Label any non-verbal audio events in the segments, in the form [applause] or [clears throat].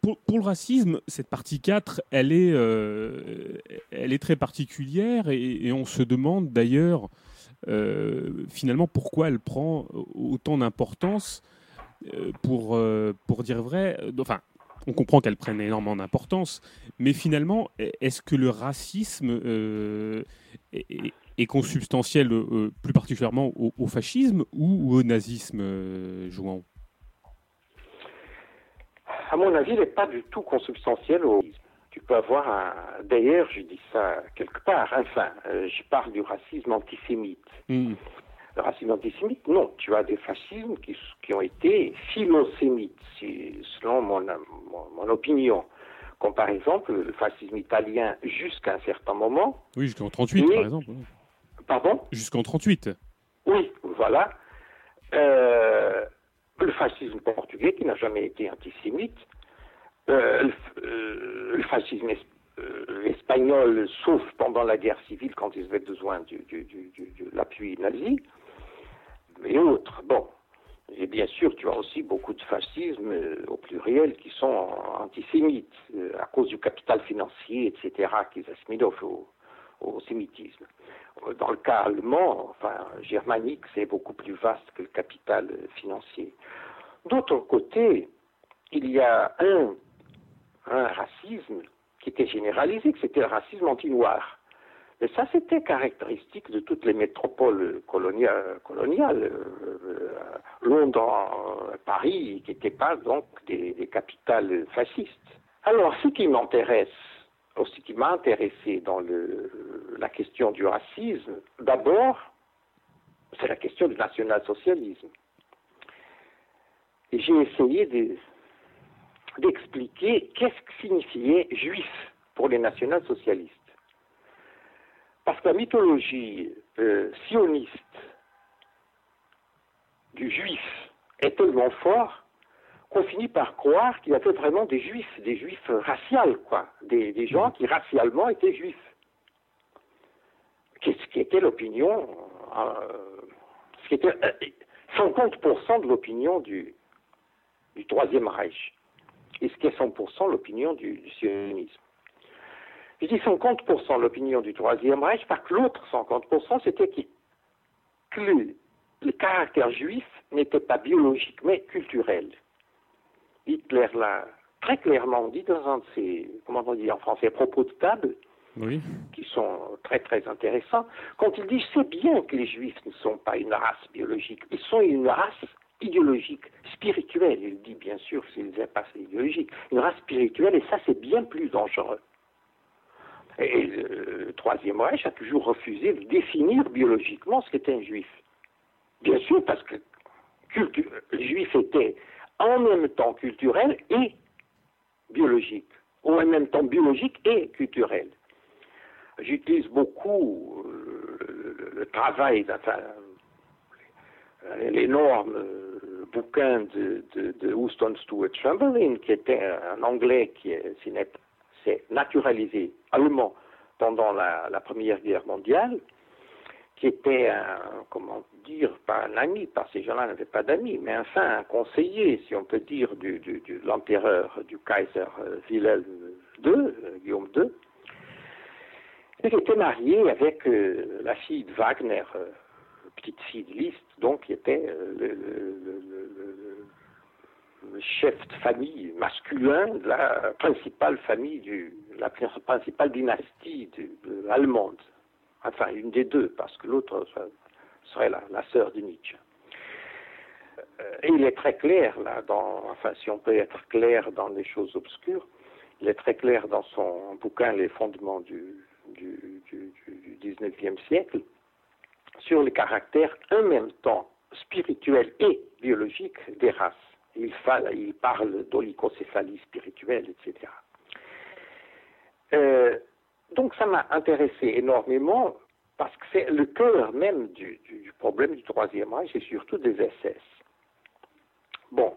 pour, le racisme, cette partie 4, elle est, elle est très particulière et, on se demande d'ailleurs finalement pourquoi elle prend autant d'importance pour, pour dire vrai. Enfin, on comprend qu'elle prenne énormément d'importance, mais finalement, est-ce que le racisme euh, est, consubstantiel euh, plus particulièrement au, fascisme ou, au nazisme, euh, Jouan À mon avis, n'est pas du tout consubstantiel au tu peux avoir un... D'ailleurs, je dis ça quelque part, enfin, je parle du racisme antisémite. Hmm le racisme antisémite, non. Tu as des fascismes qui, qui ont été philo-sémites, selon mon, mon, opinion. Comme par exemple le fascisme italien jusqu'à un certain moment. Oui, jusqu'en 38, par exemple. Pardon? Jusqu'en 38. Oui, voilà. Euh, le fascisme portugais, qui n'a jamais été antisémite. Euh, le, euh, fascisme espagnol, sauf pendant la guerre civile, quand ils avaient besoin de l'appui nazi et autres. Bon. Et bien sûr, tu as aussi beaucoup de fascisme euh, au pluriel qui sont antisémites, euh, à cause du capital financier, etc., qu'ils assimilent au, au sémitisme. Dans le cas allemand, enfin germanique, c'est beaucoup plus vaste que le capital financier. D'autre côté, il y a un, un racisme qui était généralisé, que c'était le racisme anti-noir. Et ça, c'était caractéristique de toutes les métropoles coloniales, coloniales euh, Londres, Paris, qui n'étaient pas donc des, capitales fascistes. Alors, ce qui m'intéresse, ce qui m'a intéressé dans la question du racisme, d'abord, c'est la question du national-socialisme. J'ai essayé d'expliquer qu'est-ce que signifiait juif pour les national-socialistes. Parce que la mythologie euh, sioniste du juif est tellement forte qu'on finit par croire qu'il y avait vraiment des juifs, des juifs raciaux, quoi, des, gens mmh. qui racialement étaient juifs. Qu'est-ce qui était l'opinion, euh, ce qui était 50% euh, de l'opinion du, du Troisième Reich, et ce qui est 100% l'opinion du sionisme. Je dis 50% l'opinion du Troisième Reich, parce que l'autre 50%, c'était que le, caractère juif n'était pas biologique, mais culturel. Hitler l'a très clairement dit dans un de ses, comment on dit en français, propos de table, qui sont très très intéressants, quand il dit c'est bien que les juifs ne sont pas une race biologique, ils sont une race idéologique, spirituelle. Il dit bien sûr c'est une race idéologique, une race spirituelle, et ça c'est bien plus dangereux. Et le Troisième Reich a toujours refusé de définir biologiquement ce qu'était un juif. Bien sûr, parce que le juif était en même temps culturel et biologique, ou en même temps biologique et culturel. J'utilise beaucoup euh, le, travail, l'énorme euh, bouquin de, Houston Stewart Chamberlain, qui était un anglais qui s'est naturalisé allemand pendant la, Première Guerre mondiale, qui était un, comment dire, pas un ami, parce que ces gens-là n'avaient pas d'amis, mais enfin un conseiller, si on peut dire, du, de l'empereur, du Kaiser euh, Wilhelm II, euh, Guillaume II, et qui était marié avec euh, la fille de Wagner, petite fille de Liszt, donc qui était le, chef de famille masculin de la principale famille du, la principale dynastie allemande. Enfin, une des deux, parce que l'autre serait la, sœur de Nietzsche. Euh, et il est très clair, là, dans, enfin, si on peut être clair dans les choses obscures, il est très clair dans son bouquin Les fondements du, du, du, du 19e siècle sur le caractère en même temps spirituel et biologique des races. Il, parle d'olicocéphalie spirituelle, etc. Euh, donc ça m'a intéressé énormément parce que c'est le cœur même du, problème du Troisième Reich et surtout des SS. Bon,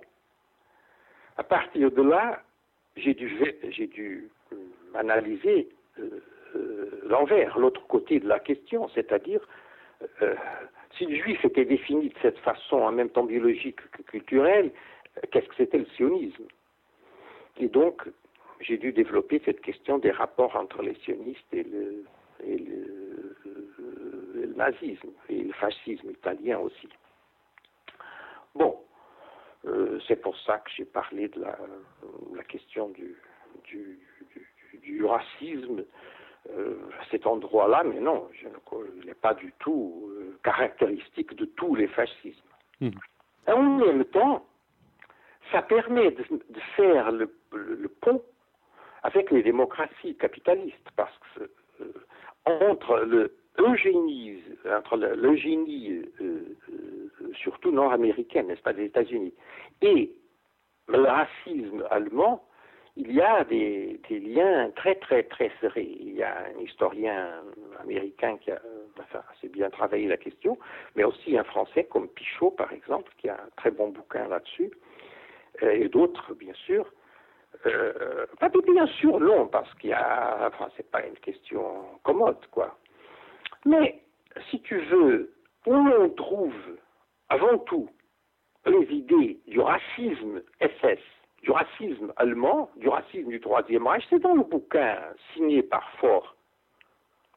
à partir de là, j'ai dû, euh, analyser euh, l'envers, l'autre côté de la question, c'est-à-dire si le juif était défini de cette façon, en même temps biologique que culturelle, qu'est-ce que c'était le sionisme? Et donc, j'ai dû développer cette question des rapports entre les sionistes et le, et le, le nazisme, et le fascisme italien aussi. Bon, euh, c'est pour ça que j'ai parlé de la, la question du, du, du, du racisme euh, à cet endroit-là, mais non, je, il n'est pas du tout euh, caractéristique de tous les fascismes. Mmh. En même temps, ça permet de, de faire le, le, le, pont avec les démocraties capitalistes, parce que euh, entre le entre l'eugénie euh, euh, surtout nord-américaine, n'est-ce pas, des États-Unis, et le racisme allemand, il y a des, liens très très très serrés. Il y a un historien américain qui a assez bien travaillé la question, mais aussi un Français comme Pichot, par exemple, qui a un très bon bouquin là-dessus, et d'autres, bien sûr. Euh, pas bien sûr, non, parce qu'il y a, enfin, c'est pas une question commode, quoi. Mais, si tu veux, où on trouve avant tout les idées du racisme SS, du racisme allemand, du racisme du Troisième Reich, c'est dans le bouquin signé par Ford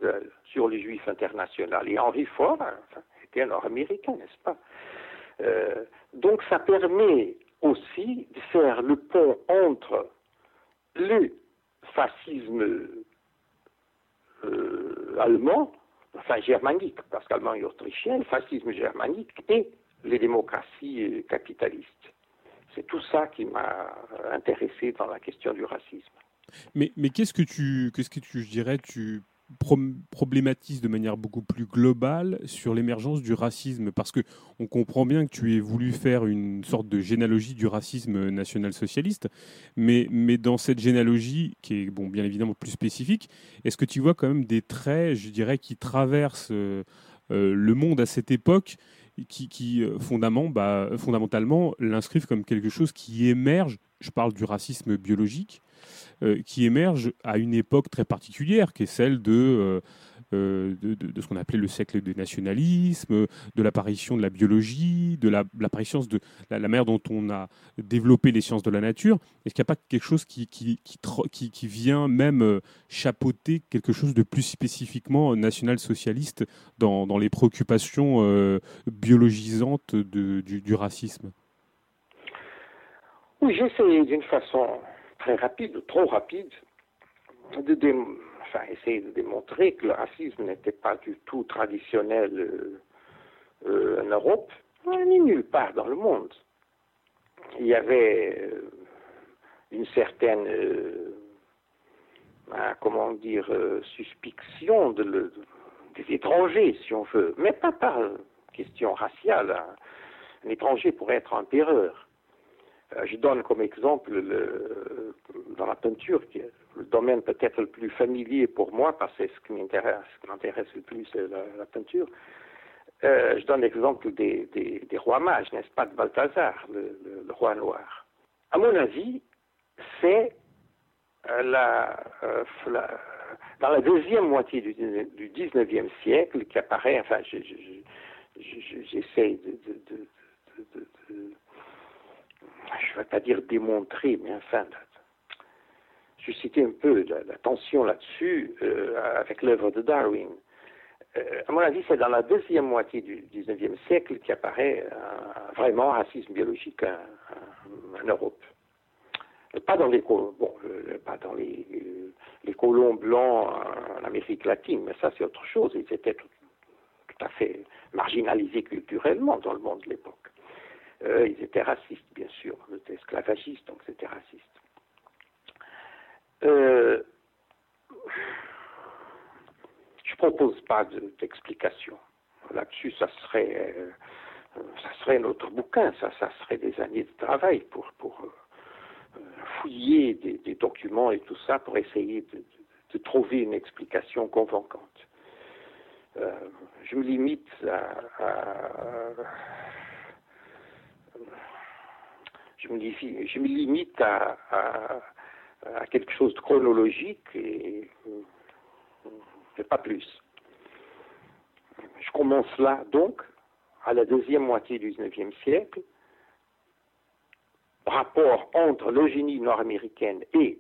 euh, sur les Juifs internationaux. Et Henri Ford enfin, était un Nord-Américain, n'est-ce pas? Euh, Donc ça permet aussi de faire le pont entre le fascisme euh, allemand, enfin germanique, parce qu'allemand et autrichien, le fascisme germanique et les démocraties capitalistes. C'est tout ça qui m'a intéressé dans la question du racisme. Mais, mais qu'est-ce que tu, qu'est-ce que tu, je dirais, tu problématise de manière beaucoup plus globale sur l'émergence du racisme parce que on comprend bien que tu aies voulu faire une sorte de généalogie du racisme national-socialiste mais, mais dans cette généalogie qui est bon bien évidemment plus spécifique est-ce que tu vois quand même des traits je dirais qui traversent euh, le monde à cette époque qui, qui fondamentalement, bah, fondamentalement l'inscrivent comme quelque chose qui émerge? Je parle du racisme biologique euh, qui émerge à une époque très particulière, qui est celle de, euh, euh, de, de, ce qu'on appelait le siècle du nationalisme, de l'apparition de la biologie, de l'apparition de la, la, manière dont on a développé les sciences de la nature. Est-ce qu'il n'y a pas quelque chose qui, qui, qui, vient même chapeauter quelque chose de plus spécifiquement national-socialiste dans, dans, les préoccupations biologisantes du, du racisme? Oui, j'essaie d'une façon très rapide, trop rapide, de essayer de démontrer que le racisme n'était pas du tout traditionnel euh, euh, en Europe, ni nulle part dans le monde. Il y avait euh, une certaine, hein, comment dire, suspicion des étrangers, si on veut, mais pas par question raciale. Hein. Un étranger pourrait être un terreur. Je donne comme exemple le, dans la peinture, qui est le domaine peut-être le plus familier pour moi, parce que c'est ce qui m'intéresse le plus, c'est la, peinture. Euh, je donne l'exemple des, rois mages, n'est-ce pas, de Balthazar, le, roi noir. À mon avis, c'est euh, euh, dans la deuxième moitié du, du 19e siècle qu'apparaît, enfin, j'essaie de je ne vais pas dire démontrer, mais enfin, susciter un peu la, tension là-dessus euh, avec l'œuvre de Darwin. Euh, à mon avis, c'est dans la deuxième moitié du XIXe siècle qu'apparaît un, vraiment un racisme biologique en, Europe. Pas dans les, euh, les, colons blancs en Amérique latine, mais ça c'est autre chose. Ils étaient tout à fait marginalisés culturellement dans le monde de l'époque. Euh, ils étaient racistes, bien sûr, ils étaient esclavagistes, donc c'était raciste. Euh, je ne propose pas d'explication. De, Là-dessus, ça serait, euh, ça serait notre bouquin, ça, ça serait des années de travail pour, fouiller des, documents et tout ça pour essayer de, trouver une explication convaincante. Je me limite à je me, je me limite à, quelque chose de chronologique et, et pas plus. Je commence là, donc, à la deuxième moitié du XIXe siècle, rapport entre l'eugénie nord-américaine et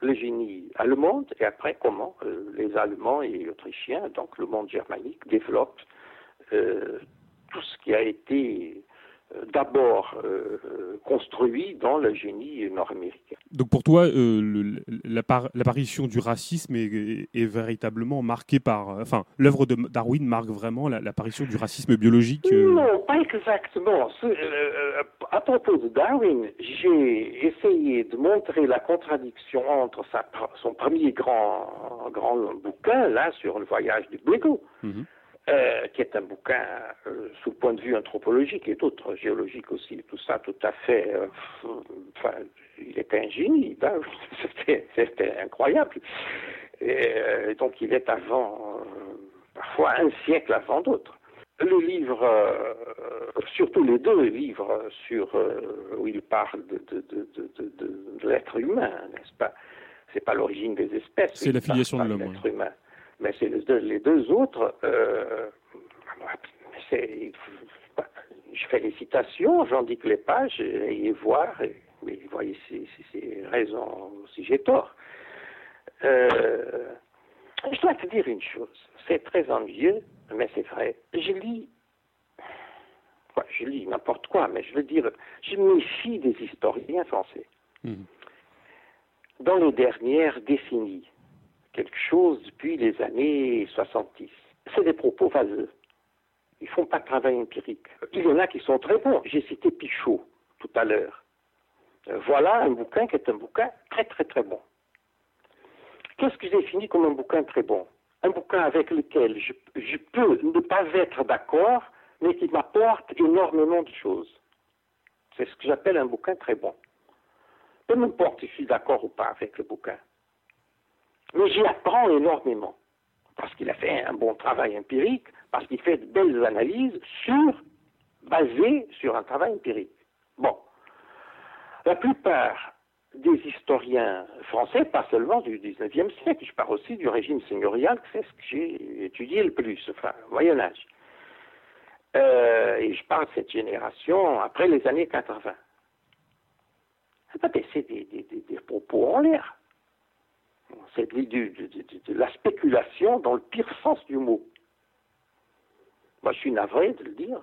l'eugénie allemande, et après comment euh, les Allemands et les Autrichiens, donc le monde germanique, développent euh, tout ce qui a été euh, d'abord euh, construit dans le génie nord-américain. Donc pour toi, euh, l'apparition du racisme est, véritablement marquée par... Enfin, l'œuvre de Darwin marque vraiment l'apparition du racisme biologique Non, pas exactement. à propos de Darwin, j'ai essayé de montrer la contradiction entre son premier grand, grand bouquin, là, sur le voyage du Beagle, mhm. Euh, qui est un bouquin euh, sous le point de vue anthropologique et d'autres géologiques aussi, tout ça tout à fait. Euh, enfin, il était un génie, ben, [laughs] c'était incroyable. Et, donc il est avant, parfois un siècle avant d'autres. Le livre, surtout les deux livres sur où il parle de, de, de, de l'être humain, n'est-ce pas? C'est pas l'origine des espèces. C'est la filiation de l'homme. humain mais c'est les deux, autres. Euh, je fais les citations, j'en dis que les pages, et voir, et, mais voyez si c'est raison, si j'ai tort. Euh, je dois te dire une chose, c'est très ennuyeux, mais c'est vrai. Je lis, je lis n'importe quoi, mais je veux dire, je méfie des historiens français. Mmh. Dans les dernières décennies, quelque chose depuis les années 70. C'est des propos vaseux. Ils font pas de travail empirique. Il y en a qui sont très bons. J'ai cité Pichot tout à l'heure. Euh, voilà un bouquin qui est un bouquin très très très bon. Qu'est-ce que j'ai définis comme un bouquin très bon? Un bouquin avec lequel je, je peux ne pas être d'accord, mais qui m'apporte énormément de choses. C'est ce que j'appelle un bouquin très bon. Peu m'importe si je suis d'accord ou pas avec le bouquin. Mais j'y apprends énormément, parce qu'il a fait un bon travail empirique, parce qu'il fait de belles analyses sur, basées sur un travail empirique. Bon. La plupart des historiens français, pas seulement du XIXe siècle, je parle aussi du régime seigneurial, c'est ce que j'ai étudié le plus, enfin, Moyen Âge. Euh, et je parle de cette génération après les années 80. C'est des, des, des propos en l'air. C'est de, la spéculation dans le pire sens du mot. Moi, je suis navré de le dire.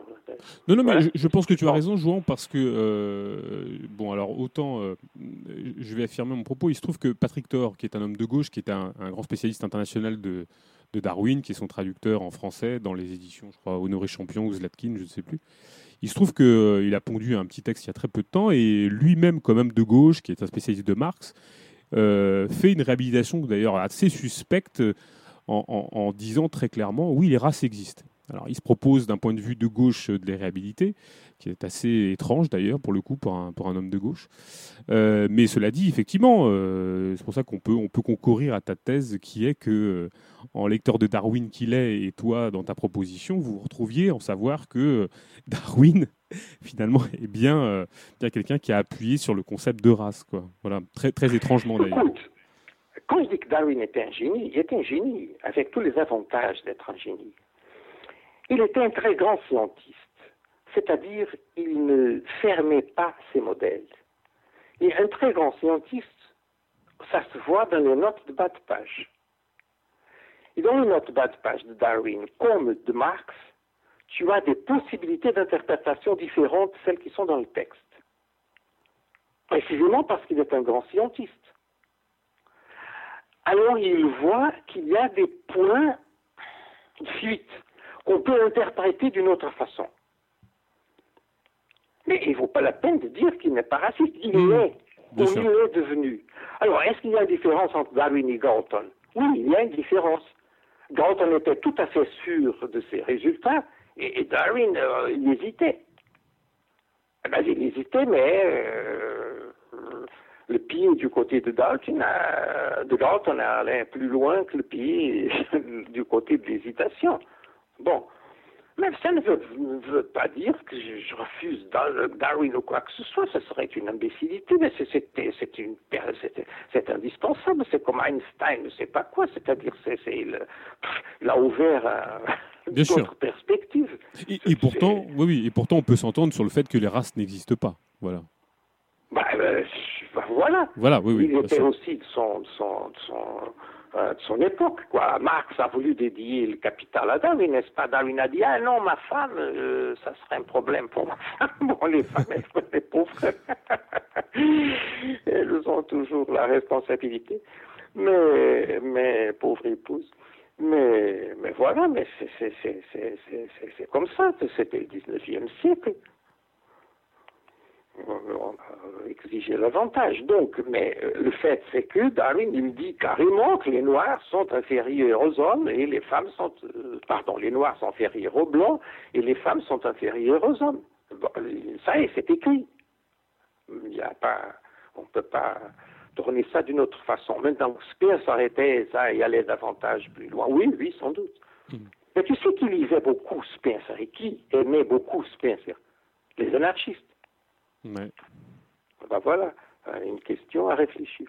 Non, non, mais je, pense que tu as raison, Jouan, parce que, euh, bon, alors autant, euh, je vais affirmer mon propos, il se trouve que Patrick Thor, qui est un homme de gauche, qui est un, grand spécialiste international de, Darwin, qui est son traducteur en français dans les éditions, je crois, Honoré Champion ou Zlatkin, je ne sais plus. Il se trouve qu'il euh, a pondu un petit texte il y a très peu de temps, et lui-même, comme homme de gauche, qui est un spécialiste de Marx, fait une réhabilitation d'ailleurs assez suspecte en, disant très clairement oui, les races existent. Alors, il se propose d'un point de vue de gauche de les réhabiliter, qui est assez étrange d'ailleurs pour le coup pour un, pour un homme de gauche. Euh, mais cela dit, effectivement, euh, c'est pour ça qu'on peut, on peut concourir à ta thèse qui est que, en lecteur de Darwin qu'il est, et toi dans ta proposition, vous vous retrouviez en savoir que Darwin [laughs] finalement est bien, euh, bien quelqu'un qui a appuyé sur le concept de race, quoi. Voilà, très, très étrangement d'ailleurs. Quand je dis que Darwin était un génie, il était un génie avec tous les avantages d'être un génie. Il était un très grand scientiste, c'est-à-dire il ne fermait pas ses modèles. Et un très grand scientiste, ça se voit dans les notes de bas de page. Et dans les notes de bas de page de Darwin, comme de Marx, tu as des possibilités d'interprétation différentes de celles qui sont dans le texte. Précisément parce qu'il est un grand scientiste. Alors il voit qu'il y a des points de fuite qu'on peut interpréter d'une autre façon. Mais il ne vaut pas la peine de dire qu'il n'est pas raciste. Il mmh. est. il est devenu. Alors, est-ce qu'il y a une différence entre Darwin et Galton Oui, il y a une différence. Galton était tout à fait sûr de ses résultats et, Darwin, euh, il hésitait. Eh ben, il hésitait, mais euh, le pied du côté de Dalton, de Dalton allait plus loin que le pied [laughs] du côté de l'hésitation. Bon, mais ça ne veut, pas dire que je, refuse Darwin ou quoi que ce soit. Ce serait une imbécilité, mais c'est indispensable. C'est comme Einstein, ne sait pas quoi. C'est-à-dire, c'est, il a ouvert Bien sûr. perspective. Et, pourtant, oui, oui, et pourtant, on peut s'entendre sur le fait que les races n'existent pas. Voilà. Bah, Euh, ben voilà. Voilà, oui, oui. Il était aussi de son, son, son, euh, de son époque. Quoi. Marx a voulu dédier le capital à Darwin, n'est-ce pas? Darwin a dit Ah non, ma femme, euh, ça serait un problème pour ma [laughs] femme. Bon, les femmes, elles les pauvres. [laughs] elles ont toujours la responsabilité. Mais, mais pauvre épouse. Mais, mais voilà, mais c'est comme ça. C'était le 19e siècle on a exigé l'avantage. Donc, mais euh, le fait, c'est que Darwin, il dit carrément que les Noirs sont inférieurs aux hommes et les femmes sont, euh, pardon, les Noirs sont inférieurs aux Blancs et les femmes sont inférieures aux hommes. ça y est, c'est écrit. Il y a pas, on ne peut pas tourner ça d'une autre façon. Maintenant, Spears arrêtait ça et allait davantage plus loin. Oui, oui, sans doute. Hmm. Mais tu sais qui lisait beaucoup Spencer et qui aimait beaucoup Spencer Les anarchistes. Ben voilà, une question à réfléchir.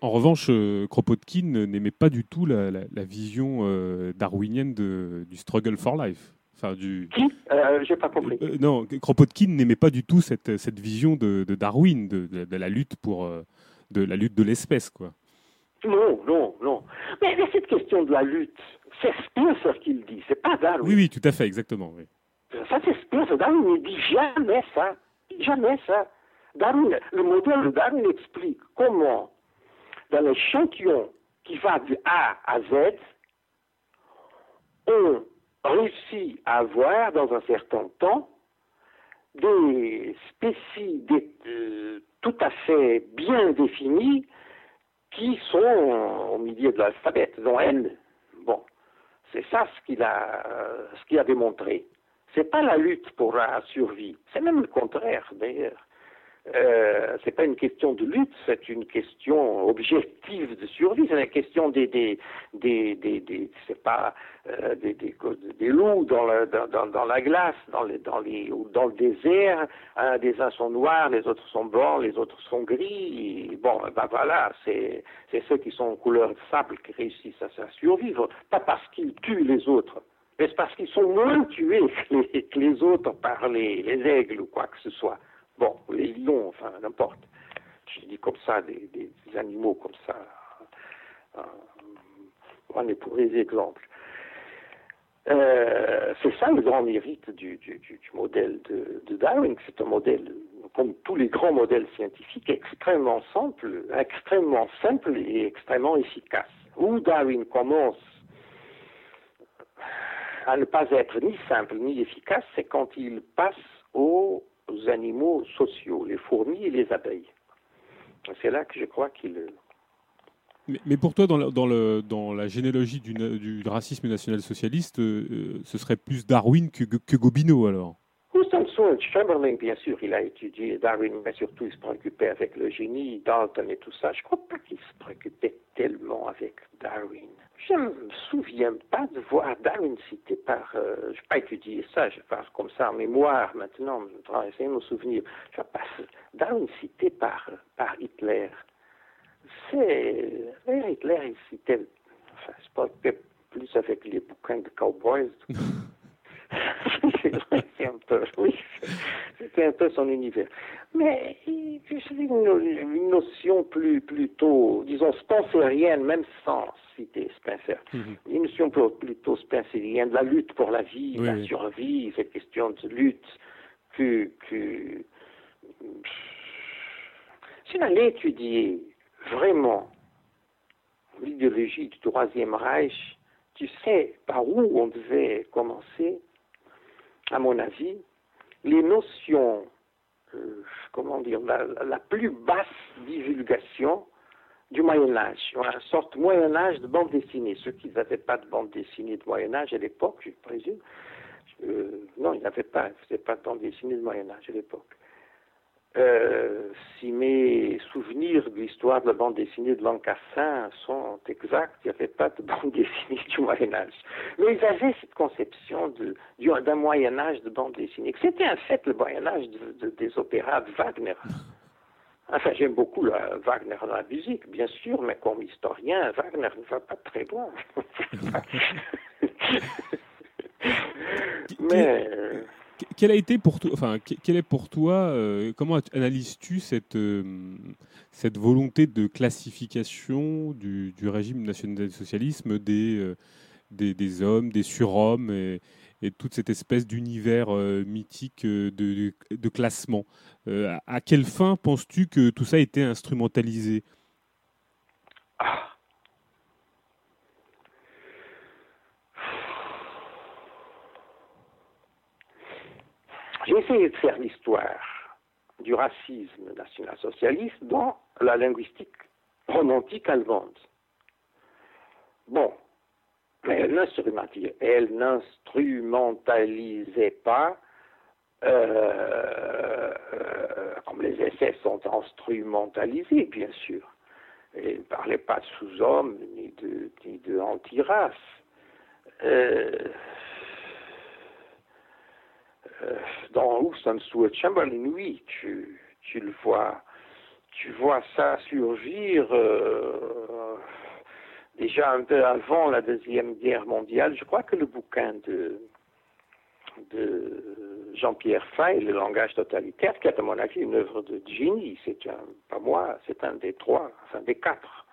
En revanche, euh, Kropotkin n'aimait pas du tout la, vision euh, darwinienne de, du struggle for life. Enfin, du... Qui? Euh, J'ai pas compris. non, Kropotkin n'aimait pas du tout cette, cette vision de, Darwin, de, de, la lutte pour de la lutte de l'espèce, quoi. Non, non, non. Mais, cette question de la lutte, c'est Spencer qui le dit, c'est pas Darwin. Oui, oui, tout à fait, exactement. Oui. Ça, c'est Spencer. Darwin ne dit jamais ça. Jamais ça. le modèle de Darwin explique comment, dans l'échantillon qui va du A à Z, on réussit à avoir dans un certain temps des spécies euh, tout à fait bien définies qui sont au milieu de l'alphabet, dont N. Bon, c'est ça ce qu'il a, ce qu'il a démontré. C'est pas la lutte pour la survie, c'est même le contraire d'ailleurs. Euh, c'est pas une question de lutte, c'est une question objective de survie. C'est la question des des des des, des c'est pas euh, des, des, des loups dans la dans, la glace, dans les dans les ou dans le désert. Hein, des uns sont noirs, les autres sont blancs, les autres sont gris. bon, ben voilà, c'est c'est ceux qui sont en couleur de sable qui réussissent à survivre, pas parce qu'ils tuent les autres mais c'est parce qu'ils sont moins tués [laughs] que les, autres par les, aigles ou quoi que ce soit. Bon, les lions, enfin, n'importe. Je dis comme ça, des, animaux comme ça. Euh, on est pour les exemples. Euh, c'est ça le grand mérite du, modèle de, de Darwin. C'est un modèle, comme tous les grands modèles scientifiques, extrêmement simple, extrêmement simple et extrêmement efficace. Où Darwin commence à ne pas être ni simple ni efficace, c'est quand il passe aux animaux sociaux, les fourmis et les abeilles. C'est là que je crois qu'il... Mais, pour toi, dans la, dans le, dans la généalogie du, du racisme national-socialiste, euh, ce serait plus Darwin que, que Gobineau alors? Chamberlain, bien sûr, il a étudié Darwin, mais surtout il se préoccupait avec le génie, Dalton et tout ça. Je ne crois pas qu'il se préoccupait tellement avec Darwin. Je ne me souviens pas de voir Darwin cité par. Euh, je n'ai pas étudié ça, je passe comme ça en mémoire maintenant, je vais essayer de me souvenir. Je passe Darwin cité par, par Hitler. C'est. Hitler, il citait. Enfin, c'est pas plus avec les bouquins de cowboys. [laughs] [laughs] c'est un peu, oui, c'était un peu son univers. Mais c'est une, notion plus, plutôt, disons, spencerienne, même sans citer Spencer. Mhm. Une notion plutôt spencerienne, de la lutte pour la vie, la survie, cette question de lutte que, que si on allait étudier vraiment l'idéologie du Troisième Reich, tu sais par où on devait commencer à mon avis, les notions, euh, comment dire, la, plus basse divulgation du Moyen Âge, une sorte Moyen Âge de bande dessinée. Ceux qui n'avaient pas de bande dessinée de Moyen Âge à l'époque, je présume, euh, non, ils n'avaient pas, pas de bande dessinée de Moyen Âge à l'époque. Euh, si mes souvenirs de l'histoire de la bande dessinée de Lancassin sont exacts, il n'y avait pas de [laughs] bande dessinée du Moyen Âge. Mais ils avaient cette conception d'un Moyen Âge de bande dessinée. C'était en fait le Moyen Âge des opéras de Wagner. Enfin, j'aime beaucoup Wagner dans la musique, bien sûr, mais comme historien, Wagner ne va pas très loin. [laughs] [laughs] mais... Euh, quel a été pour toi, enfin, est pour toi, comment analyses-tu cette, cette volonté de classification du, régime national-socialisme des, des, des, hommes, des surhommes et, et toute cette espèce d'univers mythique de, de, classement À quelle fin penses-tu que tout ça a été instrumentalisé? Ah. J'ai essayé de faire l'histoire du racisme national-socialiste dans la linguistique romantique allemande. Bon, mais elle n'instrumentalisait pas, euh, euh, comme les essais sont instrumentalisés, bien sûr. Elle ne parlait pas de sous-hommes ni de, ni de anti-race. Euh, dans Houston Stuart Chamberlain, oui, tu, le vois, tu vois ça surgir euh, déjà un peu avant la deuxième guerre mondiale. Je crois que le bouquin de de Jean-Pierre Fay, Le langage totalitaire, qui est à mon avis une œuvre de génie, c'est un, pas moi, c'est un des trois, enfin des quatre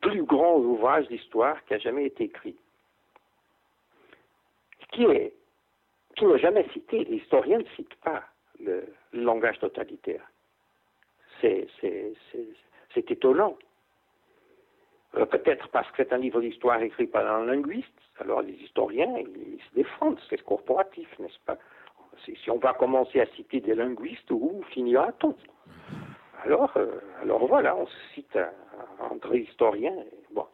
plus grands ouvrages d'histoire qui a jamais été écrit. Qui est qui n'a jamais cité, l'historien ne cite pas le, langage totalitaire. C'est étonnant. Euh, peut-être parce que c'est un livre d'histoire écrit par un linguiste, alors les historiens, ils, se défendent, c'est corporatif, n'est-ce pas? Si, on va commencer à citer des linguistes, où finira-t-on? Alors, euh, alors voilà, on cite un, un, historien. Bon.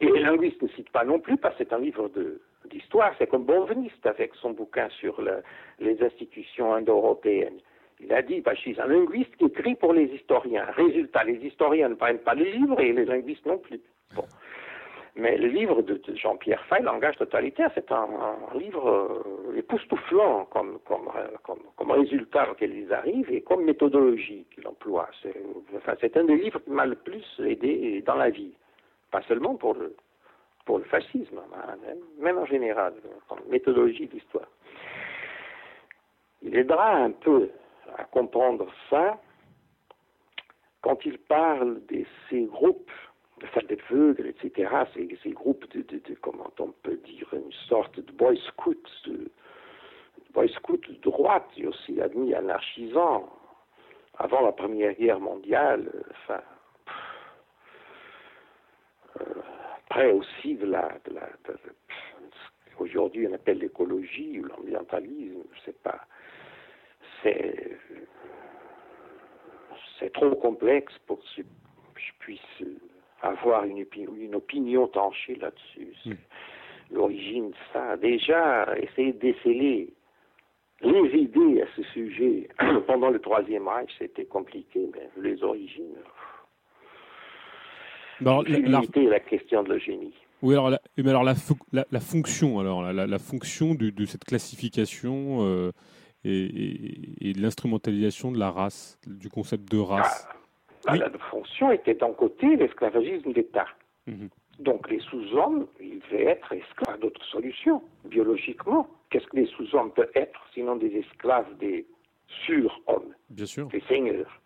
Et les linguistes ne citent pas non plus, parce que c'est un livre de, d'histoire. C'est comme Bonveniste avec son bouquin sur les institutions indo-européennes. Il a dit, bah, je suis un linguiste qui écrit pour les historiens. Résultat, les historiens ne prennent pas les livres et les linguistes non plus. Bon. Mais le livre de, Jean-Pierre Fay, Langage totalitaire, c'est un, livre euh, époustouflant euh, comme, résultat auquel ils arrivent et comme méthodologie qu'il emploie. C'est un des livres qui m'a le plus aidé dans la vie. Pas seulement pour le, pour le fascisme, hein, même en général, en méthodologie d'histoire. Il aidera un peu à comprendre ça quand il parle de ces groupes, des veugles, etc., ces, groupes de, comment on peut dire, une sorte de boy scout, de, boy scout de droite, aussi admis anarchisant, avant la Première Guerre mondiale, enfin, euh, près aussi de la, de la aujourd'hui on appelle l'écologie ou l'ambientalisme, c'est pas, c'est, c'est trop complexe pour que je puisse avoir une, une opinion tranchée là-dessus. Hmm. L'origine de ça, déjà, essayer de déceler les idées à ce sujet [clears throat] pendant le Troisième Reich, c'était compliqué, mais les origines, alors, la, la, question de l'eugénie. Oui, alors, la, mais alors la, la, fonction, alors la, fonction de, de, cette classification euh, et, et, de l'instrumentalisation de la race, du concept de race. Ah, La fonction était d'un côté l'esclavagisme d'État. Mhm. Donc les sous-hommes, ils devaient être esclaves d'autres solutions, biologiquement. Qu'est-ce que les sous-hommes peuvent être sinon des esclaves des sur-hommes, Bien sûr. des seigneurs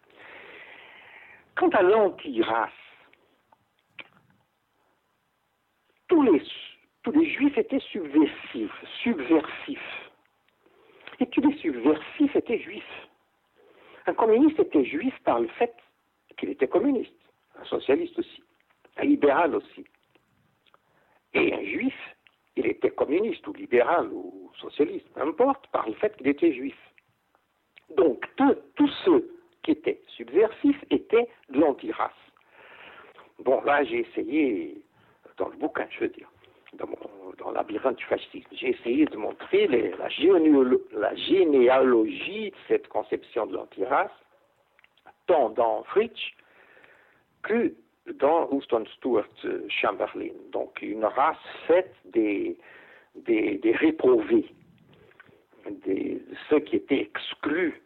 Quant à l'anti-race, tous les, juifs étaient subversifs, subversifs. Et tous les subversifs étaient juifs. Un communiste était juif par le fait qu'il était communiste, un socialiste aussi, un libéral aussi. Et un juif, il était communiste ou libéral ou socialiste, peu importe, par le fait qu'il était juif. Donc tous ceux qui étaient subversifs étaient de l'antirace. Bon, là j'ai essayé dans le bouquin, je veux dire, dans, mon, dans Labyrinthe du fascisme. J'ai essayé de montrer la, généalogie de cette conception de l'antirace, tant dans Fritsch que dans Houston Stuart Chamberlain. Donc une race faite des, des, des réprouvés, des, de ceux qui étaient exclus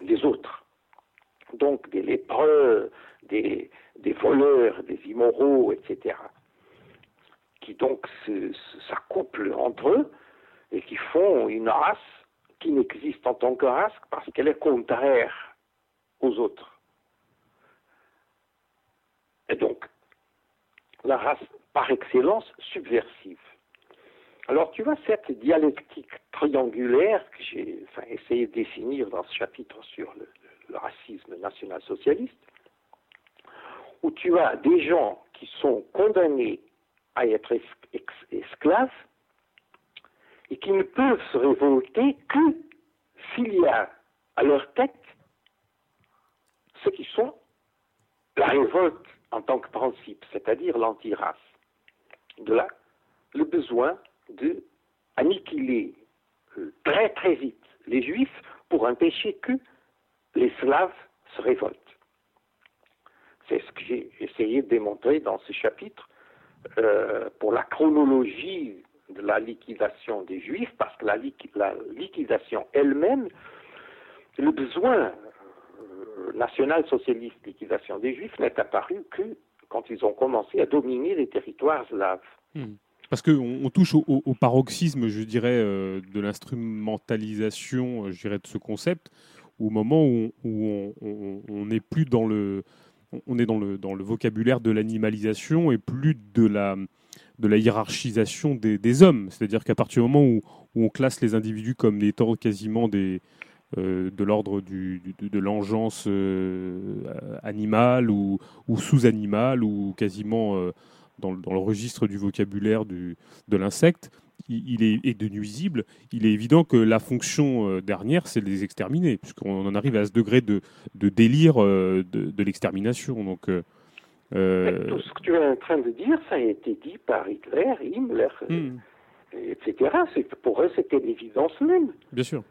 des autres. Donc des lépreux, des, des voleurs, des immoraux, etc., qui donc s'accouplent entre eux et qui font une race qui n'existe en tant que race parce qu'elle est contraire aux autres. Et donc, la race par excellence subversive. Alors tu vois cette dialectique triangulaire que j'ai essayé de définir dans ce chapitre sur le, racisme national-socialiste, où tu as des gens qui sont condamnés à être esclaves et qui ne peuvent se révolter que s'il y a à leur tête ceux qui sont la révolte en tant que principe, c'est-à-dire l'anti-race. De là, le besoin de euh, très très vite les Juifs pour empêcher que les Slaves se révoltent. C'est ce que j'ai essayé de démontrer dans ce chapitre euh, pour la chronologie de la liquidation des Juifs, parce que la, liquidation elle-même, le besoin euh, national-socialiste liquidation des Juifs n'est apparu que quand ils ont commencé à dominer les territoires slaves. Hmm. Parce qu'on touche au, paroxysme, je dirais, euh, de l'instrumentalisation, je dirais, de ce concept, au moment où, on n'est plus dans le, on est dans le, vocabulaire de l'animalisation et plus de la, de la hiérarchisation des, hommes. C'est-à-dire qu'à partir du moment où, on classe les individus comme étant quasiment des, euh, de l'ordre de, l'engeance animale ou, ou sous-animale ou quasiment dans, le registre du vocabulaire de l'insecte, il, est, et de nuisible, il est évident que la fonction euh, dernière, c'est de les exterminer, puisqu'on en arrive à ce degré de, de délire euh, de, l'extermination. Donc, euh, tout ce que tu es en train de dire, ça a été dit par Hitler, Himmler, hmm. etc. Pour eux, c'était l'évidence même. Bien sûr.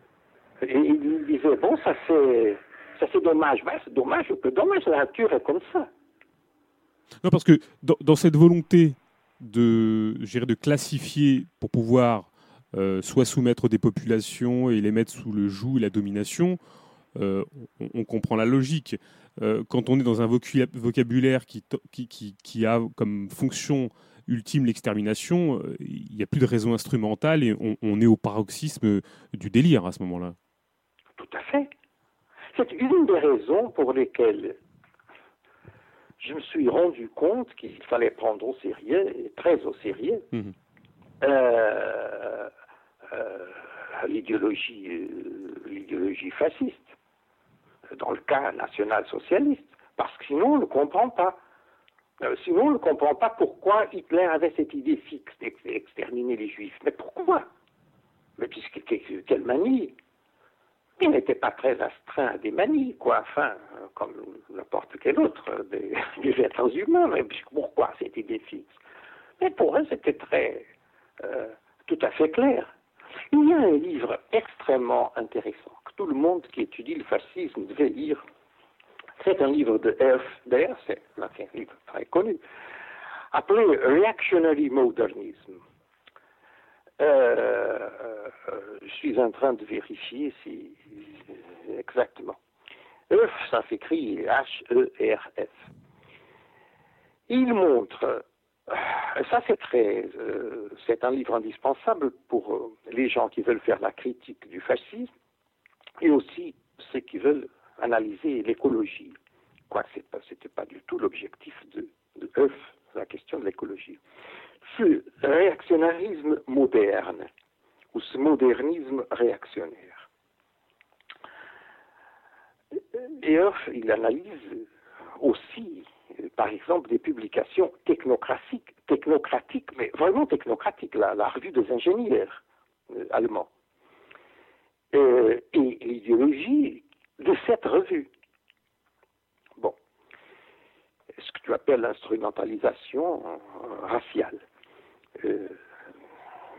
Et ils disaient, bon, ça c'est, ça c'est dommage. Ben, c'est dommage, que dommage, la nature est comme ça. Non, parce que dans, cette volonté de, de classifier pour pouvoir euh, soit soumettre des populations et les mettre sous le joug et la domination, euh, on, comprend la logique. Euh, quand on est dans un vocabulaire qui, qui, qui, a comme fonction ultime l'extermination, il n'y a plus de raison instrumentale et on, on, est au paroxysme du délire à ce moment-là. Tout à fait. C'est une des raisons pour lesquelles je me suis rendu compte qu'il fallait prendre au sérieux, et très au sérieux, mhm. euh, euh, l'idéologie, euh, l'idéologie fasciste, dans le cas national-socialiste, parce que sinon on ne comprend pas. sinon on ne comprend pas pourquoi Hitler avait cette idée fixe d'exterminer les juifs. Mais pourquoi? Mais puisque quelle manie il n'était pas très astreint à des manies, quoi, enfin, comme n'importe quel autre [laughs] des, êtres humains, mais pourquoi c'était des fixes? Mais pour eux, c'était très, euh, tout à fait clair. Il y a un livre extrêmement intéressant que tout le monde qui étudie le fascisme devait lire. C'est un livre de F. D'ailleurs, c'est un livre très connu, appelé Reactionary Modernism. Euh, euh, je suis en train de vérifier si exactement. EF, ça s'écrit H-E-R-F. Il montre, euh, ça c'est très, c'est un livre indispensable pour les gens qui veulent faire la critique du fascisme et aussi ceux qui veulent analyser l'écologie. Quoique ce n'était pas du tout l'objectif de, de EF, la question de l'écologie ce réactionnarisme moderne ou ce modernisme réactionnaire. Et il analyse aussi, par exemple, des publications technocratiques, technocratiques mais vraiment technocratiques, la, revue des ingénieurs euh, allemands, euh, et l'idéologie de cette revue. Bon, ce que tu appelles l'instrumentalisation euh, raciale. Euh,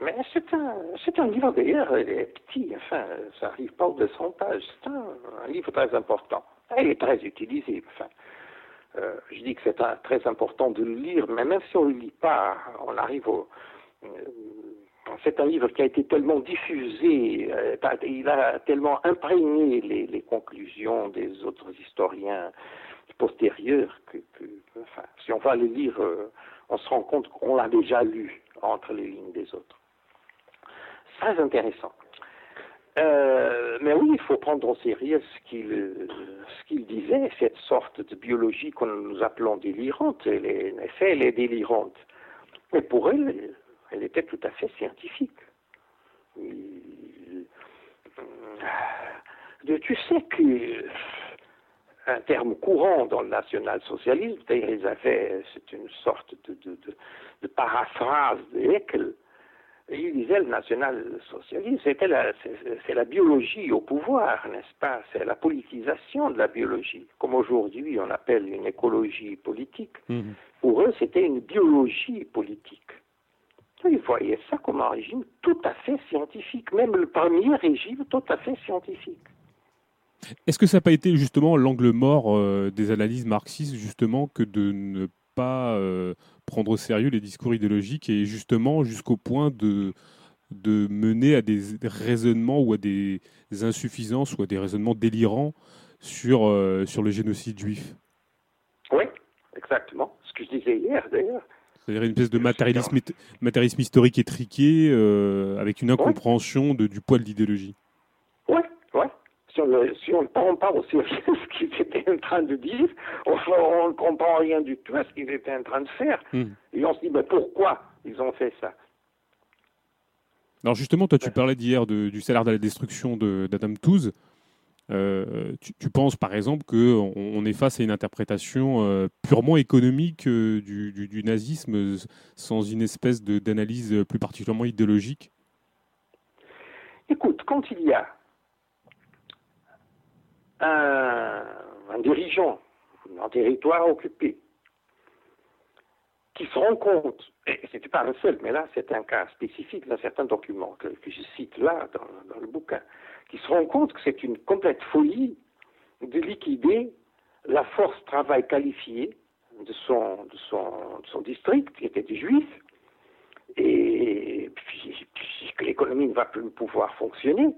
mais c'est un, c'est un livre d'ailleurs, petit, enfin, ça arrive pas aux 200 pages. C'est un, livre très important. Il est très utilisé. Enfin, euh, je dis que c'est très important de le lire, mais même si on ne le lit pas, on arrive au. Euh, c'est un livre qui a été tellement diffusé, il a tellement imprégné les, conclusions des autres historiens postérieurs que, si on va le lire, on se rend compte qu'on l'a déjà lu entre les lignes des autres. Très intéressant. Euh, mais oui, il faut prendre au sérieux ce qu'il disait, cette sorte de biologie que nous appelons délirante. Elle en effet, elle est délirante. Mais pour elle, elle était tout à fait scientifique. tu sais que un terme courant dans le national-socialisme, d'ailleurs ils avaient, c'est une sorte de, de, de, paraphrase de Haeckel, il disait le national-socialisme, c'était la, c'est, la biologie au pouvoir, n'est-ce pas? C'est la politisation de la biologie, comme aujourd'hui on appelle une écologie politique. Mhm. Pour eux, c'était une biologie politique. Ils voyaient ça comme un régime tout à fait scientifique, même le premier régime tout à fait scientifique. Est-ce que ça n'a pas été justement l'angle mort euh, des analyses marxistes, justement, que de ne pas euh, prendre au sérieux les discours idéologiques et justement jusqu'au point de, de mener à des raisonnements ou à des insuffisances ou à des raisonnements délirants sur, euh, sur le génocide juif? Oui, exactement. Ce que je disais hier d'ailleurs. C'est-à-dire une espèce de matérialisme, matérialisme historique étriqué avec une incompréhension de, du poids de l'idéologie. Si on, ne prend pas au sérieux [laughs] ce qu'ils étaient en train de dire, on, ne comprend rien du tout à ce qu'ils étaient en train de faire. Hmm. Et on se dit, mais pourquoi ils ont fait ça? Alors justement, toi, tu parlais d'hier du salaire de la destruction d'Adam Tooze. Euh, tu, penses par exemple qu'on on est face à une interprétation euh, purement économique euh, du, nazisme sans une espèce d'analyse plus particulièrement idéologique? Écoute, quand il y a un, dirigeant d'un territoire occupé qui se rend compte, et ce n'était pas un seul, mais là c'est un cas spécifique dans certains documents que, je cite là dans le bouquin, qui se rend compte que c'est une complète folie de liquider la force travail qualifiée de son, de son, de son district, qui était des juifs, et que l'économie ne va plus pouvoir fonctionner,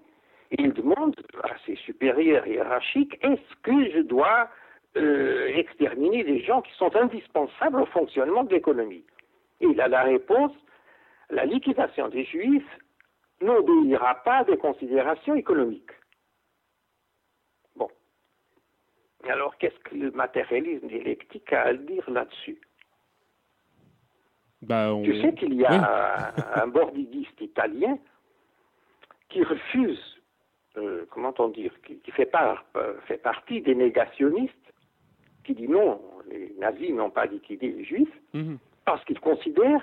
et il demande à ses supérieurs hiérarchiques, est-ce que je dois euh, exterminer des gens qui sont indispensables au fonctionnement de l'économie? Et il a la réponse, la liquidation des juifs n'obéira pas à des considérations économiques. Bon. Alors, qu'est-ce que le matérialisme dialectique a à dire là-dessus? Bah, Tu sais qu'il y a un, bordidiste italien qui refuse, euh, comment on dire, qui, fait, euh, fait partie des négationnistes, qui dit non, les nazis n'ont pas liquidé les juifs, mhm. parce qu'il considère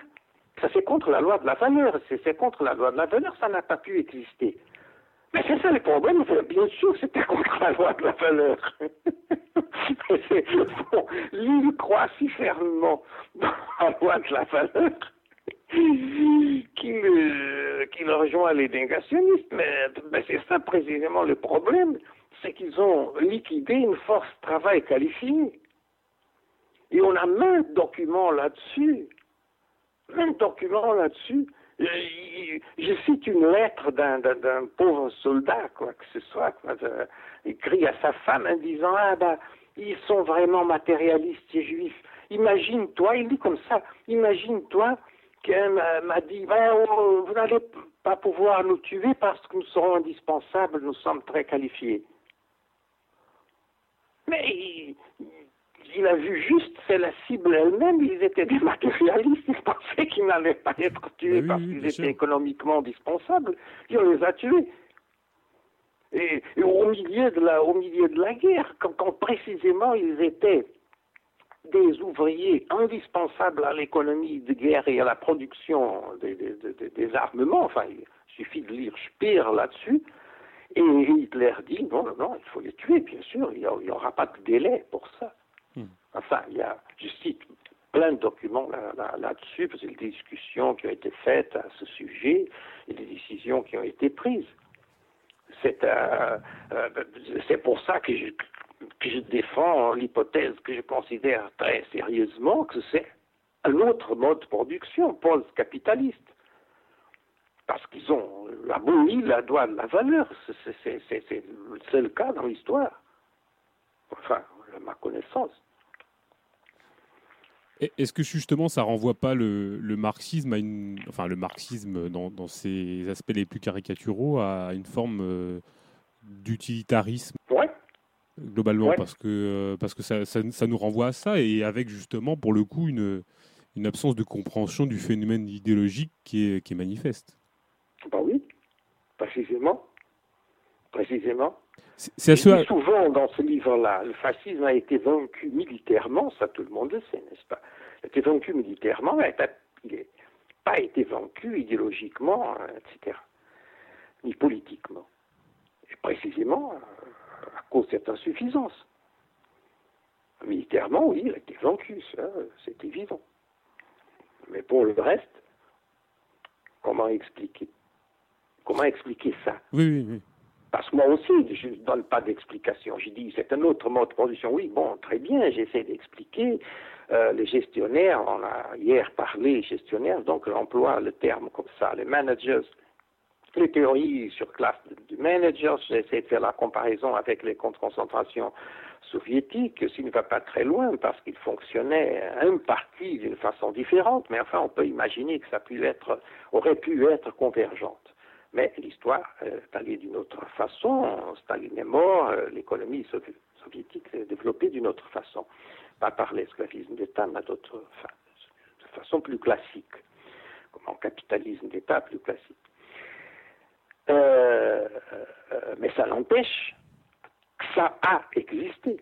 ça c'est contre la loi de la valeur. C'est contre la loi de la valeur, ça n'a pas pu exister. Mais c'est ça le problème, bien sûr c'était [laughs] contre la loi de la valeur. [laughs] bon, il croit si fermement dans la loi de la valeur qu'il euh, rejoint les négationnistes. Mais, mais c'est ça précisément le problème, c'est qu'ils ont liquidé une force travail qualifiée. Et on a même documents là-dessus un document là-dessus. Je, cite une lettre d'un pauvre soldat, quoi que ce soit, écrit à sa femme en disant Ah ben, ils sont vraiment matérialistes, ces juifs. Imagine-toi, il dit comme ça, imagine-toi qu'un m'a dit ben, Vous n'allez pas pouvoir nous tuer parce que nous serons indispensables, nous sommes très qualifiés. Mais il a vu juste, c'est la cible elle-même, ils étaient des matérialistes, ils pensaient qu'ils n'allaient pas être tués parce qu'ils étaient économiquement indispensables, il les a tués. Et, au, milieu de la, au milieu de la guerre, quand, précisément ils étaient des ouvriers indispensables à l'économie de guerre et à la production des, des, armements, enfin, il suffit de lire Speer là-dessus, et Hitler dit non, non, non, il faut les tuer, bien sûr, il n'y aura pas de délai pour ça. Hmm. Enfin, il y a, je cite plein de documents là-dessus, parce que des discussions qui ont été faites à ce sujet et des décisions qui ont été prises. C'est euh, euh, pour ça que je, que je défends l'hypothèse que je considère très sérieusement que c'est un autre mode de production post-capitaliste. Parce qu'ils ont aboli la de la valeur. C'est le seul cas dans l'histoire. Enfin, à ma connaissance. Est-ce que justement ça renvoie pas le, marxisme à une, enfin le marxisme dans, ses aspects les plus caricaturaux à une forme euh, d'utilitarisme? Globalement parce que euh, parce que ça, ça, nous renvoie à ça et avec justement pour le coup une une absence de compréhension du phénomène idéologique qui est, qui est manifeste. Ben oui, précisément. Précisément. C'est souvent dans ce livre-là, le fascisme a été vaincu militairement, ça tout le monde le sait, n'est-ce pas? Il a été vaincu militairement, il n'a pas été vaincu idéologiquement, etc., ni politiquement. Et précisément euh, à cause de cette insuffisance. Militairement, oui, il a été vaincu, ça, c'est évident. Mais pour le reste, comment expliquer Comment expliquer ça? Oui, oui, oui. Parce que moi aussi, je ne donne pas d'explication. Je dis, c'est un autre mode de production. Oui, bon, très bien, j'essaie d'expliquer. Euh, les gestionnaires, on a hier parlé gestionnaires, donc j'emploie le terme comme ça, les managers, les théories sur classe du manager, de faire la comparaison avec les comptes de concentration soviétiques, s'il ne va pas très loin, parce qu'ils fonctionnaient un parti d'une façon différente, mais enfin on peut imaginer que ça pu être, aurait pu être convergente. Mais l'histoire euh, est allée d'une autre façon. Staline est mort, euh, l'économie soviétique s'est développée d'une autre façon. Pas par l'esclavisme d'État, mais d'autre, de façon plus classique, comme en capitalisme d'État plus classique. Euh, mais ça n'empêche que ça a existé.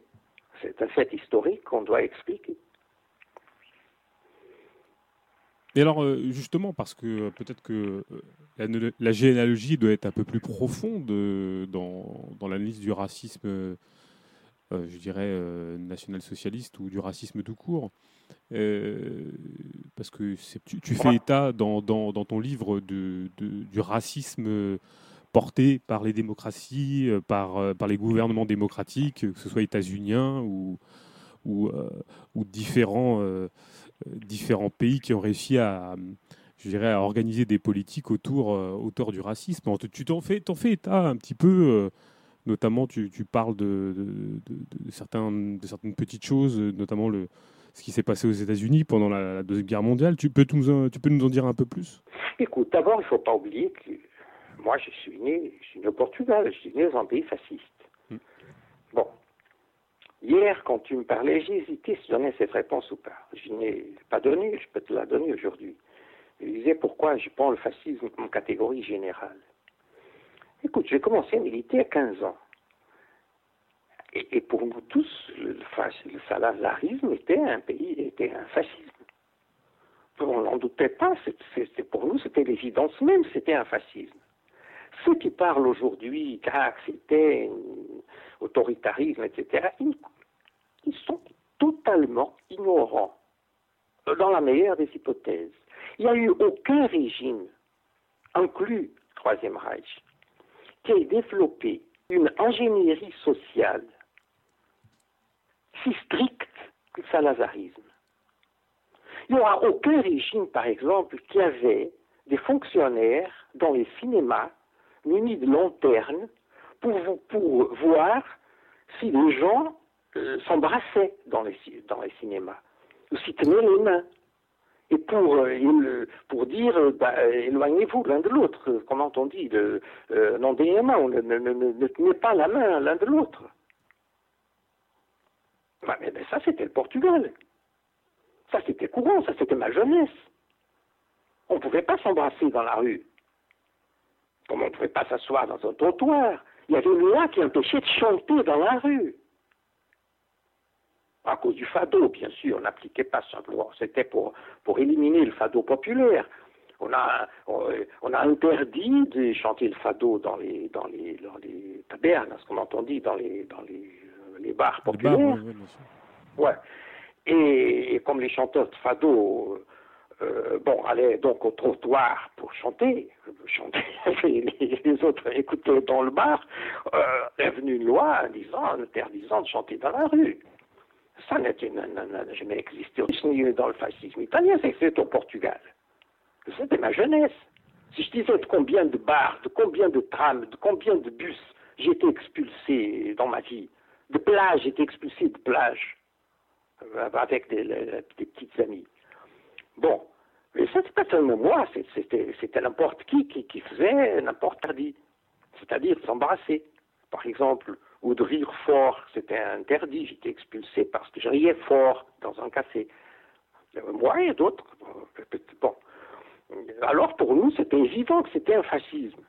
C'est un fait historique qu'on doit expliquer. Et alors, euh, justement, parce que euh, peut-être que euh, la, généalogie doit être un peu plus profonde dans, dans l'analyse du racisme, je dirais, national-socialiste ou du racisme tout court. Parce que tu, tu, fais état dans, dans, dans ton livre de, du racisme porté par les démocraties, par, par les gouvernements démocratiques, que ce soit états-uniens ou, ou, ou différents euh, différents pays qui ont réussi à, je dirais, à organiser des politiques autour, euh, autour du racisme. Tu t'en fais, en fais état un petit peu, euh, notamment tu, tu parles de, de, certains, de certaines petites choses, notamment le, ce qui s'est passé aux États-Unis pendant la, Deuxième Guerre mondiale. Tu peux, nous, tu peux nous en dire un peu plus? Écoute, d'abord, il ne faut pas oublier que moi, je suis né, je suis né au Portugal, je suis né dans un pays fasciste. Hmm. Bon, Hier, quand tu me parlais, j'ai hésité si je donnais cette réponse ou pas. Je n'ai pas donné, je peux te la donner aujourd'hui. Je disais pourquoi je prends le fascisme comme catégorie générale? Écoute, j'ai commencé à militer à 15 ans. Et, pour nous tous, le, le était un pays, était un fascisme. On n'en doutait pas, pour nous, c'était l'évidence même, c'était un fascisme. Ceux qui parlent aujourd'hui, car c'était autoritarisme, etc., ils, sont totalement ignorants, dans la meilleure des hypothèses. Il n'y a eu aucun régime, inclus Troisième Reich, qui ait développé une ingénierie sociale si stricte que le salazarisme. Il n'y aura aucun régime, par exemple, qui avait des fonctionnaires dans les cinémas munis de lanternes pour, pour voir si les gens euh, s'embrassaient dans les, cinémas, ou s'ils tenaient les mains. Et pour, euh, pour dire, euh, bah, éloignez-vous l'un de l'autre, comment on dit, non des mains, ne, ne, ne, tenez pas la main l'un de l'autre. Ça, c'était le Portugal. Ça, c'était courant, ça, c'était ma jeunesse. On ne pouvait pas s'embrasser dans la rue. Comme on ne pouvait pas s'asseoir dans un trottoir. Il y avait une loi qui empêchait de chanter dans la rue. À cause du fado, bien sûr, on n'appliquait pas simplement. C'était pour, pour éliminer le fado populaire. On a, on, a interdit de chanter le fado dans les, dans les, dans les tabernes, ce qu'on entendit dans les, dans les, les bars populaires. ouais. Et, et, comme les chanteurs de fado euh, bon, allait donc au trottoir pour chanter, [laughs] chanter, les, les autres écoutaient dans le bar, euh, est venue une loi disant, interdisant de chanter dans la rue. Ça n'a jamais existé dans le fascisme italien, c'est au Portugal. C'était ma jeunesse. Si je disais de combien de bars, de combien de trams, de combien de bus j'ai été expulsé dans ma vie, de plages, j'ai été expulsé de plages, avec des, petites amies. Bon, mais ça, c'est pas seulement moi, c'était n'importe qui, qui, faisait n'importe quoi. C'est-à-dire s'embrasser. Par exemple, ou de rire fort, c'était interdit, j'étais expulsé parce que je riais fort dans un café. Moi et d'autres. Bon. Alors pour nous, c'était évident que c'était un fascisme.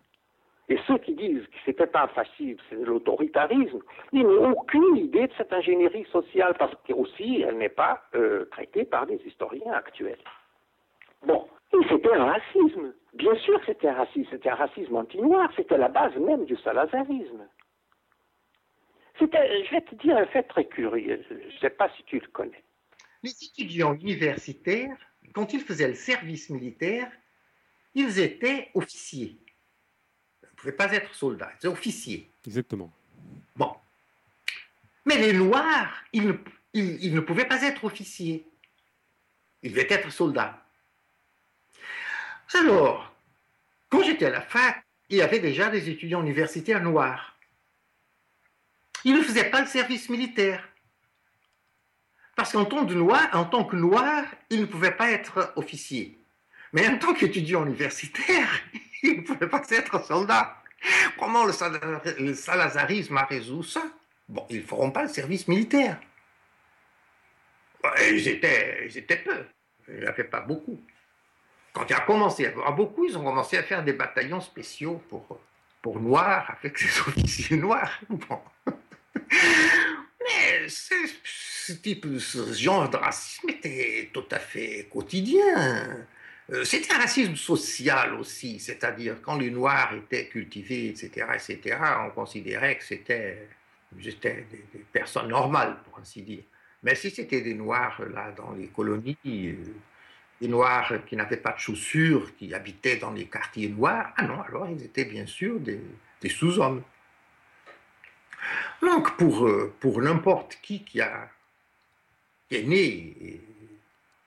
Et ceux qui disent que pas un fascisme, c'est l'autoritarisme, ils n'ont aucune idée de cette ingénierie sociale, parce qu'aussi, elle n'est pas euh, traitée par des historiens actuels. Bon, c'était un racisme. Bien sûr c'était un racisme, c'était un racisme anti-noir, c'était la base même du salazarisme. C'était, je vais te dire un fait très curieux, je ne sais pas si tu le connais. Les étudiants universitaires, quand ils faisaient le service militaire, ils étaient officiers pouvaient pas être soldats, ils étaient officiers. Exactement. Bon. Mais les Noirs, ils ne, ils, ne pouvaient pas être officiers. Ils devaient être soldats. Alors, quand j'étais à la fac, il y avait déjà des étudiants universitaires noirs. Ils ne faisaient pas le service militaire. Parce qu'en tant, noir, en tant que noir, ils ne pouvaient pas être officiers. Mais en tant qu'étudiant universitaire, [laughs] ils ne pouvaient pas être soldats. Comment le, salazarisme a résolu ça? Bon, ils ne feront pas le service militaire. Ils étaient, ils étaient peu. Il n'y avait pas beaucoup. Quand il a commencé à avoir beaucoup, ils ont commencé à faire des bataillons spéciaux pour, pour Noirs, avec ces officiers noirs. Bon. [laughs] Mais ce type, ce genre de racisme était tout à fait quotidien. Euh, c'était un racisme social aussi, c'est-à-dire quand les Noirs étaient cultivés, etc., etc., on considérait que c'était des, personnes normales, pour ainsi dire. Mais si c'était des Noirs, là, dans les colonies, euh, des Noirs qui n'avaient pas de chaussures, qui habitaient dans les quartiers noirs, ah non, alors ils étaient bien sûr des, sous-hommes. Donc, pour, euh, pour n'importe qui qui, a, est né et,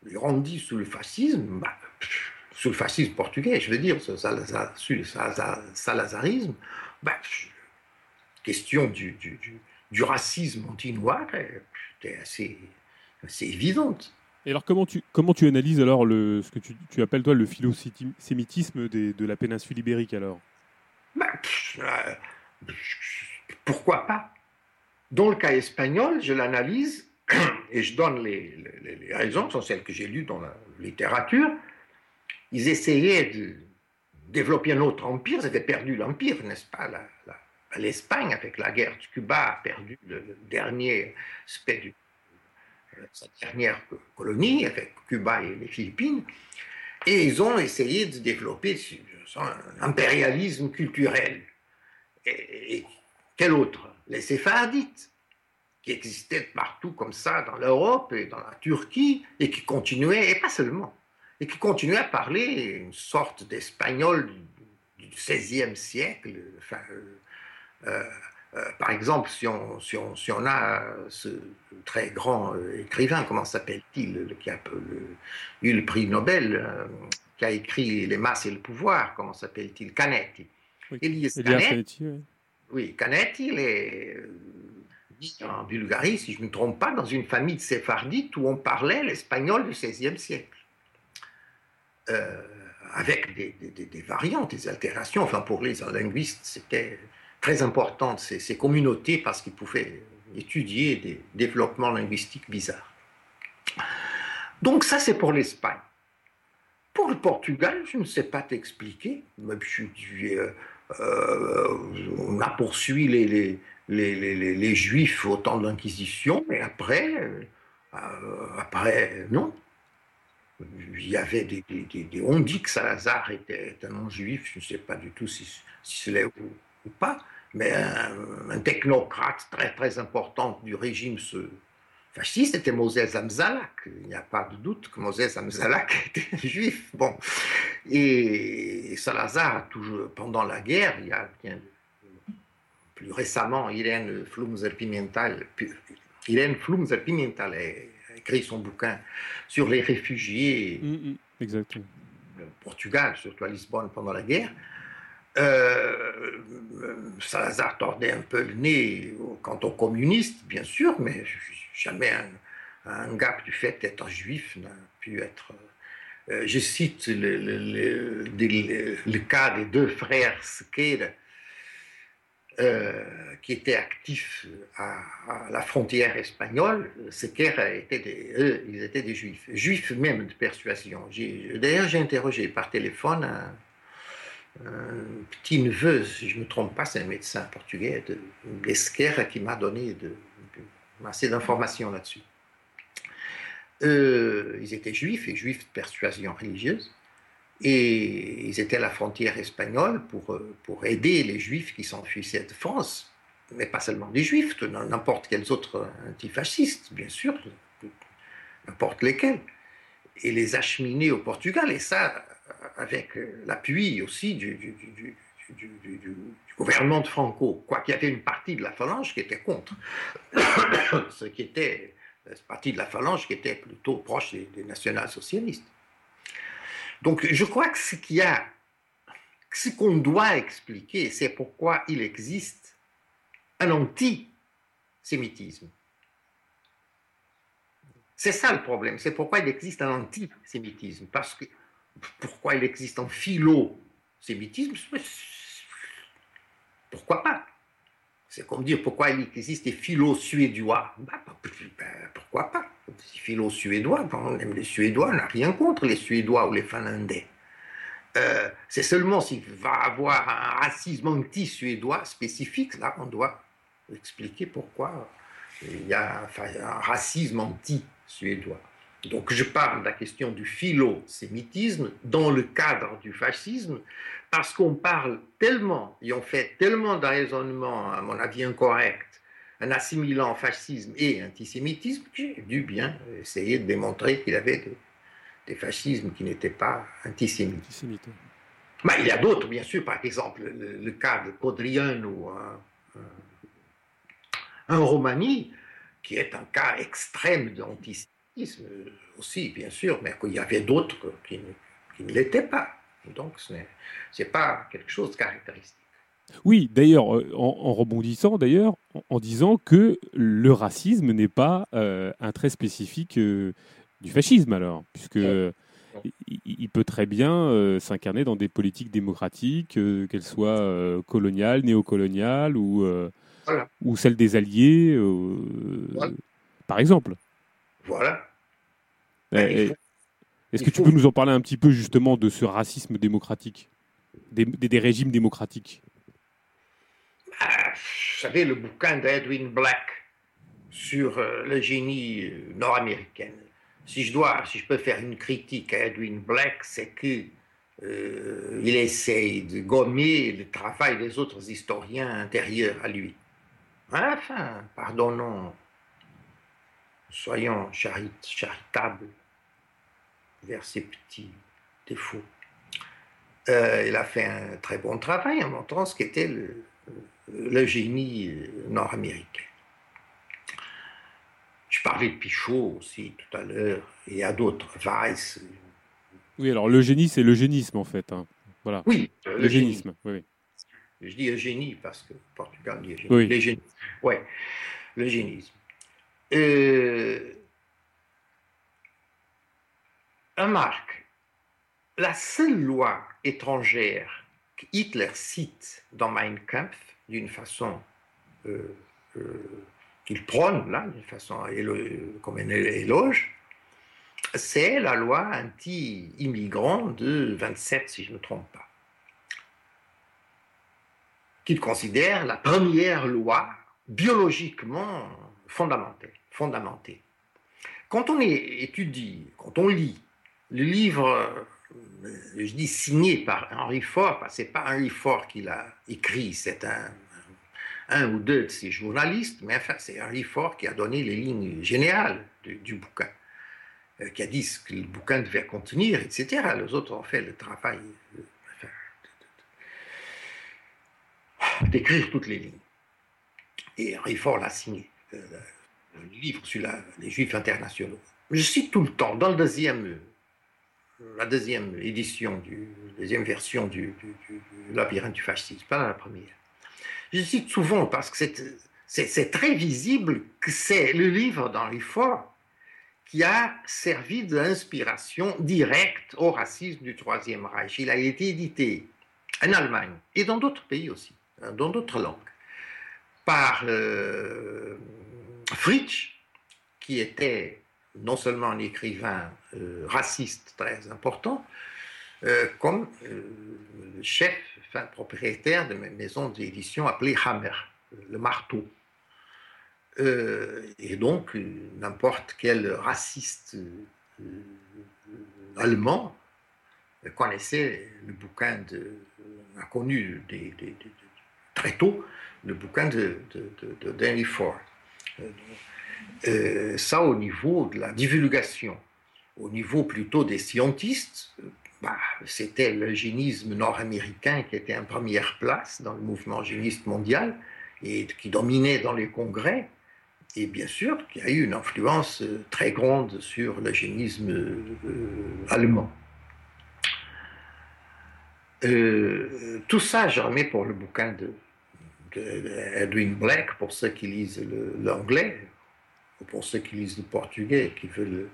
grandi sous le fascisme, bah, sous le fascisme portugais, je veux dire, ce salazarisme, ben, question du, du, racisme anti-noir était assez, assez évidente. Et alors comment tu, comment tu analyses alors le, ce que tu, tu appelles toi le philosémitisme de la péninsule ibérique alors? Ben, euh, Pourquoi pas? Dans le cas espagnol, je l'analyse [clears throat] et je donne les, les, les raisons, sont celles que j'ai lues dans la littérature ils essayaient de développer un autre empire, ils avaient perdu l'empire, n'est-ce pas? L'Espagne, avec la guerre de Cuba, a perdu le, dernier aspect de euh, sa dernière colonie, avec Cuba et les Philippines, et ils ont essayé de développer un impérialisme culturel. Et, quel autre? Les séfardites, qui existaient partout comme ça dans l'Europe et dans la Turquie, et qui continuaient, et pas seulement, et qui continuait à parler une sorte d'espagnol du XVIe siècle. Enfin, euh, euh, euh, par exemple, si on, si, on, si on, a ce très grand écrivain, comment s'appelle-t-il, qui a eu le prix Nobel, qui a écrit Les masses et le pouvoir, comment s'appelle-t-il Canetti. Oui, Canetti, oui. Canetti, il est en Bulgarie, si je ne me trompe pas, dans une famille de séphardites où on parlait l'espagnol du XVIe siècle. Euh, avec des, variantes, des altérations. Enfin, pour les linguistes, c'était très important ces, communautés parce qu'ils pouvaient étudier des développements linguistiques bizarres. Donc ça, c'est pour l'Espagne. Pour le Portugal, je ne sais pas t'expliquer. Euh, euh, on a poursuivi les, Juifs au temps de l'Inquisition, mais après, après, non il y avait des, On dit que Salazar était un non-juif, je ne sais pas du tout si, si c'est ou, ou, pas, mais un, technocrate très très important du régime fasciste était Moses Amzalak. Il n'y a pas de doute que Moses Amzalak [laughs] était juif. Bon. Et Salazar, toujours, pendant la guerre, il y a plus récemment, Irène Flumser-Pimental, Irène Flumser-Pimental est écrit son bouquin sur les réfugiés mm, mm, exactement. Portugal, surtout à Lisbonne pendant la guerre. Euh, Salazar tordait un peu le nez quant aux communistes, bien sûr, mais jamais un, un gap du fait d'être juif n'a pu être. Euh, je cite le, le, le, cas des deux frères Sequeira, euh, qui étaient actifs à, la frontière espagnole. Sequeira était des, eux, ils étaient des juifs, juifs même de persuasion. D'ailleurs, j'ai interrogé par téléphone un, petit neveu, si je ne me trompe pas, c'est un médecin portugais de qui m'a donné assez d'informations là-dessus. Euh, ils étaient juifs et juifs de persuasion religieuse. Et ils étaient à la frontière espagnole pour, euh, pour aider les juifs qui s'enfuissaient de France. Mais pas seulement des juifs, n'importe quels autres antifascistes, bien sûr, n'importe lesquels. Et les acheminer au Portugal. Et ça, avec euh, l'appui aussi du, gouvernement de Franco, quoi qu'il y avait une partie de la phalange qui était contre, [coughs] ce qui était une partie de la phalange qui était plutôt proche des, des national-socialistes. Donc je crois que ce qu'il y a, ce qu'on doit expliquer, c'est pourquoi il existe un antisémitisme. C'est ça le problème, c'est pourquoi il existe un antisémitisme. Parce que pourquoi il existe un philo-sémitisme Pourquoi pas? C'est comme dire pourquoi il existe des philo-suédois. Bah, bah, pourquoi pas? Philo-suédois, on aime les Suédois, on n'a rien contre les Suédois ou les Finlandais. Euh, c'est seulement s'il va avoir un racisme anti-suédois spécifique, là on doit expliquer pourquoi il y a un racisme anti-suédois. Donc je parle de la question du philo-sémitisme dans le cadre du fascisme, parce qu'on parle tellement, et on fait tellement de raisonnements, à mon avis, incorrects, en assimilant fascisme et antisémitisme, j'ai dû bien essayer de démontrer qu'il y avait des, fascismes qui n'étaient pas antisémites. Bah, il y a d'autres, bien sûr, par exemple le, cas de Podrian ou un, Romani, qui est un cas extrême d'antisémitisme aussi, bien sûr, mais il y avait d'autres qui, ne l'étaient pas. Donc ce n'est pas quelque chose de caractéristique. Oui, d'ailleurs, euh, en, rebondissant d'ailleurs, en, disant que le racisme n'est pas euh, un trait spécifique euh, du fascisme alors, puisque il, peut très bien s'incarner dans des politiques démocratiques, qu'elles soient coloniales, néocoloniales ou, ou celles des alliés, par exemple. Voilà. Ben, est-ce que tu peux nous en parler un petit peu justement de ce racisme démocratique, des, régimes démocratiques? Vous savez, le bouquin d'Edwin Black sur euh, le génie euh, nord-américain. Si je dois, si je peux faire une critique à Edwin Black, c'est que euh, il essaye de gommer le travail des autres historiens intérieurs à lui. Enfin, pardonnons soyons charitables vers ces petits défauts. Il a fait un très bon travail en montrant ce qu'était le, génie nord-américain. Je parlais de Pichot aussi tout à l'heure, et il y a d'autres, Weiss. Oui, alors le génie, c'est l'eugénisme en fait. Hein. Voilà. Oui, l'eugénisme. Oui, Je dis eugénie parce que Portugal dit eugénie. Oui. Ouais, l'eugénisme. Euh, remarque, la seule loi étrangère que Hitler cite dans Mein Kampf d'une façon euh, euh, qu'il prône, là, d'une façon comme un éloge, c'est la loi anti-immigrant de 27, si je ne me trompe pas, qu'il considère la première loi biologiquement fondamentale fondamenté. Quand on étudie, quand on lit le livre, je dis signé par Henri Ford, parce que ce n'est pas Henri Ford qui l'a écrit, c'est un, un ou deux de ses journalistes, mais enfin c'est Henri Ford qui a donné les lignes générales du, bouquin, euh, qui a dit ce que le bouquin devait contenir, etc. Les autres ont fait le travail euh, d'écrire toutes les lignes. Et Henri Ford l'a signé un livre sur les juifs internationaux. Je cite tout le temps, dans le deuxième, la deuxième édition, du, deuxième version du, labyrinthe du fascisme, pas la première. Je cite souvent parce que c'est très visible que c'est le livre d'Henri Fort qui a servi d'inspiration directe au racisme du Troisième Reich. Il a été édité en Allemagne et dans d'autres pays aussi, hein, dans d'autres langues, par euh, Fritsch, qui était non seulement un écrivain euh, raciste très important, euh, comme le chef, enfin, propriétaire de ma maison d'édition appelée Hammer, le marteau. et donc, n'importe quel raciste allemand connaissait le bouquin de, a connu très tôt le bouquin de, de, Danny Ford. Euh, euh, ça au niveau de la divulgation. Au niveau plutôt des scientistes, bah, c'était l'eugénisme nord-américain qui était en première place dans le mouvement eugéniste mondial et qui dominait dans les congrès. Et bien sûr, qui a eu une influence euh, très grande sur l'eugénisme allemand. Euh, tout ça, je remets pour le bouquin de, Edwin Black, pour ceux qui lisent l'anglais, pour ceux qui lisent le portugais et qui veulent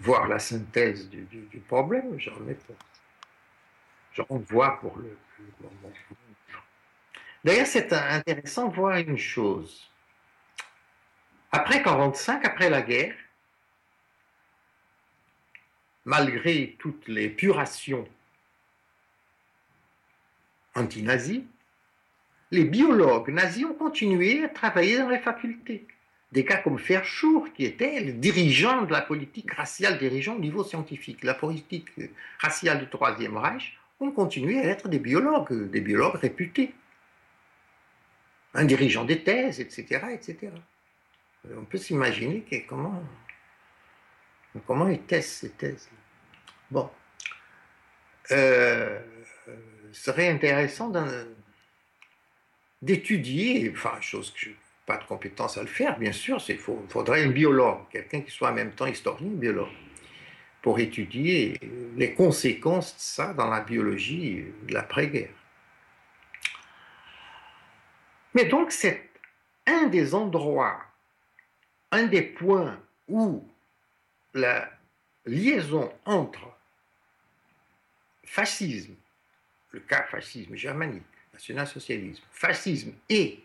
voir la synthèse du, problème, je remets pour. Je renvoie pour le. D'ailleurs, c'est intéressant de voir une chose. Après 1945, après la guerre, malgré toutes les purations anti-nazis, les biologues nazis ont continué à travailler dans les facultés. Des cas comme Verschoor, qui était le dirigeant de la politique raciale, dirigeant au niveau scientifique, la politique raciale du Troisième Reich, ont continué à être des biologues, des biologues réputés. Un dirigeant des thèses, etc. etc. On peut s'imaginer comment, comment étaient ces thèses. Bon. Euh, serait intéressant d'étudier, enfin, chose que je pas de compétence à le faire, bien sûr, il faudrait un biologue, quelqu'un qui soit en même temps historien et biologue, pour étudier les conséquences de ça dans la biologie de l'après-guerre. Mais donc, c'est un des endroits, un des points où la liaison entre fascisme le cas fascisme germanique, national-socialisme, fascisme et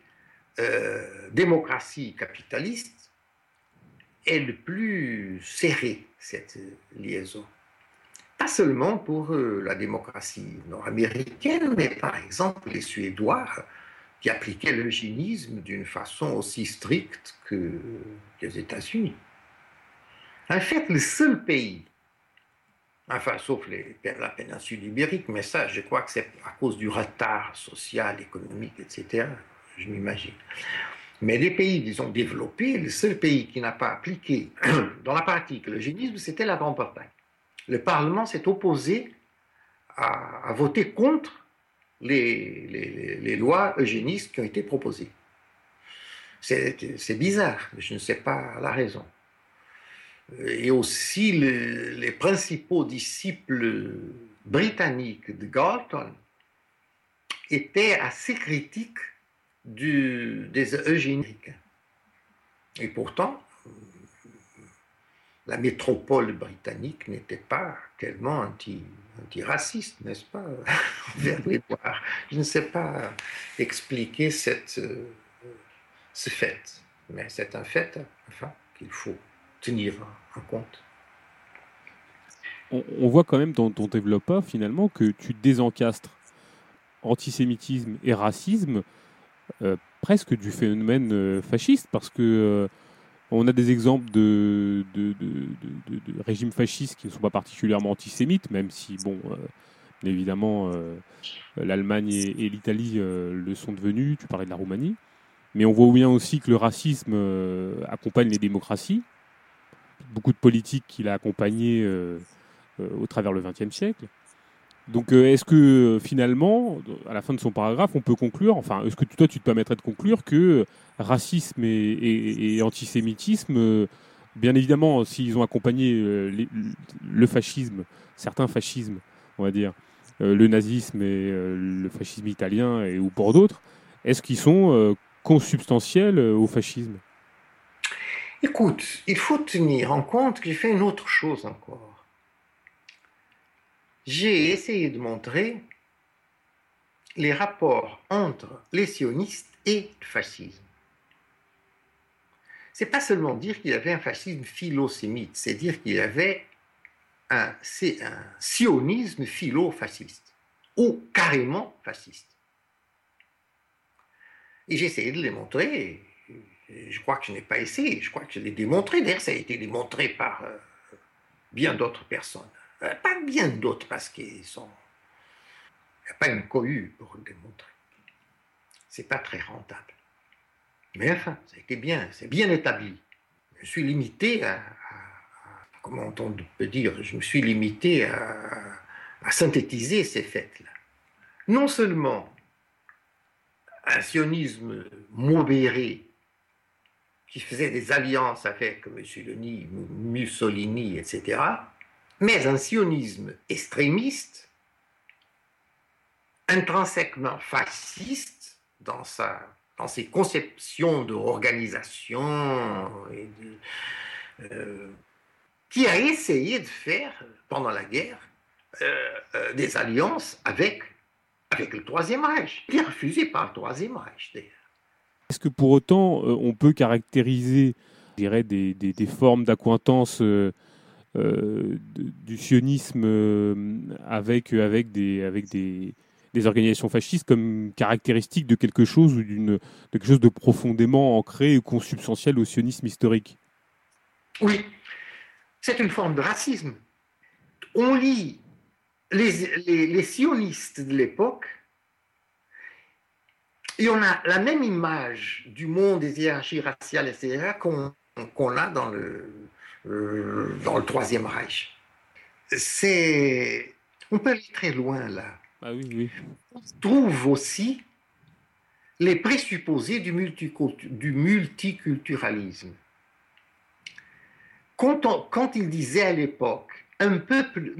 euh, démocratie capitaliste est le plus serré, cette liaison. Pas seulement pour euh, la démocratie nord-américaine, mais par exemple les Suédois qui appliquaient l'eugénisme d'une façon aussi stricte que les États-Unis. En fait, le seul pays Enfin, sauf la péninsule ibérique, mais ça, je crois que c'est à cause du retard social, économique, etc. Je m'imagine. Mais les pays, disons, développés, le seul pays qui n'a pas appliqué [clears throat] dans la pratique l'eugénisme, c'était la Grande-Bretagne. Le Parlement s'est opposé à, voter contre les, lois eugénistes qui ont été proposées. C'est bizarre, je ne sais pas la raison et aussi les, principaux disciples britanniques de Galton étaient assez critiques du, des eugéniques. Et pourtant, la métropole britannique n'était pas tellement anti, anti-raciste, n'est-ce pas, vers les Noirs. Je ne sais pas expliquer cette, ce fait, mais c'est un fait enfin, qu'il faut tenir en compte. On, voit quand même dans ton développement finalement que tu désencastres antisémitisme et racisme euh, presque du phénomène euh, fasciste parce que euh, on a des exemples de, régimes fascistes qui ne sont pas particulièrement antisémites, même si, bon, évidemment, l'Allemagne et, l'Italie le sont devenus. Tu parlais de la Roumanie. Mais on voit bien aussi que le racisme accompagne les démocraties beaucoup de politiques qu'il a accompagnées euh, euh, au travers le XXe siècle. Donc, euh, est-ce que finalement, à la fin de son paragraphe, on peut conclure, enfin, est-ce que toi, tu te permettrais de conclure que racisme et, antisémitisme, bien évidemment, s'ils ont accompagné le fascisme, certains fascismes, on va dire, le nazisme et le fascisme italien et ou pour d'autres, est-ce qu'ils sont consubstantiels au fascisme? Écoute, il faut tenir en compte j'ai fait une autre chose encore. J'ai essayé de montrer les rapports entre les sionistes et le fascisme. C'est pas seulement dire qu'il y avait un fascisme philosémite, c'est dire qu'il y avait un, sionisme philo-fasciste, ou carrément fasciste. Et j'ai essayé de les montrer, je crois que je n'ai pas essayé, je crois que je l'ai démontré. D'ailleurs, ça a été démontré par euh, bien d'autres personnes. Euh, pas bien d'autres, parce qu'ils sont. Il n'y a pas une cohue pour le démontrer. C'est pas très rentable. Mais enfin, ça a été bien, c'est bien établi. Je suis limité à, comment on peut dire, je me suis limité à, synthétiser ces faits-là. Non seulement un sionisme modéré qui faisait des alliances avec Mussolini, Mussolini, etc., mais un sionisme extrémiste, intrinsèquement fasciste dans, ses conceptions d'organisation, euh, qui a essayé de faire, pendant la guerre, euh, euh, des alliances avec, le Troisième Reich, qui est refusé par le Troisième Reich, d'ailleurs. Est-ce que pour autant, on peut caractériser je dirais, des, des, formes d'accointance euh, euh, du sionisme avec, avec, des, avec des, des, organisations fascistes comme caractéristique de quelque chose ou d'une quelque chose de profondément ancré et consubstantiel au sionisme historique Oui, c'est une forme de racisme. On lit les, les, sionistes de l'époque et on a la même image du monde des hiérarchies raciales, etc., qu'on a dans le, euh, dans le Troisième Reich. C'est, on peut aller très loin là. Ah oui, oui. On trouve aussi les présupposés du, du multiculturalisme. Quand, on, quand il disait à l'époque, un peuple,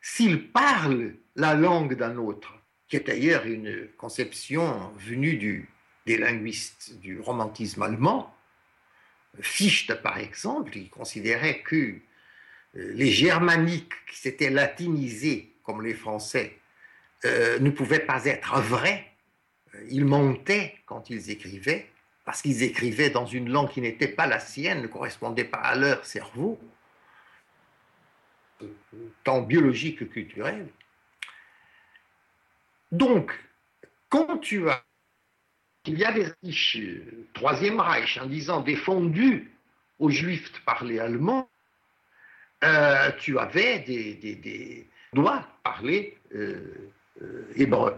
s'il parle la langue d'un autre, qui est d'ailleurs une conception venue du, des linguistes du romantisme allemand. Fichte, par exemple, il considérait que euh, les germaniques qui s'étaient latinisés, comme les Français, euh, ne pouvaient pas être vrais. Euh, ils montaient quand ils écrivaient, parce qu'ils écrivaient dans une langue qui n'était pas la sienne, ne correspondait pas à leur cerveau, tant biologique que culturel. Donc, quand tu as. Il y a des affiches Troisième Reich en disant défendu aux Juifs de parler allemand, euh, tu avais des, doigts parler euh, euh, hébreu.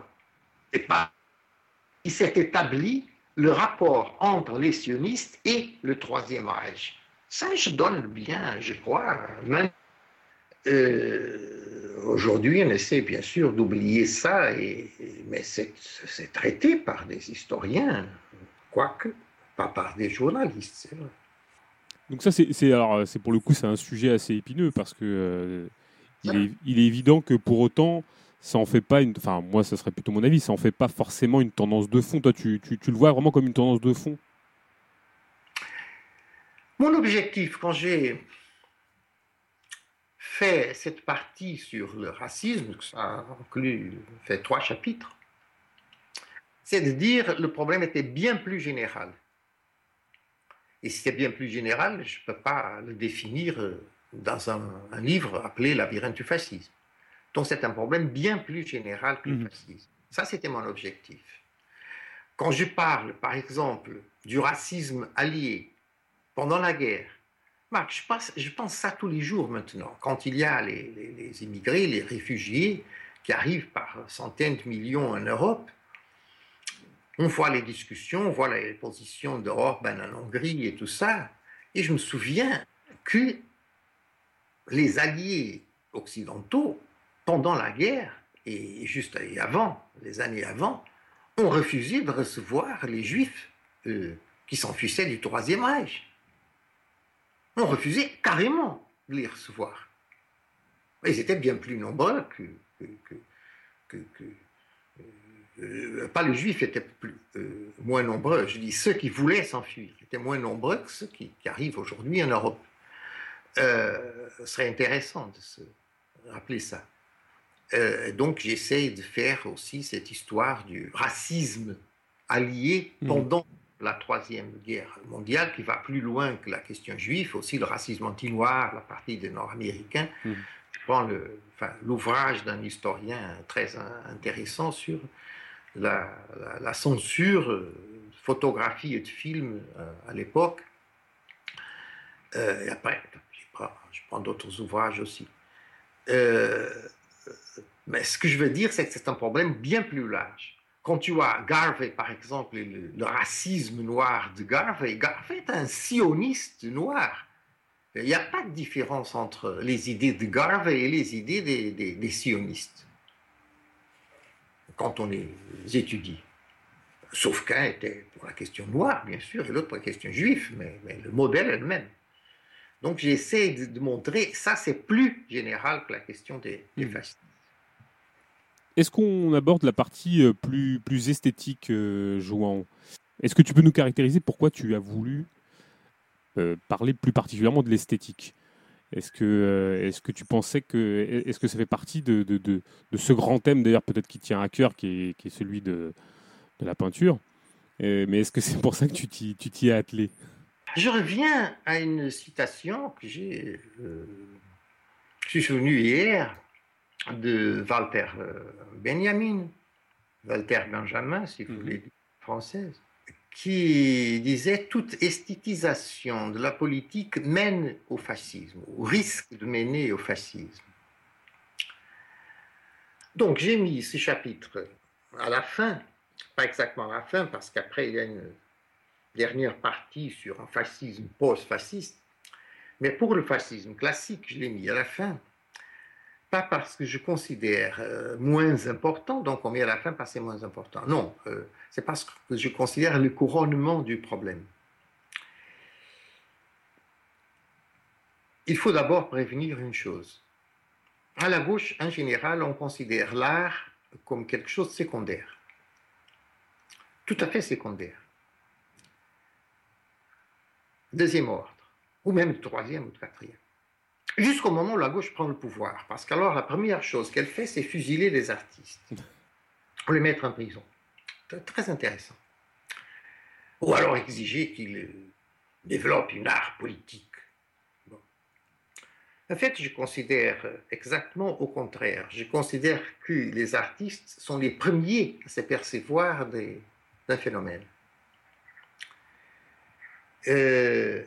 Il s'est établi le rapport entre les sionistes et le Troisième Reich. Ça, je donne bien, je crois, euh, aujourd'hui, on essaie bien sûr d'oublier ça, et, mais c'est traité par des historiens, quoique pas par des journalistes, c'est vrai. Donc ça, c'est alors c'est pour le coup c'est un sujet assez épineux parce que euh, il, est, il, est, évident que pour autant ça en fait pas une, enfin moi ça serait plutôt mon avis, ça en fait pas forcément une tendance de fond. Toi, tu, tu, tu le vois vraiment comme une tendance de fond? Mon objectif quand j'ai fait cette partie sur le racisme, ça inclut, fait trois chapitres, c'est de dire le problème était bien plus général. Et si c'est bien plus général, je ne peux pas le définir euh, dans un, livre appelé Labyrinthe du fascisme. Donc c'est un problème bien plus général que le mhm. fascisme. Ça, c'était mon objectif. Quand je parle, par exemple, du racisme allié pendant la guerre, Marc, je, pense, ça tous les jours maintenant. Quand il y a les, immigrés, les réfugiés qui arrivent par centaines de millions en Europe, on voit les discussions, on voit les positions de Orban en Hongrie et tout ça. Et je me souviens que les alliés occidentaux, pendant la guerre et juste avant, les années avant, ont refusé de recevoir les juifs euh, qui s'enfuissaient du Troisième Reich ont refusé carrément de les recevoir. Ils étaient bien plus nombreux que, que, que, euh, pas les juifs étaient plus, euh, moins nombreux, je dis ceux qui voulaient s'enfuir étaient moins nombreux que ceux qui, arrivent aujourd'hui en Europe. ce serait intéressant de se rappeler ça. donc j'essaie de faire aussi cette histoire du racisme allié mmh. La Troisième Guerre mondiale, qui va plus loin que la question juive, aussi le racisme anti-noir, la partie des Nord-Américains. Mmh. Je prends l'ouvrage d'un historien très intéressant sur la, censure de euh, photographie et de films euh, à l'époque. Euh, et après, je prends, d'autres ouvrages aussi. mais ce que je veux dire, c'est que c'est un problème bien plus large. Quand tu vois Garvey, par exemple, le, racisme noir de Garvey, Garvey est un sioniste noir. Il n'y a pas de différence entre les idées de Garvey et les idées des, sionistes, quand on les étudie. Sauf qu'un était pour la question noire, bien sûr, et l'autre pour la question juive, mais, le modèle est le même. Donc j'essaie de, montrer, ça c'est plus général que la question des, des hmm. fascistes. Est-ce qu'on aborde la partie euh, plus, esthétique, euh, Joan Est-ce que tu peux nous caractériser pourquoi tu as voulu euh, parler plus particulièrement de l'esthétique? Est-ce que, tu pensais que. Est-ce que ça fait partie de, ce grand thème, d'ailleurs, peut-être qui tient à cœur, qui est, celui de, de la peinture? Mais est-ce que c'est pour ça que tu t'y es attelé? Je reviens à une citation que j'ai. je suis souvenu hier de Walter euh, Benjamin, Walter Benjamin, si vous mhm. voulez française, qui disait toute esthétisation de la politique mène au fascisme, ou risque de mener au fascisme. Donc j'ai mis ce chapitre à la fin, pas exactement à la fin, parce qu'après il y a une dernière partie sur un fascisme post-fasciste, mais pour le fascisme classique, je l'ai mis à la fin pas parce que je considère euh, moins important, donc on met à la fin parce que c'est moins important. Non, euh, c'est parce que je considère le couronnement du problème. Il faut d'abord prévenir une chose. À la gauche, en général, on considère l'art comme quelque chose de secondaire. Tout à fait secondaire. Deuxième ordre, ou même troisième ou quatrième jusqu'au moment où la gauche prend le pouvoir. Parce qu'alors, la première chose qu'elle fait, c'est fusiler les artistes, ou les mettre en prison. Très intéressant. Ou alors exiger qu'ils développent une art politique. En fait, je considère exactement au contraire. Je considère que les artistes sont les premiers à se percevoir d'un phénomène. Euh,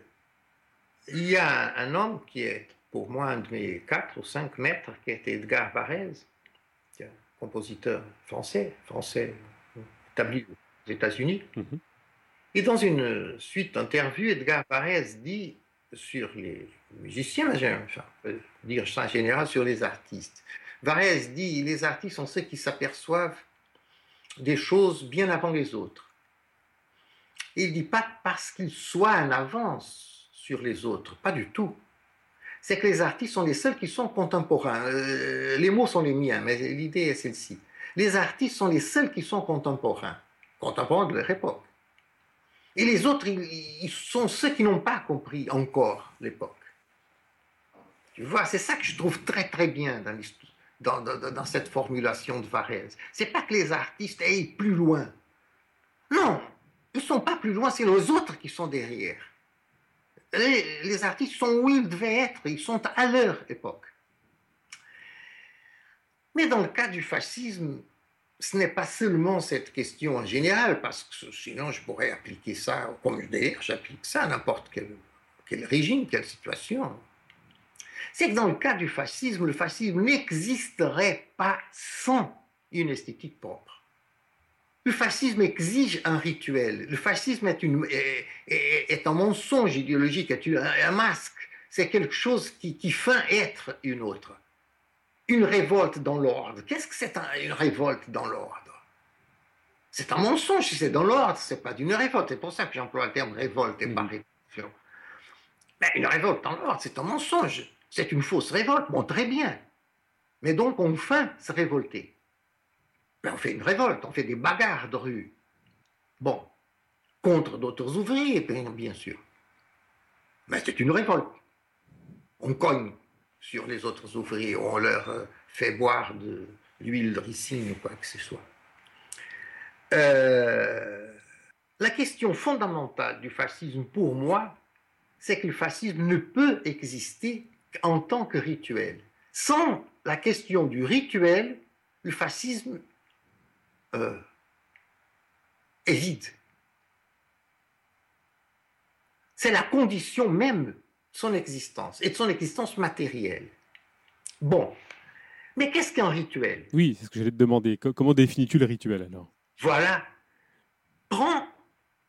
il y a un homme qui est pour moi, un de mes quatre ou cinq maîtres, qui était Edgar Varèse, compositeur français, français établi aux États-Unis. Mhm. Et dans une suite d'interviews, Edgar Varèse dit sur les musiciens, enfin, dire ça en général sur les artistes. Varèse dit les artistes sont ceux qui s'aperçoivent des choses bien avant les autres. il ne dit pas parce qu'ils soient en avance sur les autres, pas du tout c'est que les artistes sont les seuls qui sont contemporains. Euh, les mots sont les miens, mais l'idée est celle-ci. Les artistes sont les seuls qui sont contemporains, contemporains de leur époque. Et les autres, ils, sont ceux qui n'ont pas compris encore l'époque. Tu vois, c'est ça que je trouve très très bien dans, dans, cette formulation de Varese. C'est pas que les artistes aillent plus loin. Non, ils sont pas plus loin, c'est les autres qui sont derrière les, artistes sont où ils devaient être, ils sont à leur époque. Mais dans le cas du fascisme, ce n'est pas seulement cette question en général, parce que sinon je pourrais appliquer ça, comme d'ailleurs j'applique ça à n'importe quel, quel régime, quelle situation. C'est que dans le cas du fascisme, le fascisme n'existerait pas sans une esthétique propre. Le fascisme exige un rituel. Le fascisme est, une, est, un mensonge idéologique, est un, masque. C'est quelque chose qui, qui feint être une autre. Une révolte dans l'ordre. Qu'est-ce que c'est une révolte dans l'ordre? C'est un mensonge. Si c'est dans l'ordre, c'est pas d'une révolte. C'est pour ça que j'emploie le terme révolte et pas révolution. Mais une révolte dans l'ordre, c'est un mensonge. C'est une fausse révolte. Bon, très bien. Mais donc on feint se révolter. On fait une révolte, on fait des bagarres de rue. Bon, contre d'autres ouvriers, bien sûr. Mais c'est une révolte. On cogne sur les autres ouvriers, on leur euh, fait boire de l'huile de ricine ou quoi que ce soit. Euh, la question fondamentale du fascisme pour moi, c'est que le fascisme ne peut exister en tant que rituel. Sans la question du rituel, le fascisme euh, est vide. C'est la condition même de son existence et de son existence matérielle. Bon, mais qu'est-ce qu'un rituel? Oui, c'est ce que j'allais te demander. Comment définis-tu le rituel alors? Voilà. Prends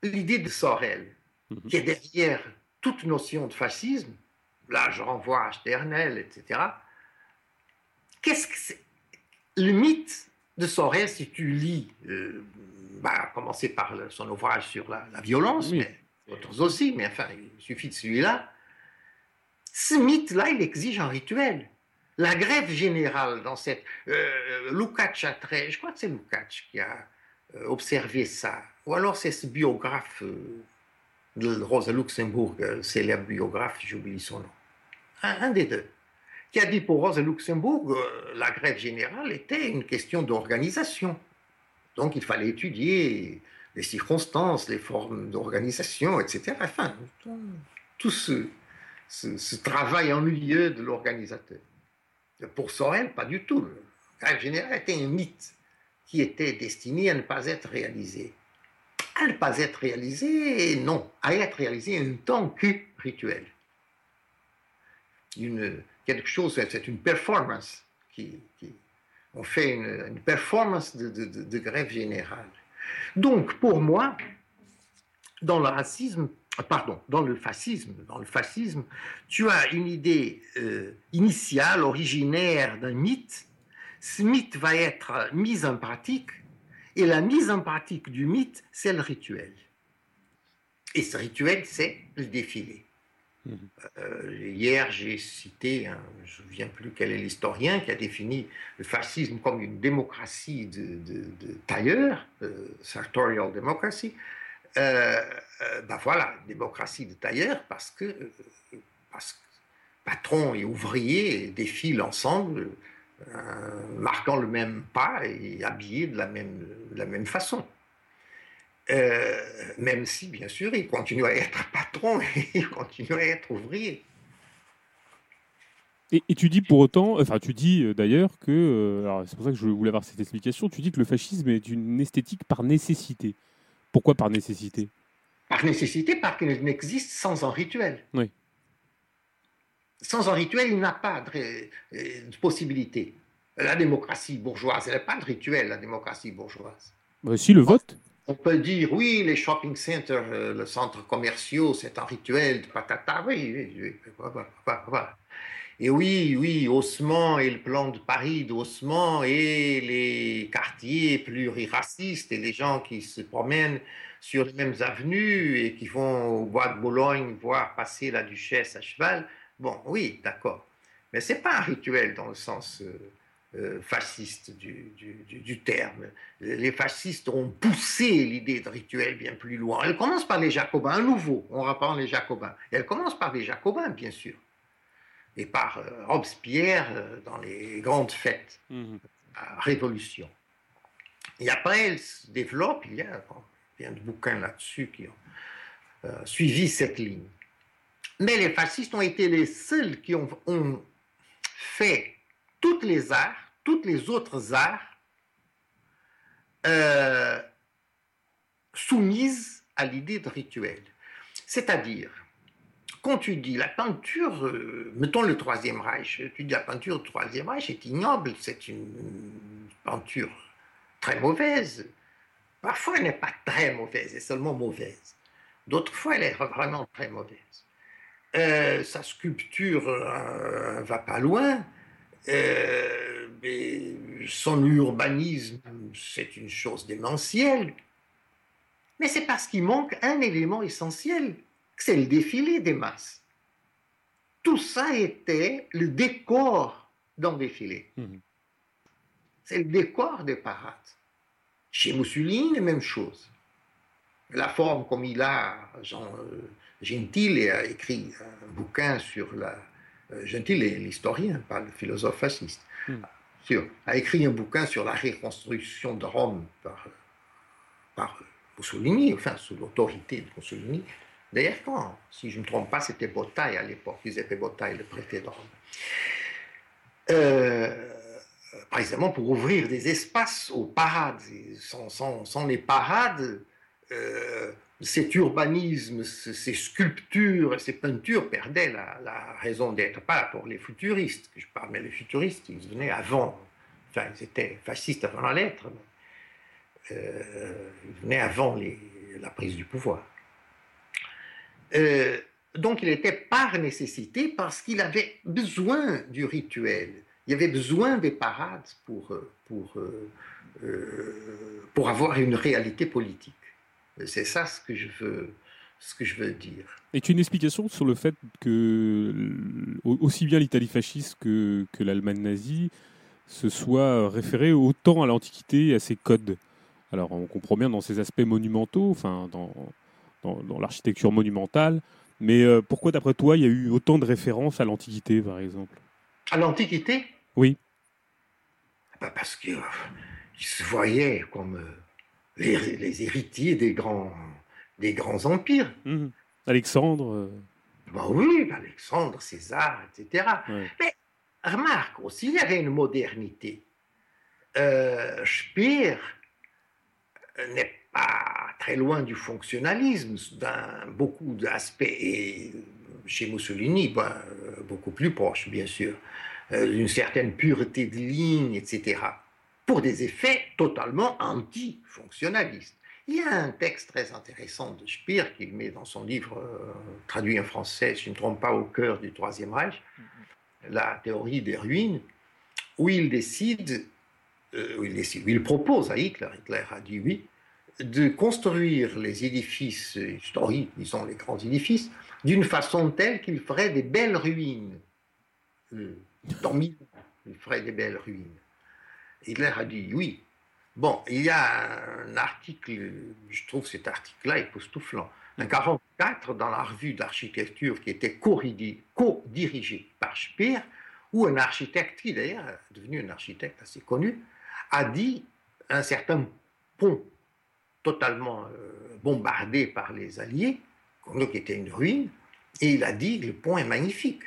l'idée de Sorel, mhm. qui est derrière toute notion de fascisme. Là, je renvoie à Sternel, etc. Qu'est-ce que c'est? Le mythe de Sorel, si tu lis, euh, bah, à commencer par son ouvrage sur la, violence, mais d'autres aussi, mais enfin, il suffit de celui-là. Ce mythe-là, il exige un rituel. La grève générale dans cette. Euh, Lukács a très. Je crois que c'est Lukács qui a euh, observé ça. Ou alors c'est ce biographe euh, de Rosa Luxembourg, euh, célèbre biographe, j'oublie son nom. Un, des deux. Qui a dit pour Rosa Luxembourg, la grève générale était une question d'organisation. Donc il fallait étudier les circonstances, les formes d'organisation, etc. Enfin, tout ce, ce travail ennuyeux de l'organisateur. Pour Sorel, pas du tout. La grève générale était un mythe qui était destiné à ne pas être réalisé. À ne pas être réalisé, non, à être réalisé en tant que rituel. Une, quelque chose, c'est une performance. Qui, on fait une, performance de, grève générale. Donc, pour moi, dans le racisme, pardon, dans le fascisme, dans le fascisme, tu as une idée euh, initiale, originaire d'un mythe. Ce mythe va être mis en pratique, et la mise en pratique du mythe, c'est le rituel. Et ce rituel, c'est le défilé. Mhm. Euh, hier, j'ai cité, je ne me souviens plus quel est l'historien, qui a défini le fascisme comme une démocratie de, de, tailleur, euh, sartorial democracy, euh, euh, ben voilà, démocratie de tailleur, parce que, parce que patrons et ouvriers défilent ensemble, marquant le même pas et habillés de la même façon. Même si, bien sûr, ils continuent à être patrons et [laughs] ils continuent à être ouvriers. Et, et, tu dis pour autant, enfin tu dis d'ailleurs que, c'est pour ça que je voulais avoir cette explication, tu dis que le fascisme est une esthétique par nécessité. Pourquoi par nécessité? Par nécessité, parce qu'il n'existe sans un rituel. Oui. Sans un rituel, il n'a pas de, possibilité. La démocratie bourgeoise, elle n'a pas de rituel, la démocratie bourgeoise. Bah, si, le vote. On peut dire, oui, les shopping centers, euh, les centres commerciaux, c'est un rituel de patata. Oui, oui, oui. Et oui, oui, Haussmann et le plan de Paris d'Haussmann et les quartiers pluriracistes et les gens qui se promènent sur les mêmes avenues et qui vont au bois de Boulogne voir passer la duchesse à cheval. Bon, oui, d'accord. Mais ce n'est pas un rituel dans le sens euh, euh, fasciste du, du, terme. Les fascistes ont poussé l'idée de rituel bien plus loin. Elle commence par les Jacobins, à nouveau, on reprend les Jacobins. Elle commence par les Jacobins, bien sûr et par euh, Robespierre euh, dans les grandes fêtes, mmh. la Révolution. Et après, elle se développe, il y a bien de bouquins là-dessus qui ont euh, suivi cette ligne. Mais les fascistes ont été les seuls qui ont, ont fait toutes les arts, toutes les autres arts, soumises à l'idée de rituel. C'est-à-dire, quand tu dis la peinture, euh, mettons le Troisième Reich, tu dis la peinture du Troisième Reich est ignoble, c'est une peinture très mauvaise. Parfois, elle n'est pas très mauvaise, elle est seulement mauvaise. D'autres fois, elle est vraiment très mauvaise. Euh, sa sculpture euh, va pas loin. Mais son urbanisme, c'est une chose démentielle. Mais c'est parce qu'il manque un élément essentiel c'est le défilé des masses. Tout ça était le décor d'un défilé. Mhm. C'est le décor des parades. Chez Mussolini, la même chose. La forme comme il a, Jean Gentile a écrit un bouquin sur la. Gentile est l'historien, pas le philosophe fasciste. A écrit un bouquin sur la reconstruction de Rome par, Mussolini, enfin sous l'autorité de Mussolini. D'ailleurs, quand, si je ne me trompe pas, c'était Bottaille à l'époque, Giuseppe Bottaille, le préfet de Rome. Euh, précisément pour ouvrir des espaces aux parades. Sans, les parades, euh, cet urbanisme, ces sculptures, ces peintures perdaient la, raison d'être. Pas pour les futuristes je parle, mais les futuristes, ils venaient avant. Enfin, ils étaient fascistes avant la lettre. Euh, ils venaient avant la prise du pouvoir. Euh, donc il était par nécessité parce qu'il avait besoin du rituel. Il y avait besoin des parades pour, euh, pour, pour avoir une réalité politique. C'est ça ce que je veux, ce que je veux dire. Et tu as une explication sur le fait que aussi bien l'Italie fasciste que, que l'Allemagne nazie se soit référé autant à l'Antiquité et à ses codes? Alors on comprend bien dans ces aspects monumentaux, enfin dans, dans, l'architecture monumentale, mais euh, pourquoi d'après toi il y a eu autant de références à l'Antiquité par exemple? À l'Antiquité? Oui. Bah, parce qu'ils se voyaient comme euh, les, héritiers des grands, des grands empires. Mmh. Alexandre euh. bah oui, Alexandre, César, etc. Mais remarque aussi, il y avait une modernité. Speer n'est pas très loin du fonctionnalisme dans beaucoup d'aspects, et chez Mussolini, ben, beaucoup plus proche, bien sûr, euh, d'une certaine pureté de ligne, etc., pour des effets totalement anti-fonctionnalistes. Il y a un texte très intéressant de Speer qu'il met dans son livre, euh, traduit en français, si je ne me trompe pas, au cœur du Troisième Reich, La théorie des ruines, où il décide euh, il, propose à Hitler, Hitler a dit oui, de construire les édifices historiques, disons les grands édifices, d'une façon telle qu'il ferait des belles ruines. Euh, dans il ferait des belles ruines. Hitler a dit oui. Bon, il y a un article, je trouve cet article-là époustouflant, un 44 dans la revue d'architecture qui était co-dirigée par Speer, où un architecte, qui d'ailleurs est devenu un architecte assez connu, a dit un certain pont totalement euh, bombardé par les Alliés, qui était une ruine, et il a dit le pont est magnifique,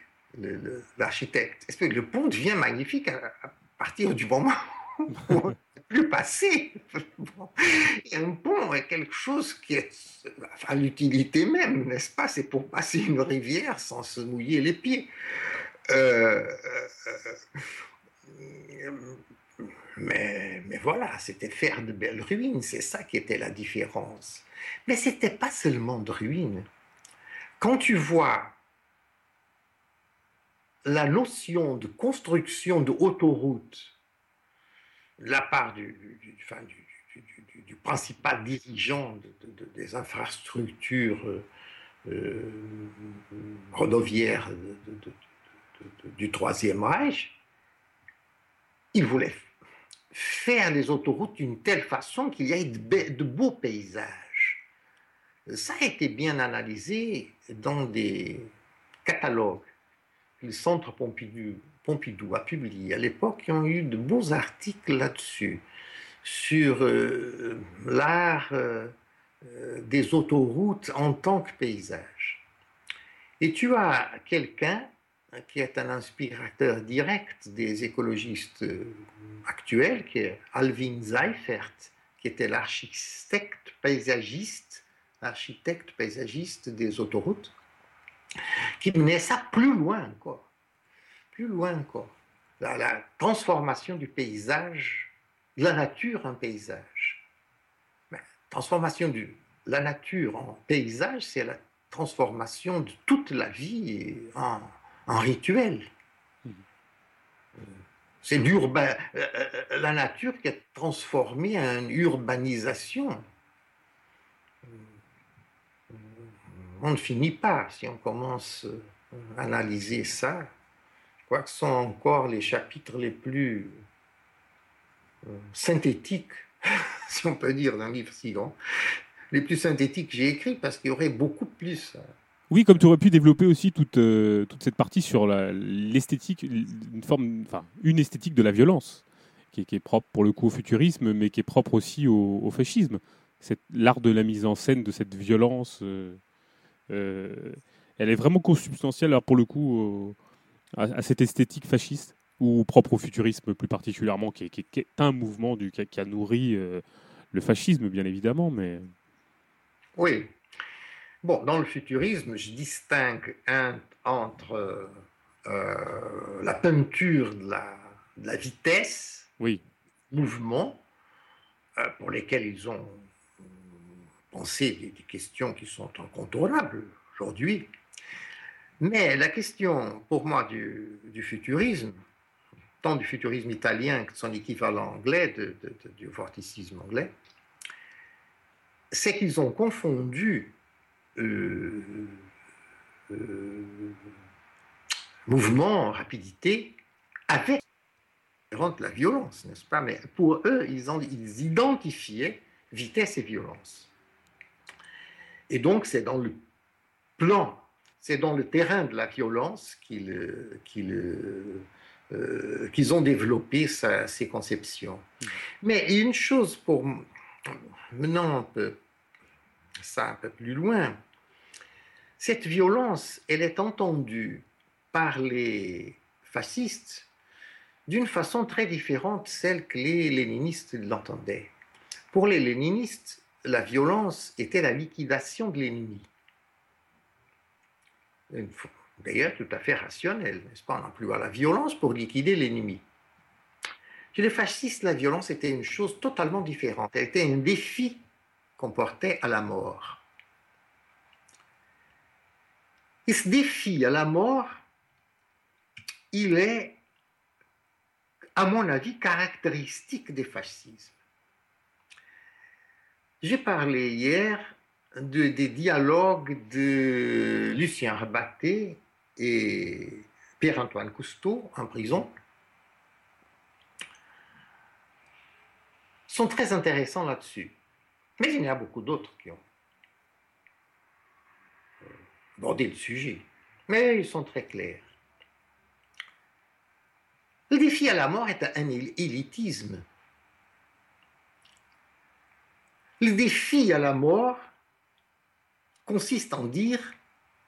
l'architecte. Est-ce que le pont devient magnifique à, partir du moment [laughs] plus passer Un pont est quelque chose qui est à l'utilité même, n'est-ce pas? C'est pour passer une rivière sans se mouiller les pieds. Euh, euh, mais, voilà, c'était faire de belles ruines, c'est ça qui était la différence. Mais ce n'était pas seulement de ruines. Quand tu vois la notion de construction de autoroute la part du, du, principal dirigeant des infrastructures euh, du Troisième Reich, il voulait faire les autoroutes d'une telle façon qu'il y ait de, beaux paysages. Ça a été bien analysé dans des catalogues que le Centre Pompidou, Pompidou a publié à l'époque, qui ont eu de beaux articles là-dessus, sur euh, l'art euh, euh, des autoroutes en tant que paysage. Et tu as quelqu'un qui est un inspirateur direct des écologistes actuel, qui est Alvin Seifert, qui était l'architecte paysagiste, paysagiste des autoroutes, qui menait ça plus loin encore, plus loin encore, la, la transformation du paysage, de la nature en paysage. Mais, transformation de la nature en paysage, c'est la transformation de toute la vie en, en rituel. C'est l'urbain, euh, euh, la nature qui est transformée en urbanisation. On ne finit pas si on commence à analyser ça. Que ce sont encore les chapitres les plus euh, synthétiques [laughs] si on peut dire, d'un livre si grand, les plus synthétiques que j'ai écrits, parce qu'il y aurait beaucoup plus. Oui, comme tu aurais pu développer aussi toute, euh, toute cette partie sur l'esthétique, une enfin, une esthétique de la violence, qui est, propre pour le coup au futurisme, mais qui est propre aussi au, fascisme. L'art de la mise en scène de cette violence, euh, euh, elle est vraiment consubstantielle, alors pour le coup, à, cette esthétique fasciste, ou propre au futurisme plus particulièrement, qui est, un mouvement du, qui, a, nourri le fascisme, bien évidemment, mais... Oui, Bon, dans le futurisme, je distingue entre euh, la peinture de la, vitesse, oui. mouvement, euh, pour lesquels ils ont pensé des, questions qui sont incontournables aujourd'hui. Mais la question, pour moi, du, futurisme, tant du futurisme italien que de son équivalent anglais, du vorticisme anglais, c'est qu'ils ont confondu euh, euh, mouvement, rapidité, avec la violence, n'est-ce pas? Mais pour eux, ils, ils identifiaient vitesse et violence. Et donc, c'est dans le plan, c'est dans le terrain de la violence qu'ils euh, qu'ils ont développé ces conceptions. Mais une chose pour menant un peu ça un peu plus loin, cette violence, elle est entendue par les fascistes d'une façon très différente celle que les léninistes l'entendaient. Pour les léninistes, la violence était la liquidation de l'ennemi. D'ailleurs, tout à fait rationnel, n'est-ce pas? On emploie la violence pour liquider l'ennemi. Chez les fascistes, la violence était une chose totalement différente. Elle était un défi qu'on portait à la mort. Et ce défi à la mort, il est, à mon avis, caractéristique des fascismes. J'ai parlé hier de, des dialogues de Lucien Rabaté et Pierre-Antoine Cousteau en prison. sont très intéressants là-dessus. Mais il y en a beaucoup d'autres qui ont aborder le sujet, mais ils sont très clairs. Le défi à la mort est un élitisme. Le défi à la mort consiste en dire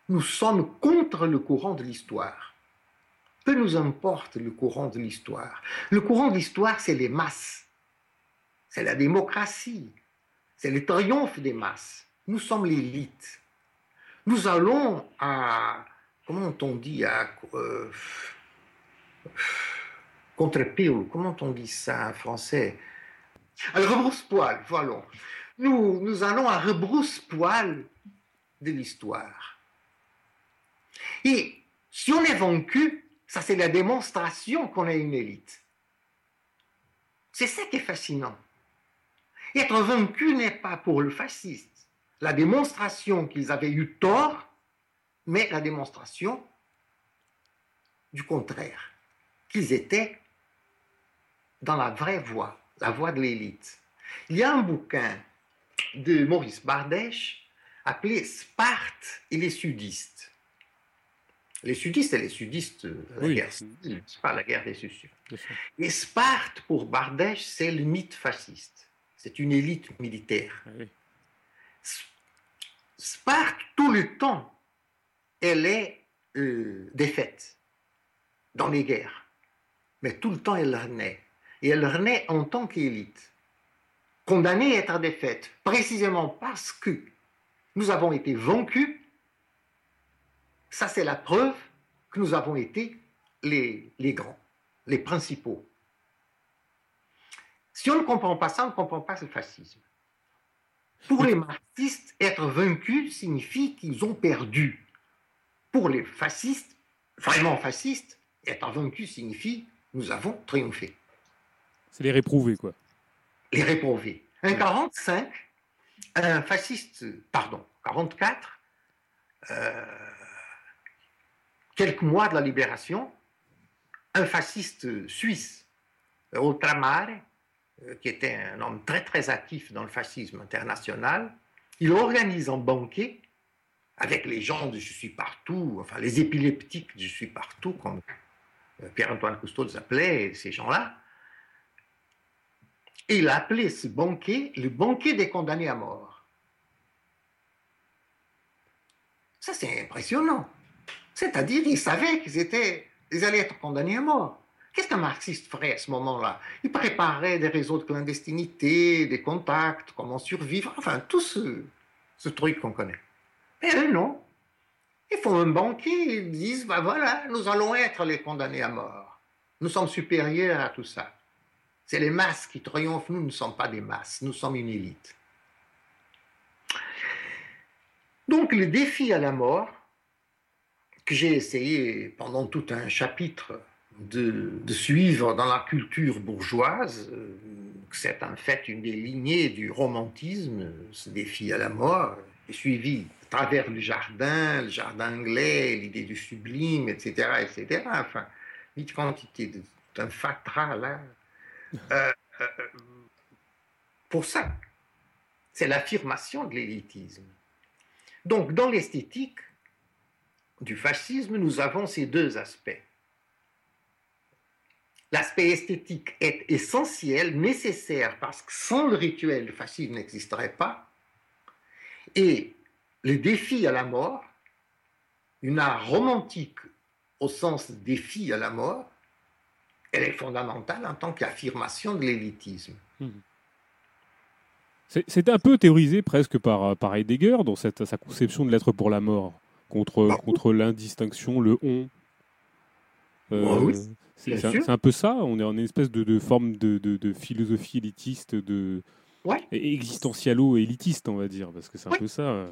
nous sommes contre le courant de l'histoire. Peu nous importe le courant de l'histoire? Le courant de l'histoire, c'est les masses. C'est la démocratie. C'est le triomphe des masses. Nous sommes l'élite nous allons à, comment on dit, à euh, contre-pile, comment on dit ça en français? À rebrousse-poil, voilà. Nous, nous allons à rebrousse-poil de l'histoire. Et si on est vaincu, ça c'est la démonstration qu'on est une élite. C'est ça qui est fascinant. Être vaincu n'est pas pour le fasciste la démonstration qu'ils avaient eu tort, mais la démonstration du contraire, qu'ils étaient dans la vraie voie, la voie de l'élite. Il y a un bouquin de Maurice Bardèche appelé Sparte et les sudistes. Les sudistes et les sudistes de la guerre c'est pas la guerre des succions. Et Sparte, pour Bardèche, c'est le mythe fasciste. C'est une élite militaire. Ah Sparte, tout le temps, elle est euh, défaite dans les guerres. Mais tout le temps, elle renaît. Et elle renaît en tant qu'élite, condamnée à être défaite, précisément parce que nous avons été vaincus. Ça, c'est la preuve que nous avons été les, les grands, les principaux. Si on ne comprend pas ça, on ne comprend pas ce fascisme. Pour les marxistes, être vaincu signifie qu'ils ont perdu. Pour les fascistes, vraiment fascistes, être vaincu signifie nous avons triomphé. C'est les réprouvés, quoi. Les réprouvés. Un 45, un fasciste, pardon, 44, euh, quelques mois de la libération, un fasciste suisse, Ultramare, euh, qui était un homme très très actif dans le fascisme international, il organise un banquet avec les gens de Je suis partout, enfin les épileptiques de Je suis partout, comme euh, Pierre-Antoine Cousteau les appelait, ces gens-là. Il a ce banquet le banquet des condamnés à mort. Ça, c'est impressionnant. C'est-à-dire, ils savaient qu'ils étaient, ils allaient être condamnés à mort. Qu'est-ce qu'un marxiste ferait à ce moment-là? Il préparait des réseaux de clandestinité, des contacts, comment survivre, enfin, tout ce, ce truc qu'on connaît. Mais eux, non. Ils font un banquet, ils disent, ben voilà, nous allons être les condamnés à mort. Nous sommes supérieurs à tout ça. C'est les masses qui triomphent, nous ne sommes pas des masses, nous sommes une élite. Donc le défi à la mort, que j'ai essayé pendant tout un chapitre de, suivre dans la culture bourgeoise, euh, c'est en fait une des lignées du romantisme, ce défi à la mort, est suivi à travers le jardin, le jardin anglais, l'idée du sublime, etc., etc. Enfin, une quantité d'un fatras là. Euh, euh, pour ça, c'est l'affirmation de l'élitisme. Donc, dans l'esthétique du fascisme, nous avons ces deux aspects. L'aspect esthétique est essentiel, nécessaire, parce que sans le rituel, le fascisme n'existerait pas. Et le défi à la mort, une art romantique au sens défi à la mort, elle est fondamentale en tant qu'affirmation de l'élitisme. Hmm. C'était un peu théorisé presque par, par Heidegger dans cette, sa conception de l'être pour la mort, contre, bah, contre l'indistinction, le on. Euh, bah oui. C'est un, peu ça, on est en une espèce de, forme de, philosophie élitiste, de existentialo-élitiste, on va dire, parce que c'est un peu ça.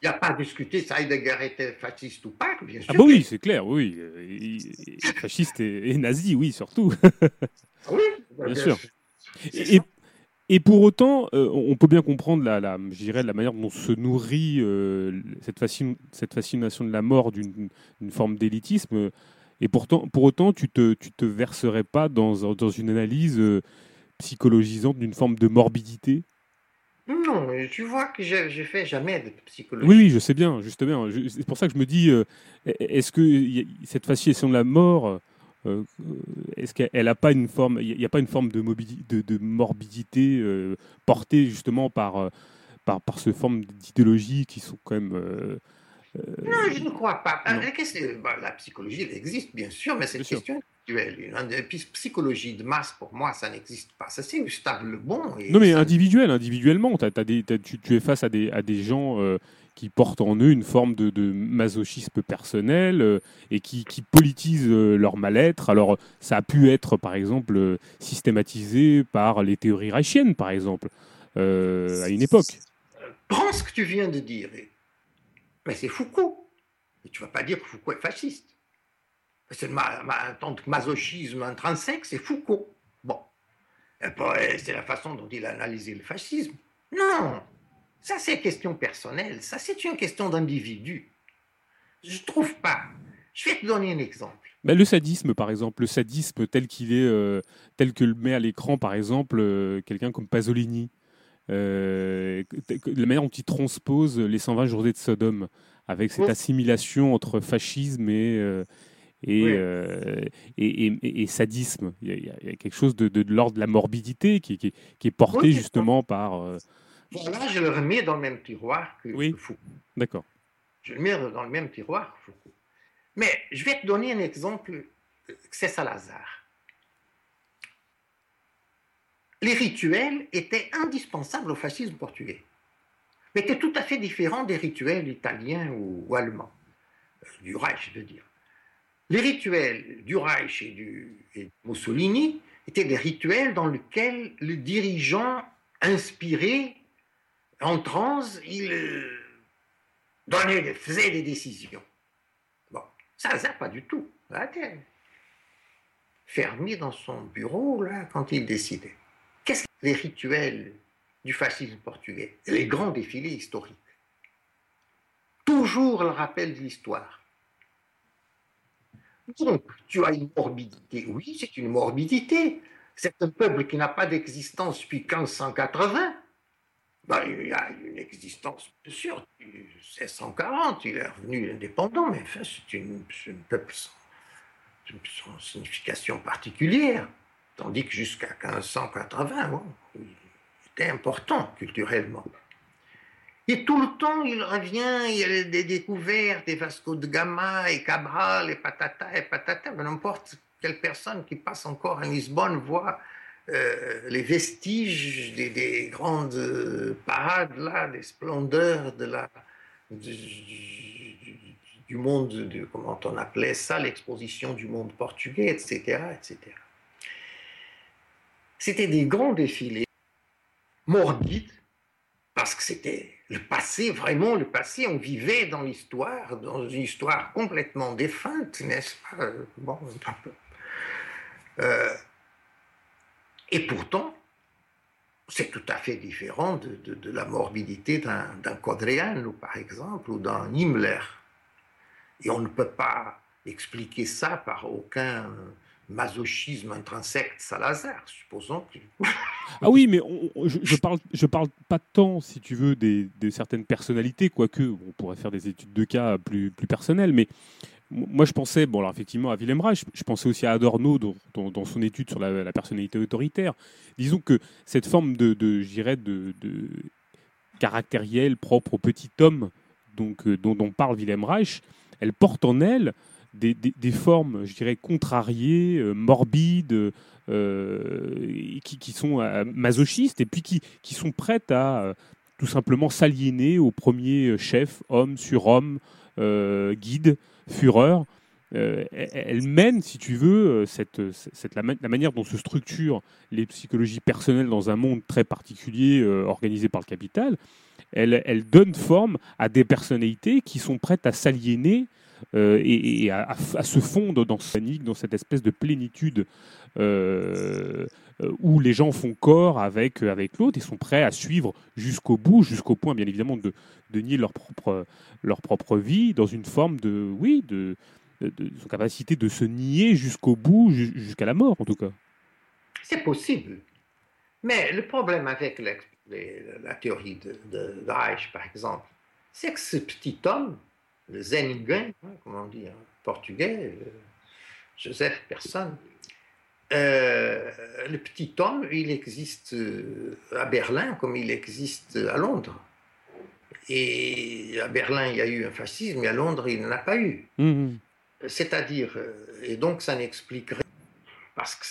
Il n'y a pas à discuter si Heidegger était fasciste ou pas, bien sûr. Ah bah oui, c'est clair, oui. fasciste et, nazi, oui, surtout. oui, bien sûr. Et, pour autant, euh, on peut bien comprendre la, la, la manière dont se nourrit euh, cette, cette, fascination de la mort d'une forme d'élitisme. Et pourtant, pour autant, tu te, tu te verserais pas dans, dans une analyse euh, psychologisante d'une forme de morbidité? Non, tu vois que j'ai fait jamais de psychologie. Oui, je sais bien, justement. C'est pour ça que je me dis, euh, est-ce que cette fascination de la mort, euh, est-ce qu'elle n'a pas une forme, il n'y a pas une forme de, de, de morbidité portée justement par, par, par ce forme d'idéologie qui sont quand même non, je ne crois pas. Euh, la psychologie, elle existe, bien sûr, mais c'est une question individuelle. Une psychologie de masse, pour moi, ça n'existe pas. Ça, c'est Gustave Le Bon. non, mais individuel, individuellement. tu, es face à des, à des gens euh, qui portent en eux une forme de, masochisme personnel euh, et qui, qui politisent leur mal-être. Alors, ça a pu être, par exemple, systématisé par les théories reichiennes, par exemple, à une époque. Prends ce que tu viens de dire mais c'est Foucault. Et tu vas pas dire que Foucault est fasciste. C'est que masochisme intrinsèque, c'est Foucault. Bon. C'est la façon dont il a analysé le fascisme. Non, ça c'est question personnelle, ça c'est une question d'individu. Je trouve pas. Je vais te donner un exemple. Le sadisme, par exemple, le sadisme tel qu'il est, euh, tel que le met à l'écran, par exemple, euh, quelqu'un comme Pasolini. Euh, la manière dont il transpose les 120 journées de Sodome, avec cette assimilation entre fascisme et, euh, euh, et, et, et, sadisme. Il y, a, quelque chose de, de, l'ordre de la morbidité qui, qui, qui est porté justement par. Voilà, je le remets dans le même tiroir que, oui. D'accord. Je le mets dans le même tiroir que Foucault. Mais je vais te donner un exemple, c'est Salazar. Les rituels étaient indispensables au fascisme portugais, mais étaient tout à fait différents des rituels italiens ou, allemands, euh, du Reich, je veux dire. Les rituels du Reich et du Mussolini étaient des rituels dans lesquels le dirigeant inspiré, en transe, il euh, faisait des décisions. Bon, ça, ça, pas du tout. Fermé dans son bureau, là, quand il décidait. Les rituels du fascisme portugais Les grands défilés historiques. Toujours le rappel de l'histoire. Donc, tu as une morbidité. Oui, c'est une morbidité. C'est un peuple qui n'a pas d'existence depuis 1580. Ben, il y a une existence, bien sûr, 1640, il est revenu indépendant, mais enfin, c'est un peuple sans, sans, signification particulière. Tandis que jusqu'à 1580, bon, il était important culturellement. Et tout le temps, il revient, il y a des découvertes, des Vasco de Gama, et Cabral, et patata, et patata. N'importe quelle personne qui passe encore à Lisbonne voit euh, les vestiges des, grandes parades, là, des splendeurs de la, du, monde, de, comment on appelait ça, l'exposition du monde portugais, etc. etc. C'était des grands défilés morbides, parce que c'était le passé, vraiment le passé. On vivait dans l'histoire, dans une histoire complètement défunte, n'est-ce pas? Bon, euh, Et pourtant, c'est tout à fait différent de, la morbidité d'un Codreanu, par exemple, ou d'un Himmler. Et on ne peut pas expliquer ça par aucun masochisme intrinsèque de Salazar, supposons que... [laughs] ah oui, mais je, je, parle, je parle pas tant, si tu veux, des, de certaines personnalités, quoique on pourrait faire des études de cas plus, plus personnelles, mais moi je pensais, bon alors effectivement à Willem Reich, je pensais aussi à Adorno dans, son étude sur la, personnalité autoritaire. Disons que cette forme de, de de, de caractériel propre au petit homme donc, euh, dont, dont parle Willem Reich, elle porte en elle des, formes, je dirais, contrariées, euh, morbides, euh, qui, sont euh, masochistes et puis qui, qui sont prêtes à tout simplement s'aliéner au premier chef, homme sur homme, guide, fureur. elle mène, si tu veux, cette, cette la, manière dont se structurent les psychologies personnelles dans un monde très particulier organisé par le capital. Elle, elle, donne forme à des personnalités qui sont prêtes à s'aliéner euh, et, à, se fondre dans ce panique, dans cette espèce de plénitude euh, où les gens font corps avec, avec l'autre et sont prêts à suivre jusqu'au bout, jusqu'au point bien évidemment de, de nier leur propre, leur propre vie dans une forme de, oui, de, de, son capacité de se nier jusqu'au bout, jusqu'à la mort en tout cas. C'est possible. Mais le problème avec la théorie de, de Reich, par exemple, c'est que ce petit homme, le Zeningen, hein, comme on dit en portugais, euh, Joseph Personne. Euh, le petit homme, il existe euh, à Berlin comme il existe à Londres. Et à Berlin, il y a eu un fascisme, et à Londres, il n'en a pas eu. Mmh. C'est-à-dire, et donc ça n'expliquerait parce que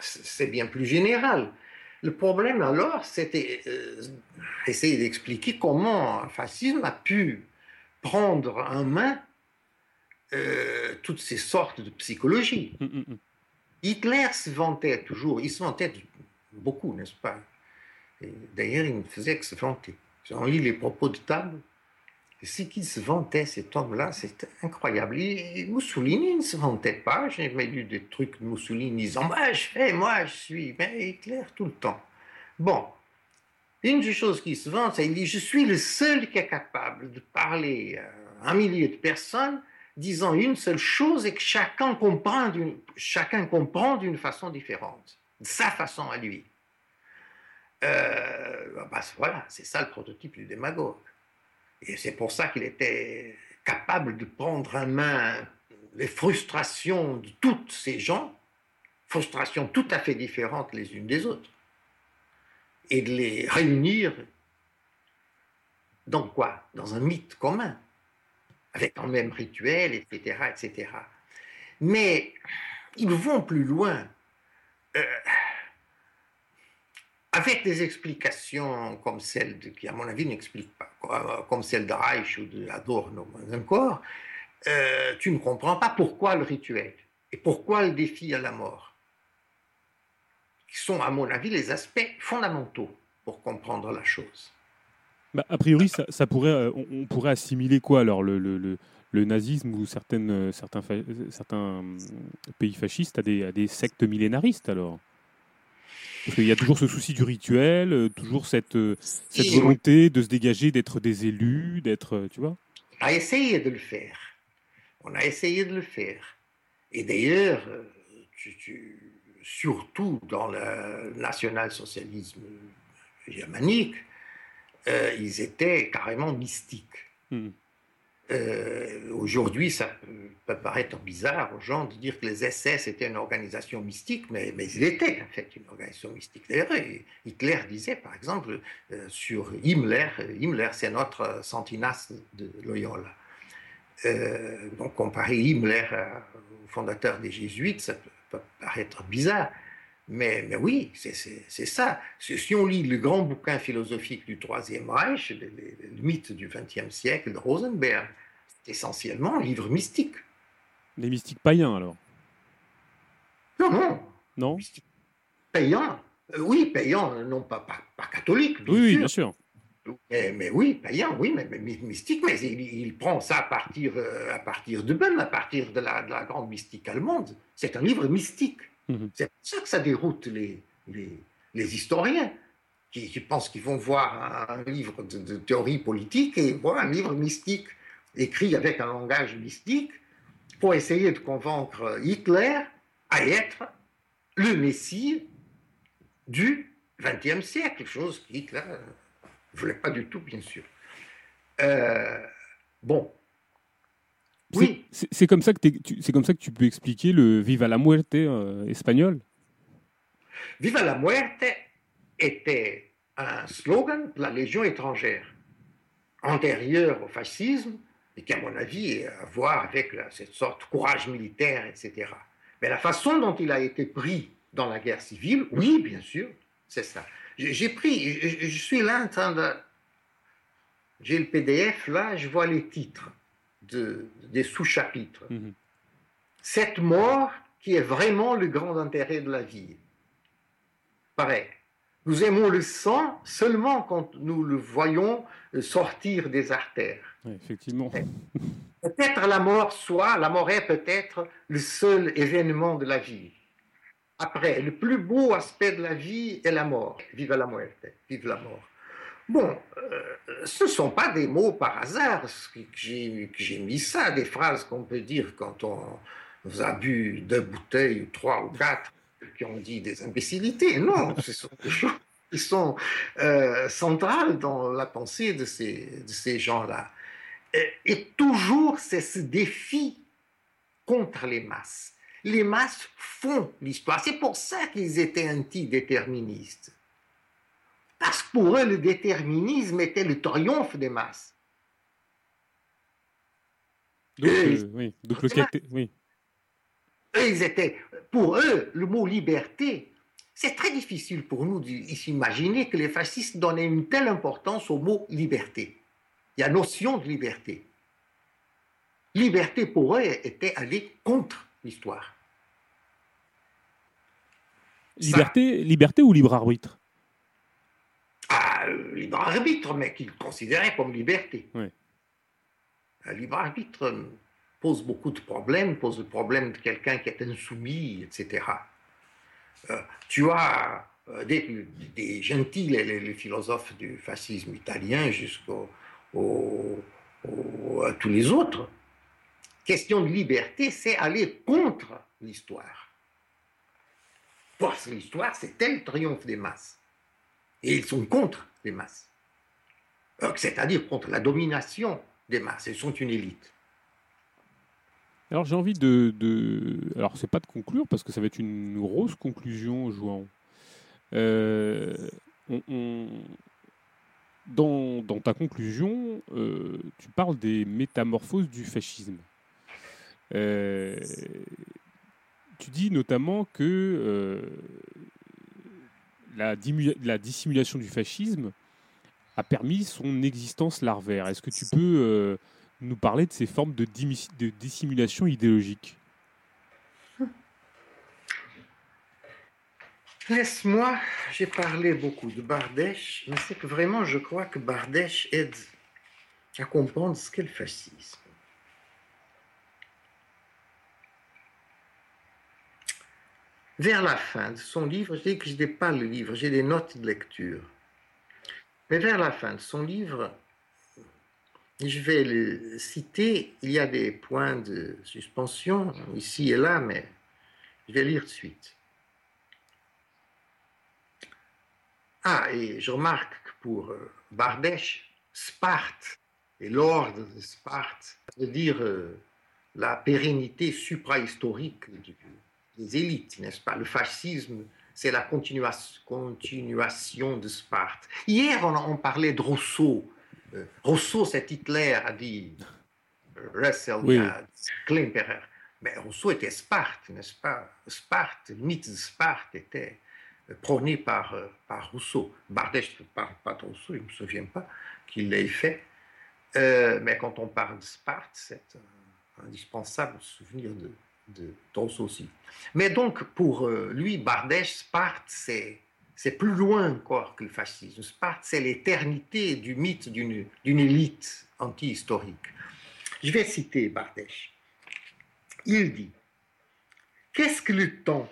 c'est bien plus général. Le problème alors, c'était essayer d'expliquer comment un fascisme a pu prendre en main euh, toutes ces sortes de psychologie. Mm, mm, mm. Hitler se vantait toujours, il se vantait beaucoup, n'est-ce pas? D'ailleurs, il ne faisait que se vanter. On lit les propos de table, ce qu'il se vantait, cet homme-là, c'est incroyable. Et Mussolini ne se vantait pas. J'ai jamais lu des trucs de Mussolini disant Moi, je fais, moi, je suis. Mais Hitler, tout le temps. Bon, une des choses qui se vante, c'est qu'il dit Je suis le seul qui est capable de parler à un millier de personnes disant une seule chose et que chacun comprend d'une, chacun comprend d'une façon différente, de sa façon à lui. Euh, bah, voilà, c'est ça le prototype du démagogue. Et c'est pour ça qu'il était capable de prendre en main les frustrations de toutes ces gens, frustrations tout à fait différentes les unes des autres et de les réunir dans quoi? Dans un mythe commun, avec un même rituel, etc. etc. Mais ils vont plus loin. Euh, avec des explications comme celle de, qui, à mon avis, n'expliquent pas, comme celle de Reich ou de Adorno encore, euh, tu ne comprends pas pourquoi le rituel et pourquoi le défi à la mort qui sont, à mon avis, les aspects fondamentaux pour comprendre la chose. Bah, a priori, ça, pourrait, euh, on, pourrait assimiler quoi alors le, le, le, nazisme ou certaines, euh, certains, certains euh, pays fascistes à des, à des sectes millénaristes alors? Parce qu'il y a toujours ce souci du rituel, toujours cette, cette volonté de se dégager, d'être des élus, d'être, tu vois? On a essayé de le faire. On a essayé de le faire. Et d'ailleurs, tu surtout dans le national-socialisme germanique, euh, ils étaient carrément mystiques. Hmm. Euh, aujourd'hui, ça peut, paraître bizarre aux gens de dire que les SS étaient une organisation mystique, mais, mais ils étaient en fait une organisation mystique. D'ailleurs, Hitler disait par exemple euh, sur Himmler, Himmler c'est notre Santinas de Loyola. Donc comparer Himmler au fondateur des Jésuites, ça peut, paraître bizarre. Mais, mais, oui, c'est ça. Si on lit le grand bouquin philosophique du Troisième Reich, le, le mythe du XXe siècle de Rosenberg, c'est essentiellement un livre mystique. Les mystiques païens, alors? Non, non. Non? Païens euh, Oui, païens, non pas, pas, catholiques, bien oui, sûr. bien sûr. Mais, oui, païen, oui, mais, mystique, mais il, prend ça à partir, euh, à partir de Ben, à partir de la, de la grande mystique allemande. C'est un livre mystique. Mhm. C'est pour ça que ça déroute les, les, les historiens qui, pensent qu'ils vont voir un, livre de, théorie politique et voir un livre mystique écrit avec un langage mystique pour essayer de convaincre Hitler à être le Messie du XXe siècle, chose qu'Hitler ne voulait pas du tout, bien sûr. Euh, bon, oui. C'est comme, ça que c'est comme ça que tu peux expliquer le Viva la muerte euh, espagnol Viva la muerte était un slogan de la Légion étrangère, antérieur au fascisme, et qui, à mon avis, a à voir avec cette sorte de courage militaire, etc. Mais la façon dont il a été pris dans la guerre civile, oui, bien sûr, c'est ça. J'ai pris, je, suis là en train de. J'ai le PDF, là, je vois les titres des sous-chapitres. Mhm. Cette mort qui est vraiment le grand intérêt de la vie. Pareil. Nous aimons le sang seulement quand nous le voyons sortir des artères. effectivement. Peut-être la mort soit, la mort est peut-être le seul événement de la vie. Après, le plus beau aspect de la vie est la mort. Vive la vive la mort. Bon, euh, ce ne sont pas des mots par hasard que j'ai mis ça, des phrases qu'on peut dire quand on, a bu deux bouteilles, ou trois ou quatre, qui ont dit des imbécilités. Non, ce sont des choses qui sont euh, centrales dans la pensée de ces, gens-là. Et toujours, c'est ce défi contre les masses. Les masses font l'histoire. C'est pour ça qu'ils étaient antidéterministes. Parce que pour eux, le déterminisme était le triomphe des masses. Donc, euh, oui, donc le oui. ils étaient, pour eux, le mot liberté, c'est très difficile pour nous d'imaginer que les fascistes donnaient une telle importance au mot liberté. Il y a notion de liberté. Liberté pour eux était aller contre l'histoire. Liberté, liberté ou libre arbitre? À libre arbitre, mais qu'il considérait comme liberté. Oui. Un libre arbitre pose beaucoup de problèmes, pose le problème de quelqu'un qui est insoumis, etc. Euh, tu as euh, des, des, gentils, les, philosophes du fascisme italien jusqu'à tous les autres. Question de liberté, c'est aller contre l'histoire. Que l'histoire, c'est tel triomphe des masses. Et ils sont contre les masses. Euh, c'est-à-dire contre la domination des masses. Ils sont une élite. Alors j'ai envie de, de... Alors c'est pas de conclure parce que ça va être une grosse conclusion, Jouan. Euh, dans, dans, ta conclusion, euh, tu parles des métamorphoses du fascisme. Tu dis notamment que la, dissimulation du fascisme a permis son existence larvaire. Est-ce que tu peux euh, nous parler de ces formes de, de dissimulation idéologique? Laisse-moi, j'ai parlé beaucoup de Bardèche, mais c'est que vraiment je crois que Bardèche aide à comprendre ce qu'est le fascisme. vers la fin de son livre, je dis que je n'ai pas le livre, j'ai des notes de lecture. Mais vers la fin de son livre, je vais le citer, il y a des points de suspension ici et là, mais je vais lire de suite. Ah, et je remarque que pour euh, Bardèche, Sparte et l'ordre de Sparte, ça veut dire euh, la pérennité suprahistorique du, des élites, n'est-ce pas? Le fascisme, c'est la continuation de Sparte. Hier, on, parlait de Rousseau. Euh, Rousseau, c'est Hitler, a dit Russell, oui. Mais Rousseau était Sparte, n'est-ce pas? Sparte, le mythe de Sparte était prôné par, euh, par Rousseau. Bardèche ne parle pas de Rousseau, il ne me souviens pas qu'il l'ait fait. Euh, mais quand on parle de Sparte, c'est indispensable souvenir de, de, aussi. Mais donc, pour euh, lui, Bardèche, Sparte, c'est, c'est plus loin encore que le fascisme. Sparte, c'est l'éternité du mythe d'une, d'une élite anti-historique. Je vais citer Bardèche. Il dit Qu'est-ce que le temps,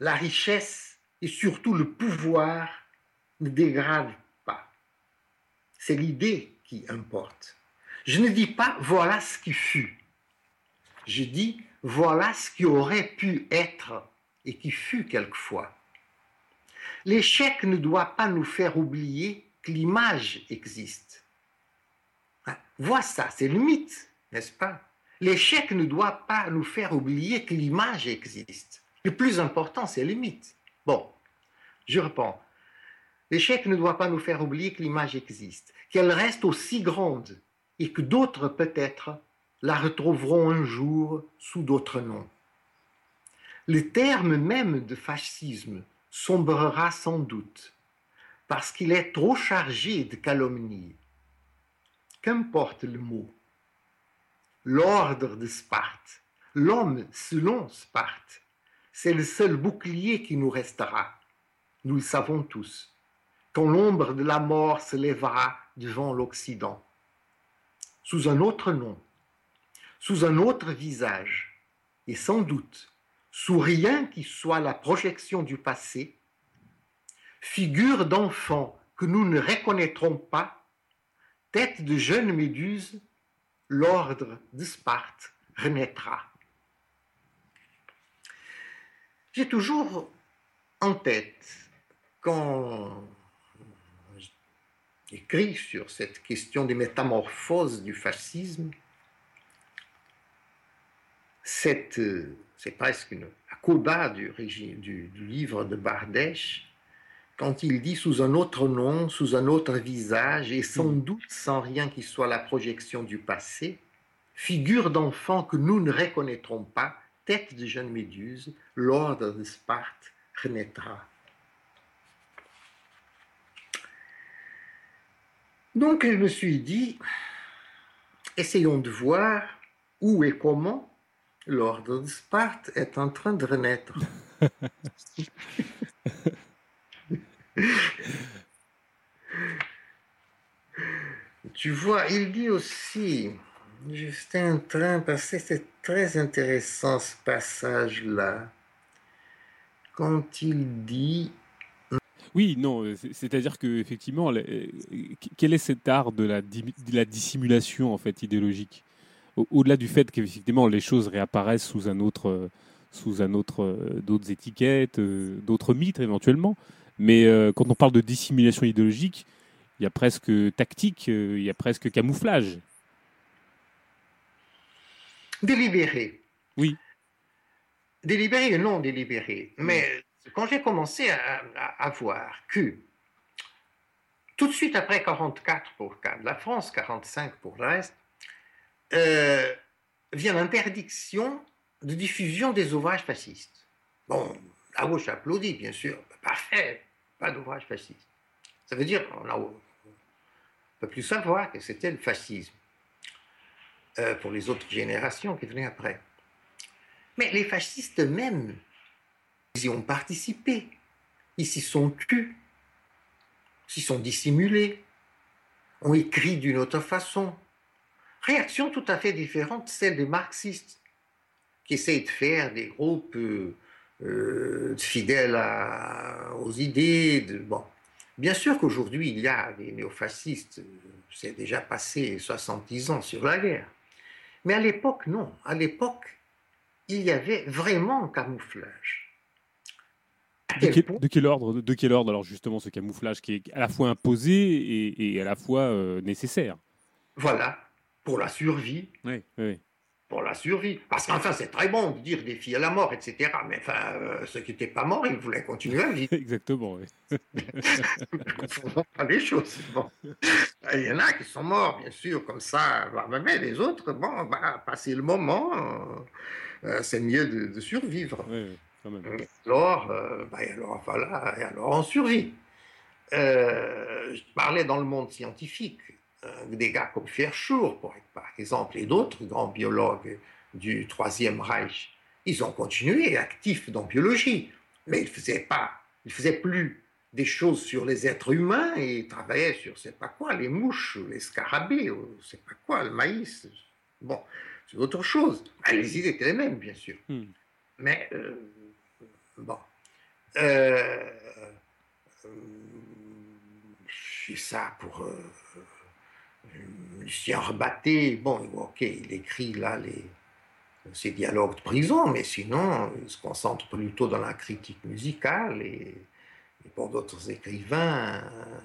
la richesse et surtout le pouvoir ne dégrade pas? C'est l'idée qui importe. Je ne dis pas voilà ce qui fut. Je dis voilà ce qui aurait pu être et qui fut quelquefois. L'échec ne doit pas nous faire oublier que l'image existe. Hein? Vois ça, c'est le mythe, n'est-ce pas? L'échec ne doit pas nous faire oublier que l'image existe. Le plus important, c'est le mythe. Bon, je reprends. L'échec ne doit pas nous faire oublier que l'image existe, qu'elle reste aussi grande et que d'autres peut-être la retrouveront un jour sous d'autres noms. Le terme même de fascisme sombrera sans doute parce qu'il est trop chargé de calomnie. Qu'importe le mot. L'ordre de Sparte, l'homme selon Sparte, c'est le seul bouclier qui nous restera nous le savons tous, quand l'ombre de la mort se lèvera devant l'Occident, sous un autre nom, sous un autre visage, et sans doute sous rien qui soit la projection du passé, figure d'enfant que nous ne reconnaîtrons pas, tête de jeune méduse, l'ordre de Sparte renaîtra. J'ai toujours en tête quand j'écris sur cette question des métamorphoses du fascisme, c'est presque une, coda du, du, du, livre de Bardèche, quand il dit sous un autre nom, sous un autre visage, et sans hmm. doute sans rien qui soit la projection du passé, figure d'enfant que nous ne reconnaîtrons pas, tête de jeune méduse, l'ordre de Sparte renaîtra. Donc je me suis dit, essayons de voir où et comment l'ordre de Sparte est en train de renaître. [laughs] tu vois, il dit aussi, j'étais en train de passer, c'est très intéressant ce passage-là, quand il dit oui, non, c'est-à-dire que effectivement, euh, quel est cet art de la, la dissimulation en fait idéologique? Au-delà du fait qu'effectivement les choses réapparaissent sous un autre, euh, sous un autre, d'autres étiquettes, d'autres mythes éventuellement, mais quand on parle de dissimulation idéologique, il y a presque tactique, il y a presque camouflage. Délibéré. Oui. Délibéré et non délibéré. Mais quand j'ai commencé à, voir que tout de suite après 44 pour la France, 45 pour le reste, euh, vient l'interdiction de diffusion des ouvrages fascistes. Bon, la gauche applaudit, bien sûr. Parfait, pas d'ouvrages fascistes. Ça veut dire qu'on ne peut plus savoir que c'était le fascisme euh, pour les autres générations qui venaient après. Mais les fascistes eux-mêmes ils y ont participé. Ils s'y sont tus, s'y sont dissimulés, ont écrit d'une autre façon. Réaction tout à fait différente de celle des marxistes, qui essayent de faire des groupes euh, euh, fidèles aux idées. De, bon. Bien sûr qu'aujourd'hui, il y a des néofascistes, c'est déjà passé 70 ans sur la guerre. Mais à l'époque, non. À l'époque, il y avait vraiment un camouflage de, quel, ordre, de quel ordre alors justement ce camouflage qui est à la fois imposé et, à la fois euh, nécessaire? Voilà, pour la survie. Oui, oui pour la survie. Parce qu'enfin, c'est très bon de dire des filles à la mort, etc. Mais enfin, euh, ceux qui n'étaient pas morts, ils voulaient continuer à vivre. [laughs] Exactement, oui. [laughs] pas les choses. Bon. Il y en a qui sont morts, bien sûr, comme ça. Mais les autres, bon, bah, passer le moment, euh, euh, c'est mieux de, survivre. Oui, quand même. Alors, bah, alors, voilà, et alors on survit. je parlais dans le monde scientifique des gars comme Verschoor, par exemple, et d'autres grands biologues du Troisième Reich, ils ont continué actifs dans la biologie, mais ils ne faisaient pas, ils faisaient plus des choses sur les êtres humains et ils travaillaient sur, c'est pas quoi, les mouches, les scarabées, c'est pas quoi, le maïs. Bon, c'est autre chose. Les idées étaient les mêmes, bien sûr. Hmm. Mais, euh, bon. Euh, je ça pour Lucien Rebatté, bon, ok, il écrit là ses dialogues de prison, mais sinon, il se concentre plutôt dans la critique musicale et, pour d'autres écrivains, euh,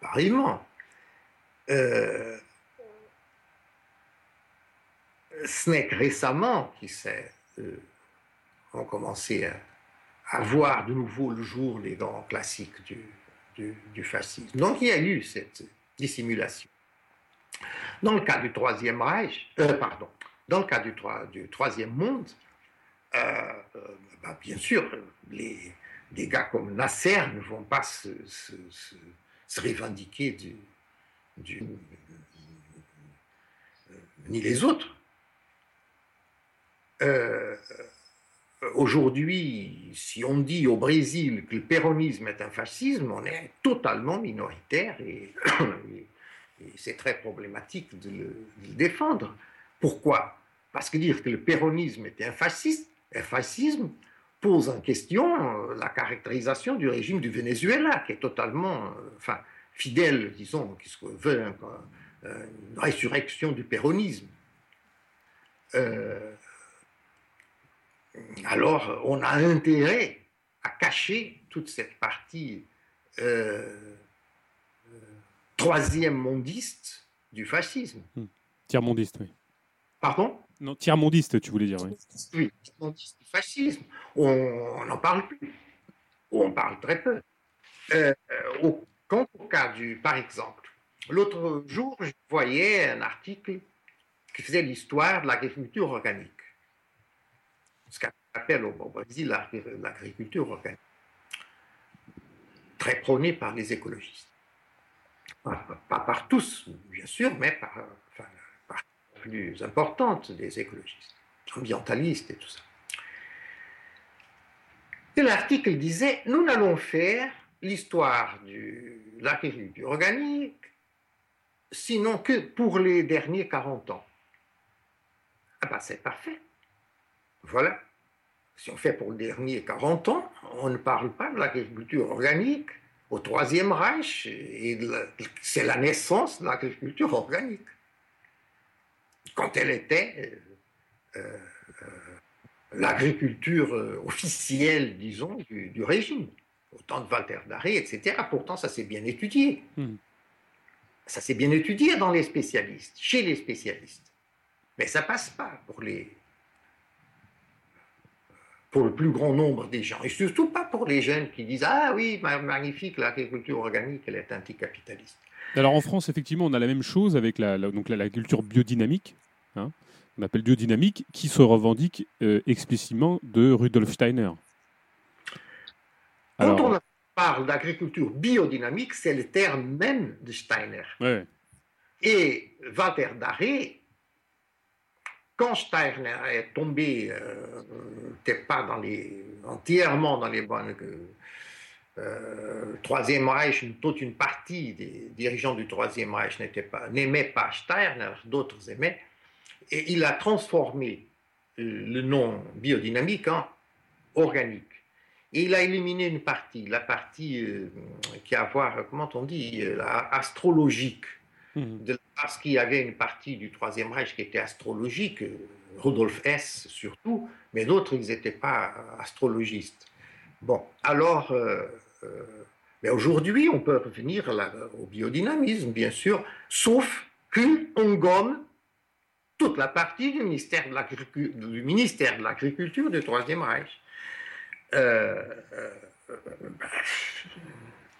pareillement. Euh, ce n'est que récemment qu'ils euh, ont commencé à, voir de nouveau le jour les grands classiques du fascisme. Donc il y a eu cette dissimulation. Dans le cas du Troisième Reich, euh, pardon, dans le cas du, Troisième Monde, euh, euh, bah, bien sûr, les, des gars comme Nasser ne vont pas se, revendiquer ni les autres. Aujourd'hui, si on dit au Brésil que le péronisme est un fascisme, on est totalement minoritaire et [coughs] c'est très problématique de le, défendre. Pourquoi? Parce que dire que le péronisme était un, fasciste, un fascisme pose en question euh, la caractérisation du régime du Venezuela, qui est totalement, euh, enfin, fidèle, disons, qui se veut euh, une résurrection du péronisme. alors, on a intérêt à cacher toute cette partie troisième mondiste du fascisme. Hmm. Tiers-mondiste, oui. Pardon? Non, tiers-mondiste, tu voulais dire, oui. Oui, mondiste du fascisme. On n'en parle plus. on parle très peu. Euh, au, quant au cas du, par exemple, l'autre jour, je voyais un article qui faisait l'histoire de l'agriculture organique. Ce qu'on appelle au Brésil l'agriculture organique. Très prônée par les écologistes pas, par tous, bien sûr, mais par, par la plus importante des écologistes, ambientalistes et tout ça. Et l'article disait, nous n'allons faire l'histoire de l'agriculture organique, sinon que pour les derniers 40 ans. Ah ben c'est parfait. Voilà. Si on fait pour les derniers 40 ans, on ne parle pas de l'agriculture organique, au Troisième Reich, et c'est la naissance de l'agriculture organique. Quand elle était euh, euh, l'agriculture officielle, disons, du, régime, au temps de Walter Darré, etc. Pourtant, ça s'est bien étudié. Hmm. Ça s'est bien étudié dans les spécialistes, chez les spécialistes. Mais ça passe pas pour les, pour le plus grand nombre des gens, et surtout pas pour les jeunes qui disent Ah oui, magnifique, l'agriculture organique, elle est anticapitaliste. Alors en France, effectivement, on a la même chose avec la, donc l'agriculture biodynamique, hein, on appelle biodynamique, qui se revendique euh, explicitement de Rudolf Steiner. Quand on parle d'agriculture biodynamique, c'est le terme même de Steiner. Et Walter Darré quand Steiner est tombé, n'était euh, pas dans les, entièrement dans les bonnes. Euh, Troisième Reich, toute une partie des dirigeants du Troisième Reich n'aimaient pas, pas Steiner, d'autres aimaient, et il a transformé le nom biodynamique en organique. Et il a éliminé une partie, la partie euh, qui a à voir, comment on dit, euh, astrologique. Mhm. Parce qu'il y avait une partie du Troisième Reich qui était astrologique, euh, Rudolf Hess surtout, mais d'autres, ils n'étaient pas astrologistes. Bon, alors, euh, mais aujourd'hui, on peut revenir au biodynamisme, bien sûr, sauf qu'on gomme toute la partie du ministère de l'Agriculture du Troisième Reich.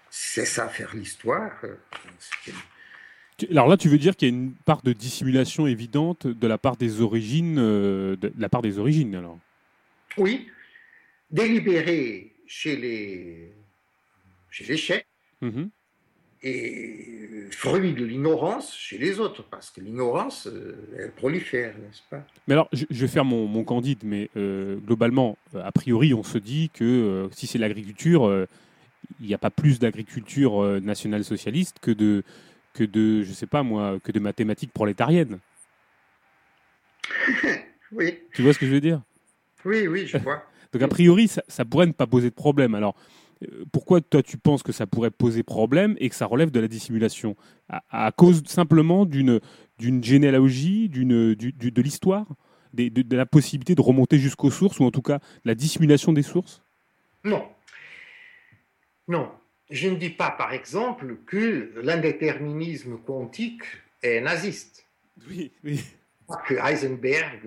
c'est ça faire l'histoire. Alors là, tu veux dire qu'il y a une part de dissimulation évidente de la part des origines, euh, de la part des origines, alors? Oui, délibéré chez les, chez les chefs mhm. et fruit de l'ignorance chez les autres, parce que l'ignorance, euh, elle prolifère, n'est-ce pas? Mais alors, je, vais faire mon, mon candide, mais euh, globalement, a priori, on se dit que si c'est l'agriculture, il n'y a pas plus d'agriculture nationale socialiste que de que de, je sais pas moi, que de mathématiques prolétariennes. [laughs] oui. Tu vois ce que je veux dire? Oui, oui, je vois. [laughs] Donc a priori, ça, pourrait ne pas poser de problème. Alors, euh, pourquoi toi tu penses que ça pourrait poser problème et que ça relève de la dissimulation? À, cause simplement d'une d'une généalogie, d'une de l'histoire, de, de, la possibilité de remonter jusqu'aux sources ou en tout cas la dissimulation des sources? Non. Non. Je ne dis pas, par exemple, que l'indéterminisme quantique est naziste. Oui, oui. Que Heisenberg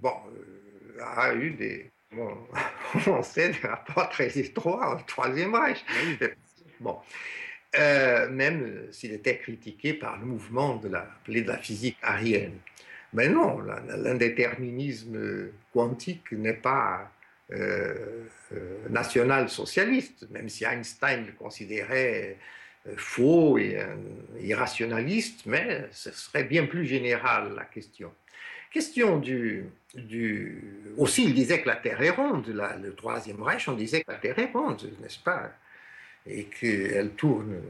bon, euh, a eu des, bon, [laughs] on sait, des rapports très étroits au Troisième Reich. Bon. Euh, même s'il était critiqué par le mouvement de la, de la physique arienne. Mais non, l'indéterminisme quantique n'est pas euh, euh, national-socialiste, même si Einstein le considérait euh, faux et irrationaliste, mais ce serait bien plus général la question. Question du. Aussi, il disait que la Terre est ronde, le Troisième Reich, on disait que la Terre est ronde, n'est-ce pas? Et qu'elle tourne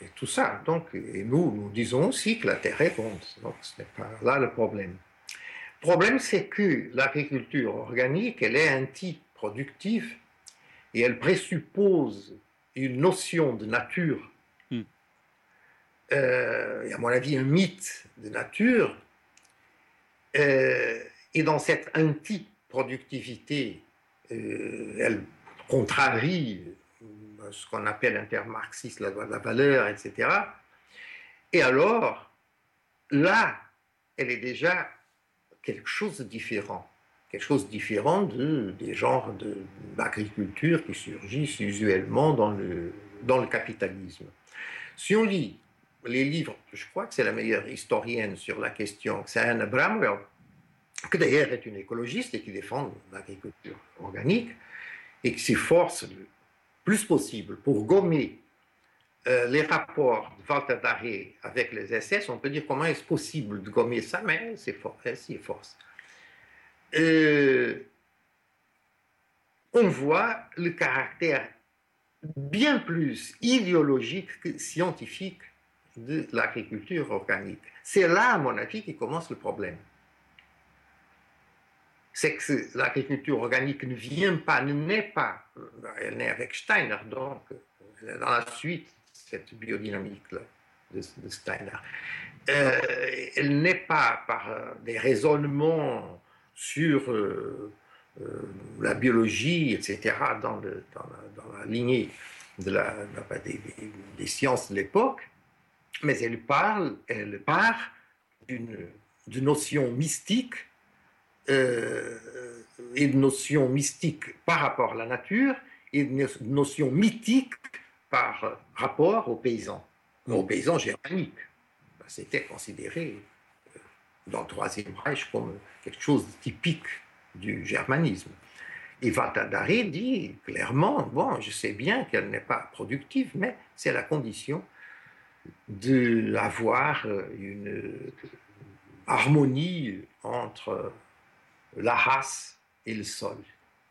et tout ça. Donc, et nous, nous disons aussi que la Terre est ronde. Donc, ce n'est pas là le problème. Le problème, c'est que l'agriculture organique, elle est un type productive et elle présuppose une notion de nature, hmm. euh, et à mon avis un mythe de nature, euh, et dans cette anti-productivité, euh, elle contrarie ce qu'on appelle intermarxiste la loi de la valeur, etc. Et alors, là, elle est déjà quelque chose de différent chose de différent de, des genres d'agriculture qui surgissent usuellement dans le, dans le capitalisme. Si on lit les livres, je crois que c'est la meilleure historienne sur la question, c'est Anne Bramwell, qui d'ailleurs est une écologiste et qui défend l'agriculture organique, et qui s'efforce le plus possible pour gommer euh, les rapports de Walter Darré avec les SS. On peut dire comment est-ce possible de gommer ça, mais elle s'y efforce. Euh, on voit le caractère bien plus idéologique que scientifique de l'agriculture organique. C'est là, à mon avis, qui commence le problème. C'est que l'agriculture organique ne vient pas, ne naît pas, elle naît avec Steiner, donc dans la suite, cette biodynamique-là de, Steiner. Euh, elle n'est pas par euh, des raisonnements sur euh, euh, la biologie, etc., dans, le, dans, la, lignée de la, des, sciences de l'époque, mais elle parle, elle part d'une notion mystique euh, et de notion mystique par rapport à la nature et de notion mythique par rapport aux paysans, aux paysans germaniques. C'était considéré dans le Troisième Reich comme quelque chose de typique du germanisme. Et Vatadare dit clairement, bon, je sais bien qu'elle n'est pas productive, mais c'est la condition d'avoir une harmonie entre la race et le sol.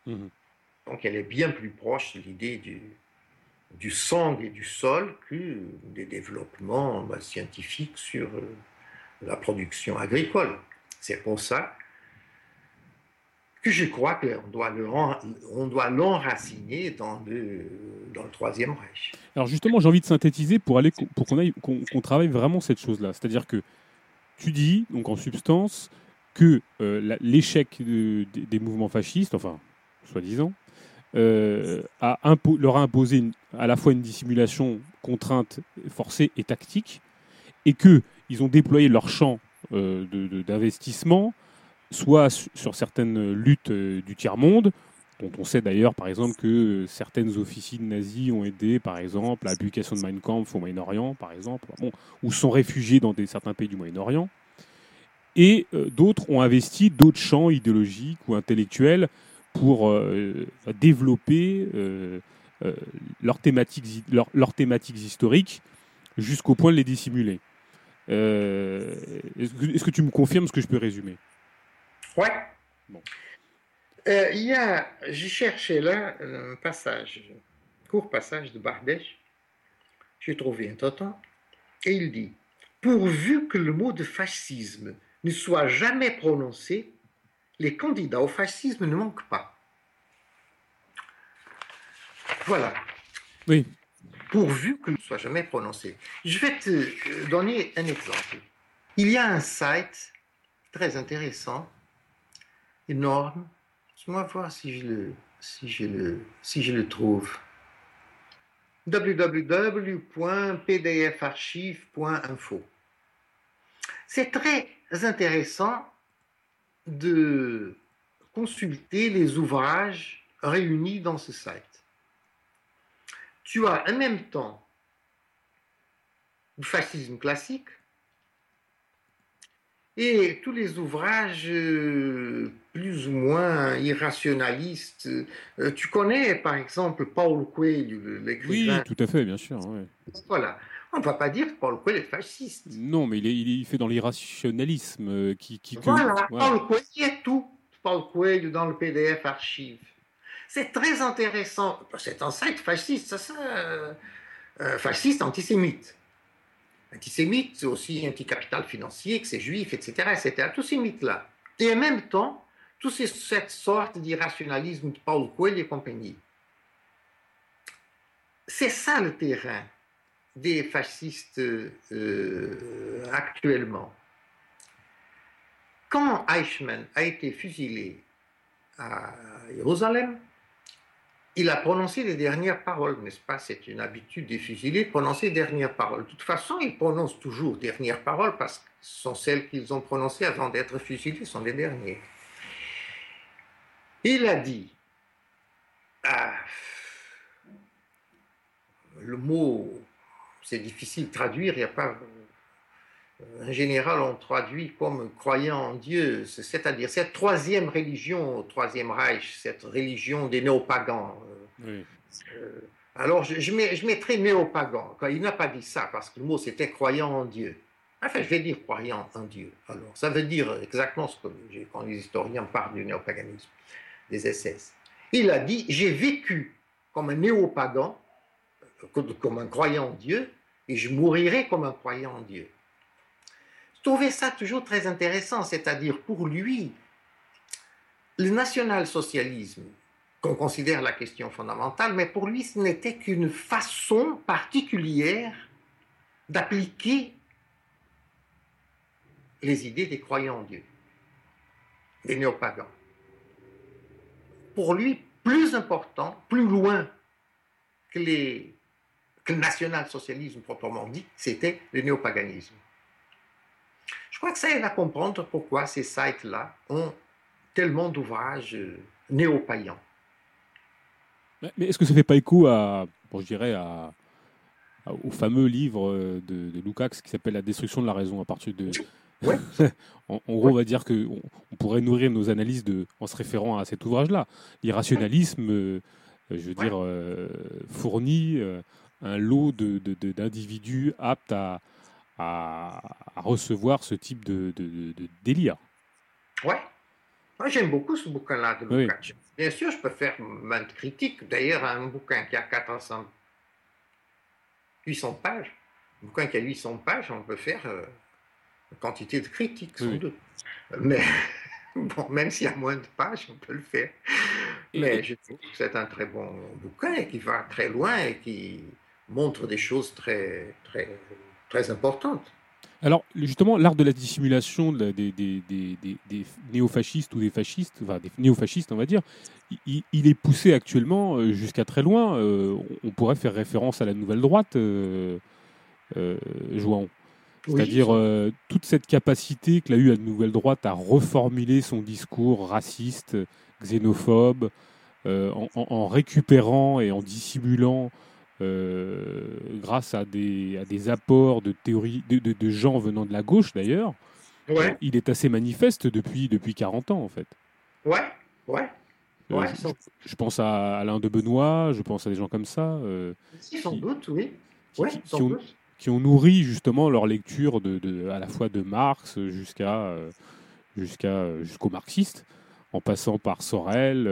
Mhm. Donc elle est bien plus proche de l'idée du, du sang et du sol que des développements bah, scientifiques sur euh, la production agricole. C'est pour ça que je crois qu'on doit, on doit l'enraciner dans le, dans le Troisième Reich. Alors justement, j'ai envie de synthétiser pour, aller, pour qu'on, aille, qu'on, travaille vraiment cette chose-là. C'est-à-dire que tu dis, donc en substance, que euh, l'échec des mouvements fascistes, enfin, soi-disant, a leur a imposé à la fois une dissimulation contrainte, forcée et tactique, et qu'ils ont déployé leur champ d'investissement, soit sur certaines luttes du tiers-monde, dont on sait d'ailleurs, par exemple, que certaines officines nazies ont aidé, par exemple, à la publication de Mein Kampf au Moyen-Orient, par exemple, ou sont réfugiés dans des, certains pays du Moyen-Orient. Et euh, d'autres ont investi d'autres champs idéologiques ou intellectuels pour euh, développer euh, leurs, thématiques, leurs thématiques historiques jusqu'au point de les dissimuler. Est-ce que, tu me confirmes ce que je peux résumer? Ouais. Bon. Euh, il y a, j'ai cherché là un passage, un court passage de Bardèche, j'ai trouvé un temps, et il dit Pourvu que le mot de fascisme ne soit jamais prononcé, les candidats au fascisme ne manquent pas. Voilà. Oui. Pourvu que ne soit jamais prononcé. Je vais te euh, donner un exemple. Il y a un site très intéressant, énorme, Laisse-moi voir si je le, si je le, si je le trouve. www.pdfarchive.info. C'est très intéressant de consulter les ouvrages réunis dans ce site. Tu as en même temps du fascisme classique, et tous les ouvrages euh, plus ou moins irrationalistes, euh, tu connais par exemple Paul Coelho, l'écrivain. Oui, tout à fait, bien sûr. Voilà. On ne va pas dire que Paul Coelho est fasciste. Non, mais il, est, il fait dans l'irrationalisme. Euh, qui, qui, voilà, Paul Coelho est tout. Paul Coelho dans le PDF archive. C'est très intéressant. C'est un site fasciste, ça, fasciste antisémite antisémite, c'est aussi anticapital financier, que c'est juif, etc., etc. Tous ces mythes-là. Et en même temps, toute cette sorte d'irrationalisme de Paul Coelho et compagnie. C'est ça le terrain des fascistes euh, actuellement. Quand Eichmann a été fusillé à Jérusalem, il a prononcé les dernières paroles, n'est-ce pas? C'est une habitude des fusillés de prononcer les dernières paroles. De toute façon, ils prononcent toujours dernières paroles parce que ce sont celles qu'ils ont prononcées avant d'être fusillés, sont les dernières. Il a dit, ah, le mot, c'est difficile de traduire, il n'y a pas en général, on traduit comme croyant en Dieu, c'est-à-dire cette troisième religion au Troisième Reich, cette religion des néopagans. Euh, alors, je, je, je mettrai néopagans. Il n'a pas dit ça parce que le mot c'était croyant en Dieu. Enfin, je vais dire croyant en Dieu. Alors, ça veut dire exactement ce que quand les historiens parlent du néopaganisme, des SS. Il a dit J'ai vécu comme un néopagan, comme un croyant en Dieu, et je mourirai comme un croyant en Dieu trouvais ça toujours très intéressant, c'est-à-dire pour lui, le national-socialisme, qu'on considère la question fondamentale, mais pour lui, ce n'était qu'une façon particulière d'appliquer les idées des croyants en Dieu, des néopagans. Pour lui, plus important, plus loin que, que le national-socialisme proprement dit, c'était le néopaganisme. Je crois que ça aide à comprendre pourquoi ces sites-là ont tellement d'ouvrages euh, néo-païens. Mais est-ce que ça ne fait pas écho à, bon, je dirais, à, au fameux livre euh, de, de Lukács qui s'appelle La destruction de la raison à partir de. [laughs] en, gros, on va dire qu'on on pourrait nourrir nos analyses de, en se référant à cet ouvrage-là. L'irrationalisme, euh, je veux dire, fournit un lot d'individus de, aptes à, à, recevoir ce type de, de, délire. Ouais. Moi, j'aime beaucoup ce bouquin-là de Bien sûr, je peux faire maintes critiques. D'ailleurs, un bouquin qui a 400, 800 pages, un bouquin qui a 800 pages, on peut faire euh, une quantité de critiques, sans doute. Mais [laughs] bon, même s'il y a moins de pages, on peut le faire. Mais je trouve que c'est un très bon bouquin et qui va très loin et qui montre des choses très, très très importante. Alors, justement, l'art de la dissimulation des, des, des, des, néofascistes ou des fascistes, enfin des néofascistes, on va dire, il, il est poussé actuellement euh, jusqu'à très loin. Euh, on pourrait faire référence à la nouvelle droite, euh, euh C'est-à-dire toute cette capacité que l'a eu la nouvelle droite à reformuler son discours raciste, xénophobe, en, en, récupérant et en dissimulant grâce à des, à des apports de théories de, de, gens venant de la gauche d'ailleurs, ouais. il est assez manifeste depuis, depuis 40 ans en fait. Ouais, ouais. Euh, ouais je, pense à Alain de Benoît, je pense à des gens comme ça. Euh, sans doute, oui. Qui, ouais, qui, ont, qui, ont, nourri justement leur lecture de, de à la fois de Marx jusqu'à jusqu'à jusqu'aux marxistes, en passant par Sorel,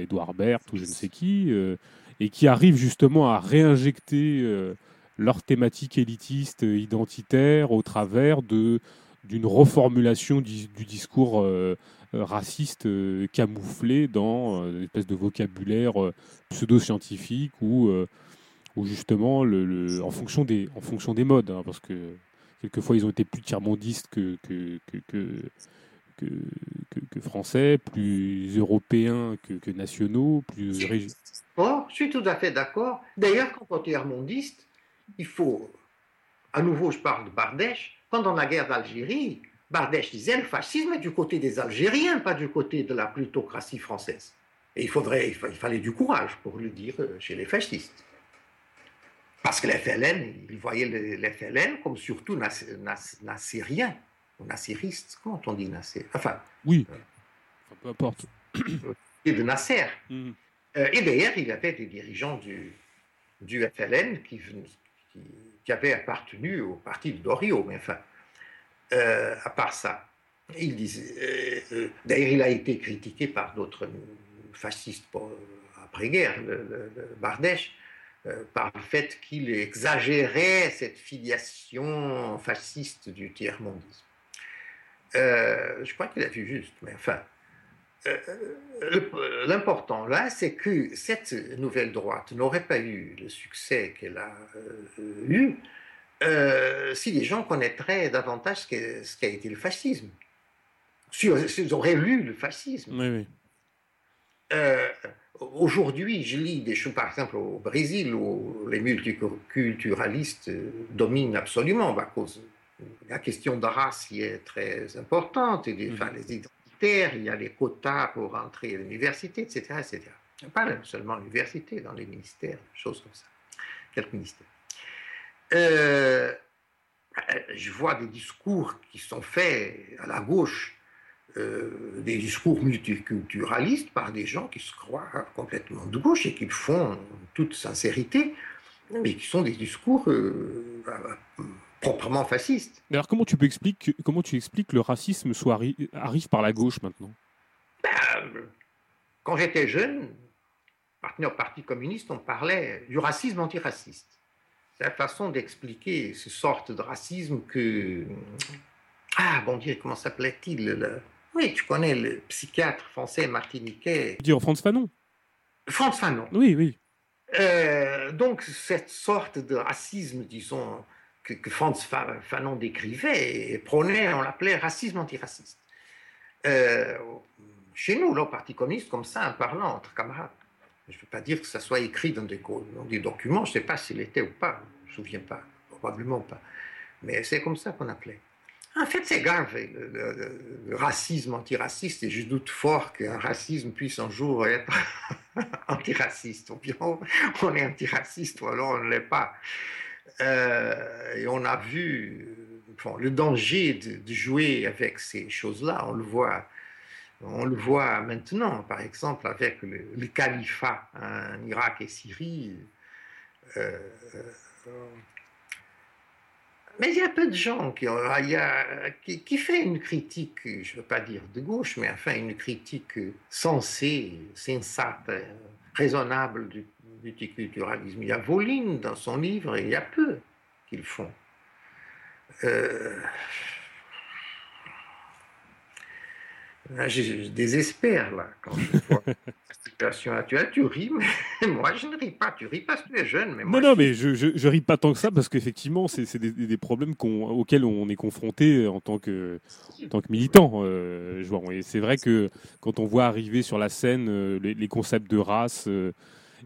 Édouard Berthe ou je ne sais qui et qui arrivent justement à réinjecter euh, leur thématique élitiste euh, identitaire au travers de d'une reformulation du, discours euh, raciste camouflé dans une espèce de vocabulaire pseudo-scientifique ou, justement le, en, fonction des, en fonction des modes, hein, parce que quelquefois ils ont été plus tiers-mondistes que, que, que, que, français, plus européens que, nationaux, plus je suis tout à fait d'accord. D'ailleurs, quand on est mondiste, il faut, à nouveau, je parle de Bardèche, pendant la guerre d'Algérie, Bardèche disait le fascisme est du côté des Algériens, pas du côté de la plutocratie française. Et il, faudrait, il fallait du courage pour le dire euh, chez les fascistes. Parce que l'FLN, ils voyaient l'FLN comme surtout nassérien, ou nassériste, comment on dit nasser Enfin. Oui, euh, peu importe. [coughs] de Nasser. Euh, et d'ailleurs, il avait des dirigeants du, du FLN qui, avaient appartenu au parti de Dorio, mais enfin, euh, à part ça, il disait. Euh, d'ailleurs, il a été critiqué par d'autres fascistes après-guerre, le, Bardèche, par le fait qu'il exagérait cette filiation fasciste du tiers-mondisme. je crois qu'il a vu juste, mais enfin, euh, l'important là, c'est que cette nouvelle droite n'aurait pas eu le succès qu'elle a euh, eu euh, si les gens connaîtraient davantage ce qu'a été le fascisme. S'ils auraient lu le fascisme. Oui, Aujourd'hui, je lis des choses, par exemple au Brésil, où les multiculturalistes dominent absolument à cause la question de race y est très importante, et des, enfin, les il y a les quotas pour entrer à l'université, etc., etc. Pas seulement l'université, dans les ministères, choses comme ça, quelques ministères? Euh, je vois des discours qui sont faits à la gauche, euh, des discours multiculturalistes par des gens qui se croient complètement de gauche et qui le font en toute sincérité, mais qui sont des discours euh, proprement fasciste. Mais alors comment tu peux expliquer comment tu expliques que le racisme soit arrive par la gauche maintenant? Ben, Quand j'étais jeune, appartenant au Parti communiste, on parlait du racisme antiraciste. C'est la façon d'expliquer ce sorte de racisme que ah bon Dieu comment s'appelait-il Oui, tu connais le psychiatre français martiniquais. Dis Franz Fanon. Franz Fanon. Oui, oui. Euh, donc cette sorte de racisme, disons, que, Franz Fanon décrivait et prônait, on l'appelait racisme antiraciste. Euh, chez nous, là, au Parti communiste, comme ça, en parlant entre camarades. Je ne veux pas dire que ça soit écrit dans des, documents, je ne sais pas s'il était ou pas, je ne me souviens pas, probablement pas. Mais c'est comme ça qu'on appelait. En fait, c'est grave, le, racisme antiraciste, et je doute fort qu'un racisme puisse un jour être [laughs] antiraciste. Ou bien on est antiraciste, ou alors on ne l'est pas. Euh, et on a vu le danger de, jouer avec ces choses-là. On le voit. On le voit maintenant, par exemple, avec le, califat en Irak et Syrie. Euh, euh, mais il y a peu de gens qui, qui fait une critique, je ne veux pas dire de gauche, mais enfin une critique sensée, sensate, raisonnable du multiculturalisme. Il y a Voline dans son livre, et il y a peu qu'ils font. Euh, je, désespère là quand je vois [laughs] la situation actuelle. Tu ris, mais [laughs] moi je ne ris pas. Tu ris parce que tu es jeune. Mais non, non, mais je, je, ris pas tant que ça parce qu'effectivement, c'est des, des, problèmes auxquels on est confronté en tant que, en tant que militant. Euh, c'est vrai que quand on voit arriver sur la scène euh, les, concepts de race euh,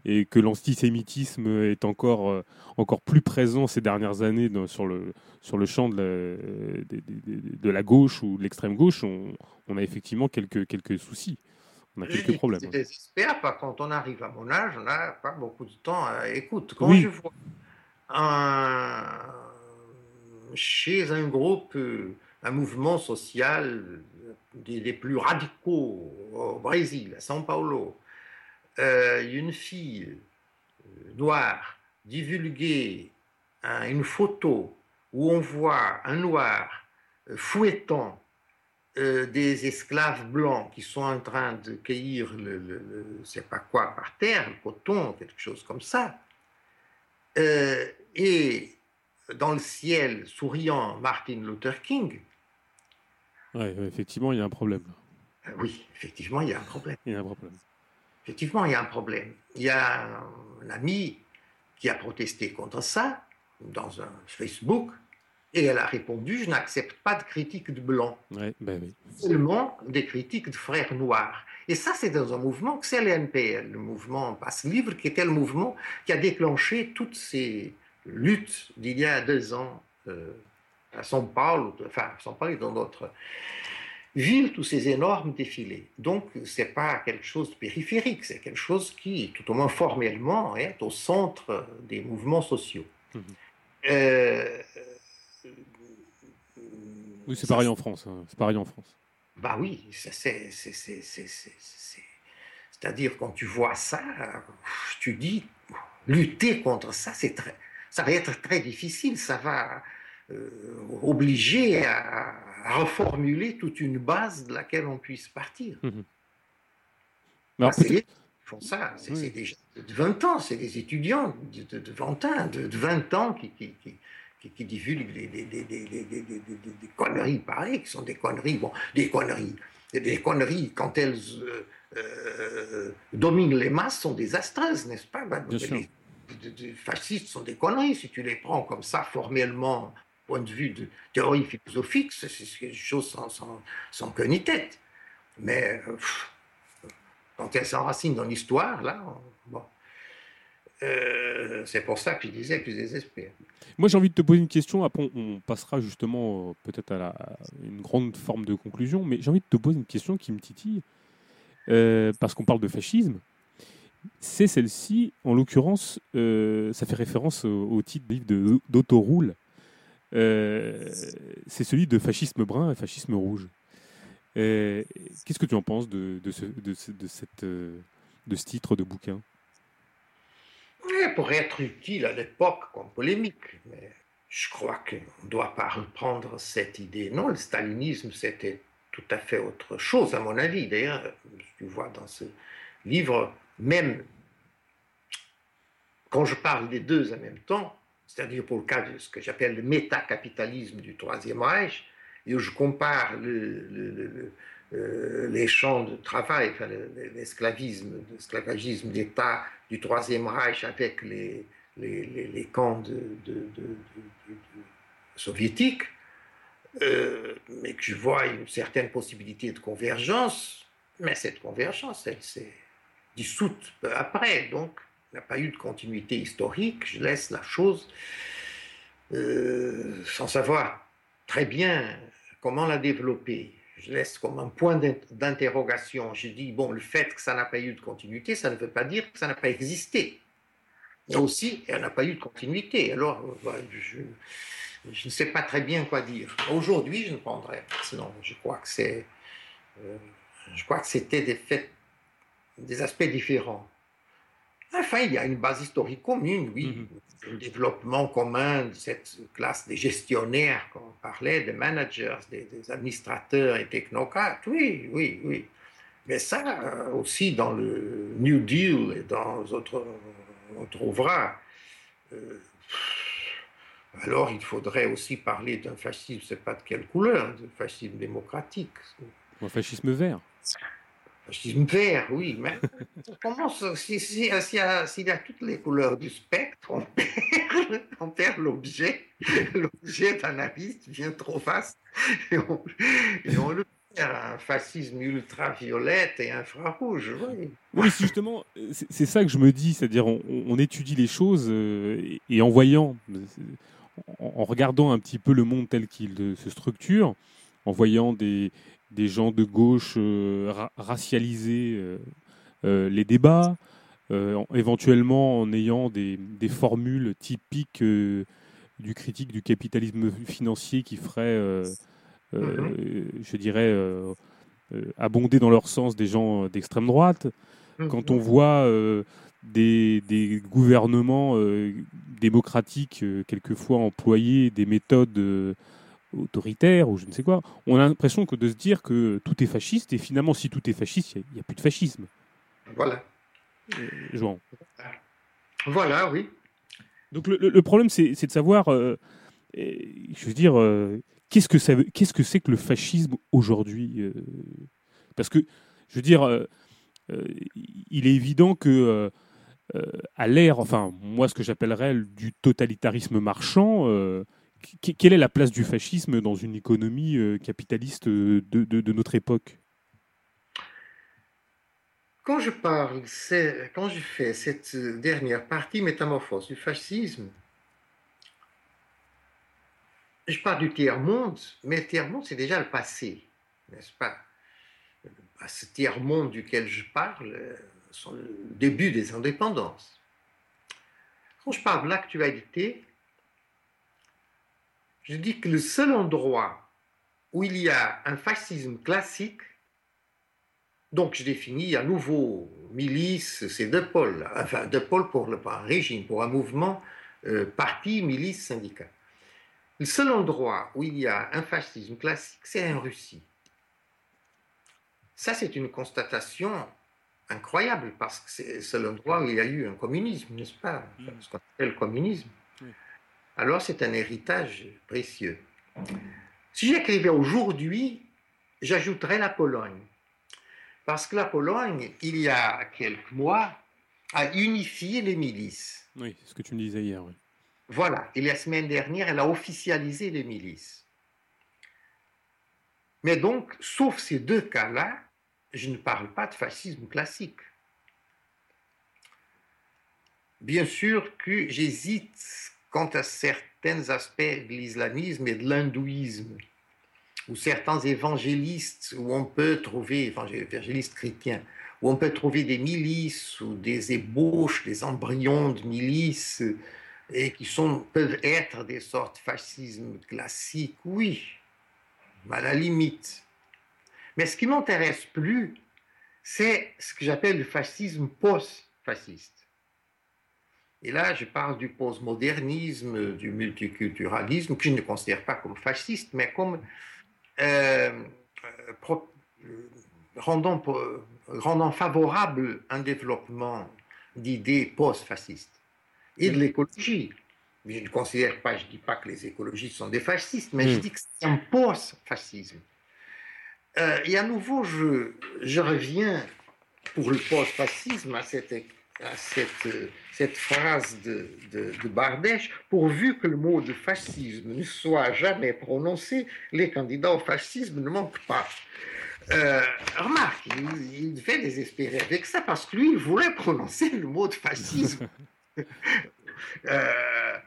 et que l'antisémitisme est encore, euh, encore plus présent ces dernières années sur, le, sur le champ de la, de, la gauche ou de l'extrême gauche, on, on, a effectivement quelques, quelques soucis. On a quelques problèmes. J'espère pas quand on arrive à mon âge, on n'a pas beaucoup de temps. Écoute, quand je vois un, chez un groupe, un mouvement social des, plus radicaux au Brésil, à São Paulo, euh, une fille euh, noire divulguer une photo où on voit un noir euh, fouettant des esclaves blancs qui sont en train de cueillir le, le, sais pas quoi par terre, le coton, quelque chose comme ça, et dans le ciel souriant Martin Luther King. Oui, effectivement, il y a un problème. Oui, effectivement, il y a un problème. Il y a un problème effectivement, il y a un problème. Il y a un ami qui a protesté contre ça dans un Facebook et elle a répondu Je n'accepte pas de critiques de blancs, ben oui. seulement des critiques de frères noirs. Et ça, c'est dans un mouvement que c'est l'NPL, le mouvement Passe Livre, qui était le mouvement qui a déclenché toutes ces luttes d'il y a deux ans euh, à São Paulo, enfin, à São Paulo et dans d'autres vivent tous ces énormes défilés. Donc, ce n'est pas quelque chose de périphérique, c'est quelque chose qui, tout au moins formellement, est au centre des mouvements sociaux. Mhm. Euh, oui, c'est pareil en France. Hein. C'est pareil en France. Bah oui, c'est-à-dire quand tu vois ça, tu dis lutter contre ça, c'est très, ça va être très difficile. Ça va euh, obliger à, reformuler toute une base de laquelle on puisse partir. Mmh. ils font ça, c'est déjà de 20 ans, c'est des étudiants de, de, 20 ans, de, 20 ans qui, qui, qui, qui divulguent des, des, des, des, conneries pareilles, qui sont des conneries, bon, des conneries, des conneries quand elles euh, euh, dominent les masses sont désastreuses, n'est-ce pas? Ben, les, fascistes sont des conneries, si tu les prends comme ça formellement point de vue de théorie philosophique, c'est quelque chose sans, sans, sans queue ni tête. Mais euh, quand elle s'enracine dans l'histoire, là, bon, euh, c'est pour ça que je disais que je désespère. Moi, j'ai envie de te poser une question. Après, on passera justement euh, peut-être à, une grande forme de conclusion. Mais j'ai envie de te poser une question qui me titille. parce qu'on parle de fascisme. C'est celle-ci, en l'occurrence, ça fait référence au, titre du livre. Euh, c'est celui de fascisme brun et fascisme rouge. Euh, qu'est-ce que tu en penses de, de, ce, de, euh, de ce titre de bouquin? Pour être utile à l'époque comme polémique, mais je crois qu'on ne doit pas reprendre cette idée. Non, le stalinisme, c'était tout à fait autre chose, à mon avis. D'ailleurs, tu vois dans ce livre, même quand je parle des deux en même temps, c'est-à-dire pour le cas de ce que j'appelle le métacapitalisme du Troisième Reich, et où je compare euh, les champs de travail, l'esclavisme, l'esclavagisme d'État du Troisième Reich avec les, les, camps de, soviétiques, euh, mais que je vois une certaine possibilité de convergence, mais cette convergence, elle s'est dissoute peu après, donc il n'y a pas eu de continuité historique, je laisse la chose euh, sans savoir très bien comment la développer. Je laisse comme un point d'interrogation. Je dis, bon, le fait que ça n'a pas eu de continuité, ça ne veut pas dire que ça n'a pas existé. Mais aussi, elle n'a pas eu de continuité. Alors, euh, je, ne sais pas très bien quoi dire. Aujourd'hui, je ne prendrais pas. Sinon, je crois que c'est, euh, je crois que c'était des faits, des aspects différents. Enfin, il y a une base historique commune, oui. Mhm. Le développement commun de cette classe des gestionnaires, qu'on parlait, des managers, des, administrateurs et technocrates, oui, oui, oui. Mais ça euh, aussi dans le New Deal et dans d'autres, on trouvera. Euh, alors il faudrait aussi parler d'un fascisme, je ne sais pas de quelle couleur, d'un fascisme démocratique. Un fascisme vert. Fascisme vert, oui, mais comment s'il y, a toutes les couleurs du spectre, on perd, on perd l'objet. L'objet d'analyse devient trop vaste et on, on le un fascisme ultra-violette et infrarouge. Oui, oui justement, c'est ça que je me dis, c'est-à-dire on, étudie les choses euh, et, en voyant, en, regardant un petit peu le monde tel qu'il se structure, en voyant des, des gens de gauche euh, racialiser euh, les débats, éventuellement en ayant des, des formules typiques du critique du capitalisme financier qui ferait euh, je dirais, euh, euh, abonder dans leur sens des gens d'extrême droite. Mhm. Quand on voit des, des, gouvernements démocratiques quelquefois employer des méthodes autoritaires ou je ne sais quoi, on a l'impression que de se dire que tout est fasciste et finalement si tout est fasciste, il n'y a, plus de fascisme. Voilà. Jean. Voilà, oui. Donc le, le problème c'est de savoir, je veux dire, Qu'est-ce que ça Qu'est-ce que c'est que le fascisme aujourd'hui euh? Parce que, je veux dire, euh, euh, il est évident que à l'ère, enfin, moi, ce que j'appellerais du totalitarisme marchand, quelle est la place du fascisme dans une économie capitaliste de, de, notre époque? Quand je parle, quand je fais cette dernière partie métamorphose du fascisme, je parle du tiers-monde, mais le tiers-monde, c'est déjà le passé, n'est-ce pas? Ce tiers-monde duquel je parle, c'est le début des indépendances. Quand je parle de l'actualité, je dis que le seul endroit où il y a un fascisme classique, donc je définis à nouveau milice, c'est deux pôles, enfin deux pôles pour le, un régime, pour un mouvement, euh, parti, milice, syndicat. Le seul endroit où il y a un fascisme classique, c'est en Russie. Ça, c'est une constatation incroyable parce que c'est le seul endroit où il y a eu un communisme, n'est-ce pas? Mm. Ce qu'on appelle le communisme. Alors, c'est un héritage précieux. Si j'écrivais aujourd'hui, j'ajouterais la Pologne. Parce que la Pologne, il y a quelques mois, a unifié les milices. Oui, c'est ce que tu me disais hier. Oui. Voilà, et la semaine dernière, elle a officialisé les milices. Mais donc, sauf ces deux cas-là, je ne parle pas de fascisme classique. Bien sûr que j'hésite quant à certains aspects de l'islamisme et de l'hindouisme, ou certains évangélistes où on peut trouver, évangélistes chrétiens, où on peut trouver des milices ou des ébauches, des embryons de milices et qui sont, peuvent être des sortes de fascisme classique, oui, à la limite. Mais ce qui m'intéresse plus, c'est ce que j'appelle le fascisme post-fasciste. Et là, je parle du postmodernisme, du multiculturalisme, que je ne considère pas comme fasciste, mais comme euh, euh, rendant, rendant favorable un développement d'idées post-fascistes et de l'écologie. Je ne considère pas, je ne dis pas que les écologistes sont des fascistes, mais je hmm. dis que c'est un post-fascisme. Euh, et à nouveau, je, je reviens pour le post-fascisme à cette, à cette, cette phrase de, de, de, Bardèche, pourvu que le mot de fascisme ne soit jamais prononcé, les candidats au fascisme ne manquent pas. Euh, remarque, il, il fait désespérer avec ça parce que lui, il voulait prononcer le mot de fascisme. [laughs] Euh,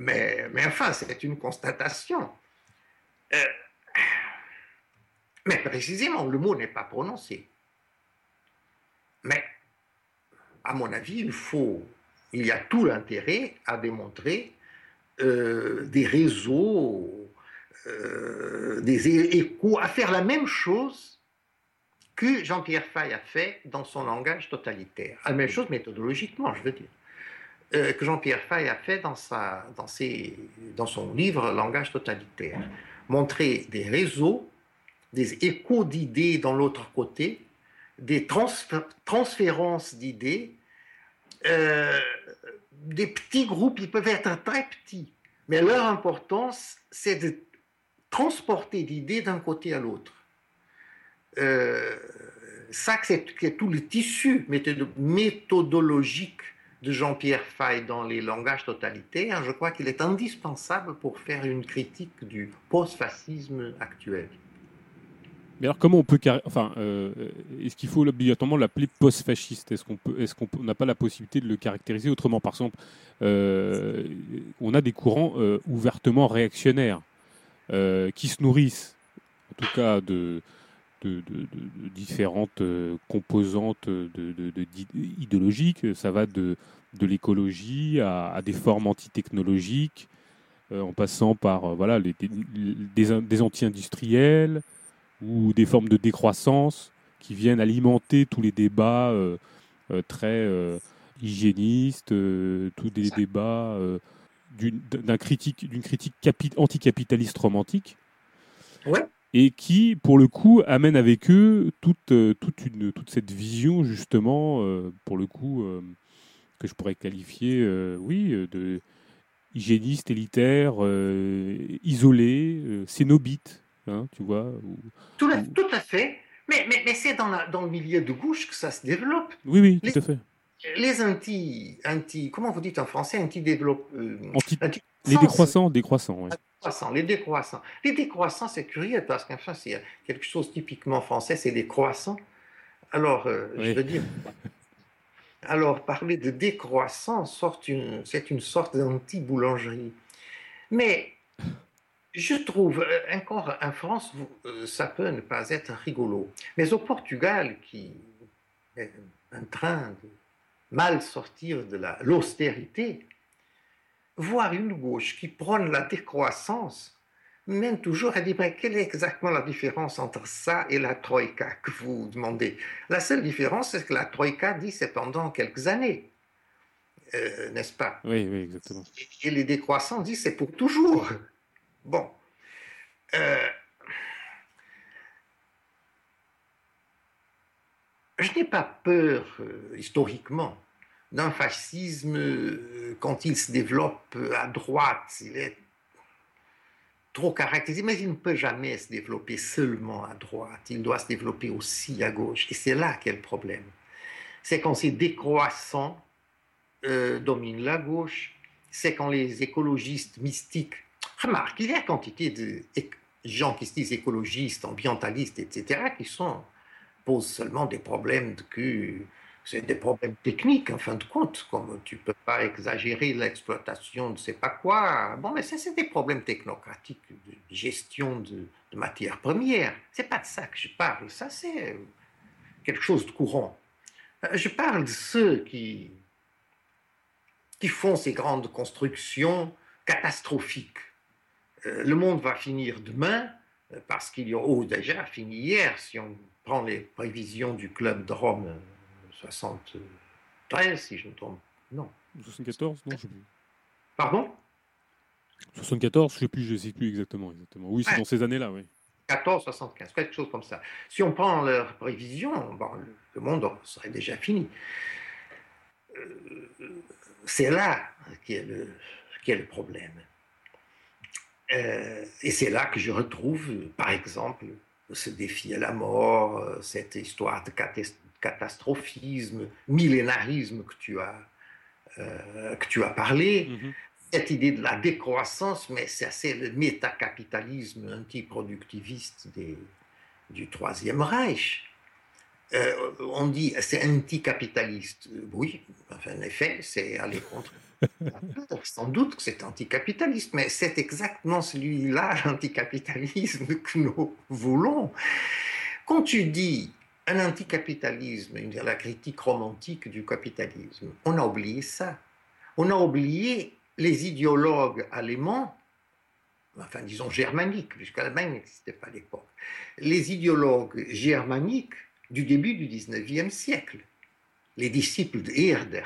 mais, mais enfin, c'est une constatation. Euh, mais précisément, le mot n'est pas prononcé. Mais, à mon avis, il faut, il y a tout l'intérêt à démontrer euh, des réseaux, des échos, à faire la même chose que Jean-Pierre Fay a fait dans son langage totalitaire. La même chose méthodologiquement, je veux dire. Euh, que Jean-Pierre Fay a fait dans, sa, dans, ses, dans son livre Langage totalitaire. Montrer des réseaux, des échos d'idées dans l'autre côté, des transférences d'idées, euh, des petits groupes, ils peuvent être très petits, mais leur importance, c'est de transporter d'idées d'un côté à l'autre. euh, ça, c'est tout le tissu méthodologique de Jean-Pierre Fay dans les langages totalitaires. Je crois qu'il est indispensable pour faire une critique du post-fascisme actuel. Mais alors, comment on peut. Enfin, euh, est-ce qu'il faut obligatoirement l'appeler post-fasciste? Est-ce qu'on peut, est-ce qu'on n'a pas la possibilité de le caractériser autrement? Par exemple, euh, on a des courants euh, ouvertement réactionnaires qui se nourrissent, en tout cas, de, différentes composantes idéologiques. Ça va de, l'écologie à, des formes antitechnologiques, en passant par voilà, les, des anti-industriels ou des formes de décroissance qui viennent alimenter tous les débats euh, euh, très euh, hygiénistes, tous des débats d'une critique, d'une critique anticapitaliste romantique. Et qui, pour le coup, amène avec eux toute, toute, une, toute cette vision, justement, pour le coup, que je pourrais qualifier, oui, de hygiéniste, élitaire, isolé, cénobite. Hein, tu vois. tout, à fait. Mais, mais, mais c'est dans, dans, le milieu de gauche que ça se développe. Oui, oui, tout à fait. Les anti, anti, comment vous dites en français. Euh, les décroissants, décroissants, Les décroissants. Les décroissants, c'est curieux parce qu'enfin, c'est quelque chose typiquement français, c'est les croissants. Alors, euh, je veux dire. Alors, parler de décroissant, c'est une sorte d'anti-boulangerie. Mais je trouve, euh, encore en France, euh, ça peut ne pas être rigolo. Mais au Portugal, qui est en train de mal sortir de l'austérité, voir une gauche qui prône la décroissance mène toujours à dire mais quelle est exactement la différence entre ça et la Troïka que vous demandez? La seule différence, c'est que la Troïka dit c'est pendant quelques années. Euh, n'est-ce pas? Oui, oui, exactement. Et les décroissants disent c'est pour toujours. Bon. Euh, je n'ai pas peur, euh, historiquement, d'un fascisme euh, quand il se développe à droite. Il est trop caractérisé, mais il ne peut jamais se développer seulement à droite. Il doit se développer aussi à gauche. Et c'est là qu'est le problème. C'est quand ces décroissants dominent la gauche, c'est quand les écologistes mystiques Remarque, il y a quantité de gens qui se disent écologistes, ambientalistes, etc., qui posent seulement des problèmes de que c'est des problèmes techniques, en fin de compte, comme tu ne peux pas exagérer l'exploitation de sais pas quoi. Bon, mais ça, c'est des problèmes technocratiques de gestion de, matières premières. C'est pas de ça que je parle, ça, c'est quelque chose de courant. Euh, je parle de ceux qui, qui font ces grandes constructions catastrophiques le monde va finir demain euh, parce qu'il y a, oh, déjà fini hier, si on prend les prévisions du club de Rome 73, euh, si je me trompe. Non. 74 Non, je sais plus. Pardon? 74, je ne sais plus, je sais plus exactement. exactement. Oui, c'est dans ces années-là, oui. 14, 75, quelque chose comme ça. Si on prend leurs prévisions, bon, le monde serait déjà fini. c'est là qui est le, est le problème. Euh, et c'est là que je retrouve, par exemple, ce défi à la mort, euh, cette histoire de catastrophisme, millénarisme que tu as, euh, que tu as parlé, mm-hmm. cette idée de la décroissance, mais c'est le métacapitalisme antiproductiviste des, du Troisième Reich. On dit c'est anticapitaliste. Oui, en effet, c'est aller contre [laughs] sans doute que c'est anticapitaliste, mais c'est exactement celui-là, [laughs] l'anticapitalisme que nous voulons. Quand tu dis un anticapitalisme, la critique romantique du capitalisme, on a oublié ça. On a oublié les idéologues allemands, enfin disons germaniques, puisque l'Allemagne n'existait pas à l'époque, les idéologues germaniques du début du 19e siècle, les disciples de Herder,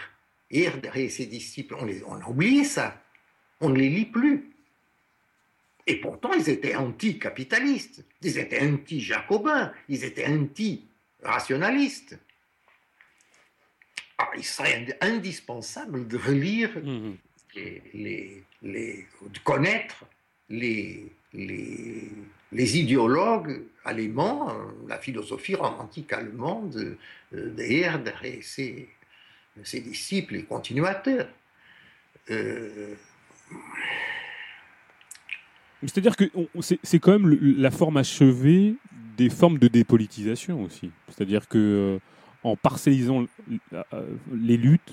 et ses disciples, on, les, on a oublié ça. On ne les lit plus. Et pourtant, ils étaient anti-capitalistes, ils étaient anti-jacobins, ils étaient anti-rationalistes. Ah, il serait indispensable de relire, mmh. les, les, de connaître les, les, les idéologues allemands, la philosophie romantique allemande euh, de Herder et ses, ses disciples et continuateurs. Euh, c'est-à-dire que c'est quand même la forme achevée des formes de dépolitisation aussi. C'est-à-dire que euh, en parcellisant les luttes,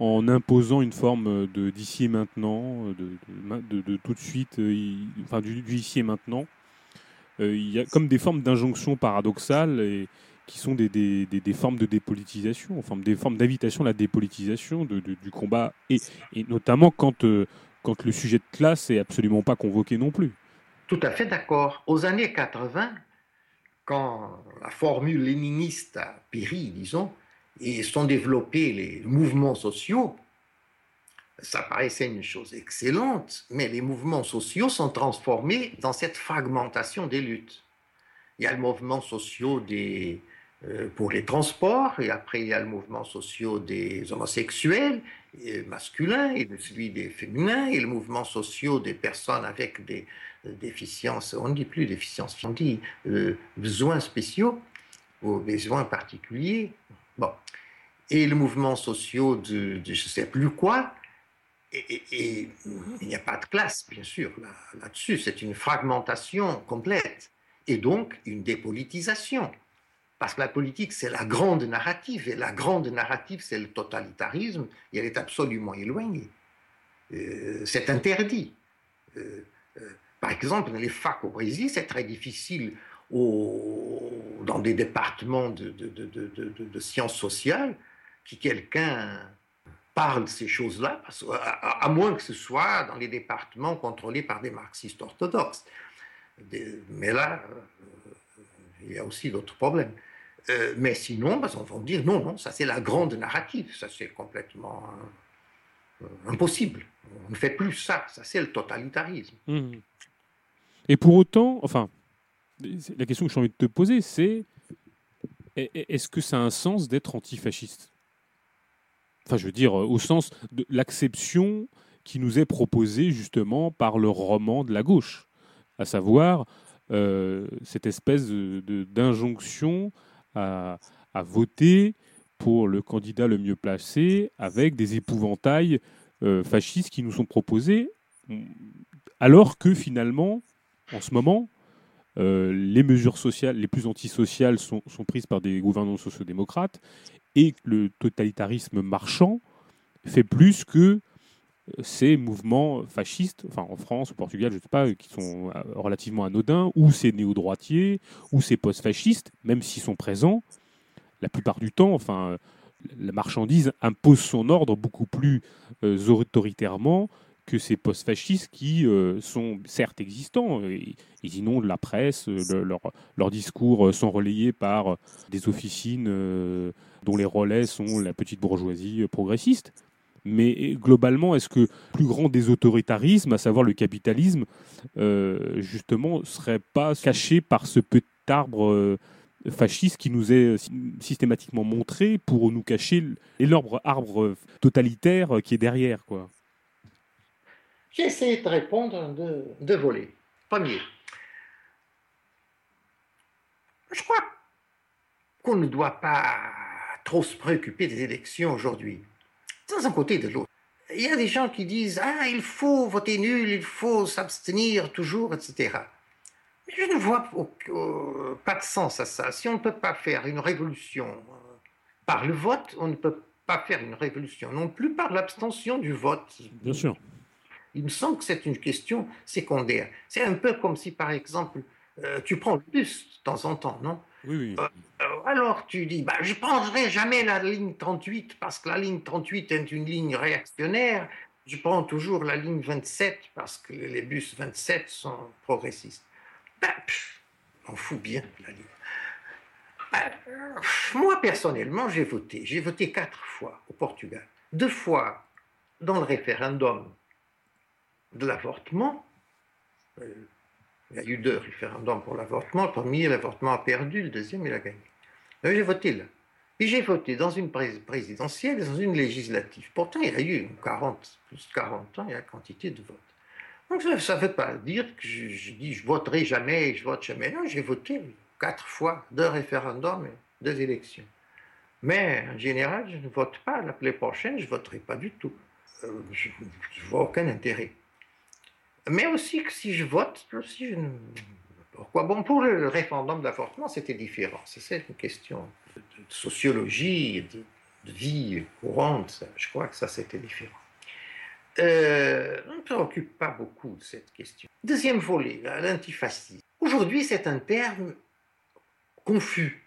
en imposant une forme de d'ici et maintenant, de, de, tout de suite, euh, enfin du, ici et maintenant, il y a comme des formes d'injonction paradoxales et qui sont des, formes de dépolitisation, enfin des formes d'invitation à la dépolitisation du combat, et, notamment quand quand le sujet de classe est absolument pas convoqué non plus. Tout à fait d'accord. Aux années 80, quand la formule léniniste a péri, disons, et sont développés les mouvements sociaux, ça paraissait une chose excellente, mais les mouvements sociaux sont transformés dans cette fragmentation des luttes. Il y a le mouvement social des, euh, pour les transports, et après il y a le mouvement social des homosexuels masculins et celui des féminins, et le mouvement social des personnes avec des déficiences, on ne dit plus déficiences, on dit euh, besoins spéciaux ou besoins particuliers. Bon. Et le mouvement social de, je ne sais plus quoi, et, il n'y a pas de classe, bien sûr, là-dessus. c'est une fragmentation complète et donc une dépolitisation. Parce que la politique, c'est la grande narrative, et la grande narrative, c'est le totalitarisme, et elle est absolument éloignée. Euh, c'est interdit. Euh, euh, par exemple, dans les facs au Brésil, c'est très difficile dans des départements de, sciences sociales que quelqu'un parle de ces choses-là, à, moins que ce soit dans les départements contrôlés par des marxistes orthodoxes. mais là, il y a aussi d'autres problèmes. Euh, mais sinon, bah, on va dire non, non, ça c'est la grande narrative, ça c'est complètement euh, impossible. On ne fait plus ça, ça c'est le totalitarisme. Mmh. Et pour autant, enfin, la question que j'ai envie de te poser, c'est est-ce que ça a un sens d'être antifasciste? Enfin, je veux dire, au sens de l'acception qui nous est proposée justement par le roman de la gauche, à savoir euh, cette espèce d'injonction à, voter pour le candidat le mieux placé avec des épouvantails euh, fascistes qui nous sont proposés, alors que finalement, en ce moment, euh, les mesures sociales les plus antisociales sont, sont prises par des gouvernements sociodémocrates et le totalitarisme marchand fait plus que ces mouvements fascistes, enfin en France, au Portugal, je ne sais pas, qui sont euh, relativement anodins, ou ces néo-droitiers, ou ces post-fascistes, même s'ils sont présents, la plupart du temps, enfin, la marchandise impose son ordre beaucoup plus euh, autoritairement que ces post-fascistes qui euh, sont certes existants. ils inondent la presse, leurs discours sont relayés par des officines dont les relais sont la petite bourgeoisie progressiste. Mais globalement, est-ce que plus grand des autoritarismes, à savoir le capitalisme, euh, justement, serait pas caché par ce petit arbre euh, fasciste qui nous est systématiquement montré pour nous cacher l'énorme arbre totalitaire qui est derrière, quoi? J'ai essayé de répondre de deux volets. Premier, je crois qu'on ne doit pas trop se préoccuper des élections aujourd'hui dans un côté de l'autre. Il y a des gens qui disent Ah, il faut voter nul, il faut s'abstenir toujours, etc. Je ne vois pas de sens à ça. Si on ne peut pas faire une révolution euh, par le vote, on ne peut pas faire une révolution non plus par l'abstention du vote. Bien sûr. Il me semble que c'est une question secondaire. C'est un peu comme si, par exemple, euh, tu prends le bus de temps en temps, non? Oui, euh, euh, alors tu dis, bah, je ne prendrai jamais la ligne 38 parce que la ligne 38 est une ligne réactionnaire. Je prends toujours la ligne 27 parce que les bus 27 sont progressistes. Bah, on fout bien la ligne. Bah, moi, personnellement, j'ai voté. J'ai voté quatre fois au Portugal. Deux fois dans le référendum de l'avortement. Il y a eu deux référendums pour l'avortement. Le premier, l'avortement a perdu. Le deuxième, il a gagné. J'ai voté là. Et j'ai voté dans une présidentielle et dans une législative. Pourtant, il y a eu 40, plus de 40 ans, il y a quantité de votes. Donc ça ne veut pas dire que je, dis je voterai jamais, je vote jamais. Non, j'ai voté quatre fois, deux référendums et deux élections. Mais en général, je ne vote pas. L'année prochaine, je ne voterai pas du tout. Euh, je ne vois aucun intérêt. Mais aussi que si je vote. Pourquoi Bon, pour le référendum d'avortement, c'était différent. C'est une question de, sociologie, de, vie courante. Je crois que ça, c'était différent. Euh, on ne préoccupe pas beaucoup de cette question. Deuxième volet, l'antifascisme. Aujourd'hui, c'est un terme confus,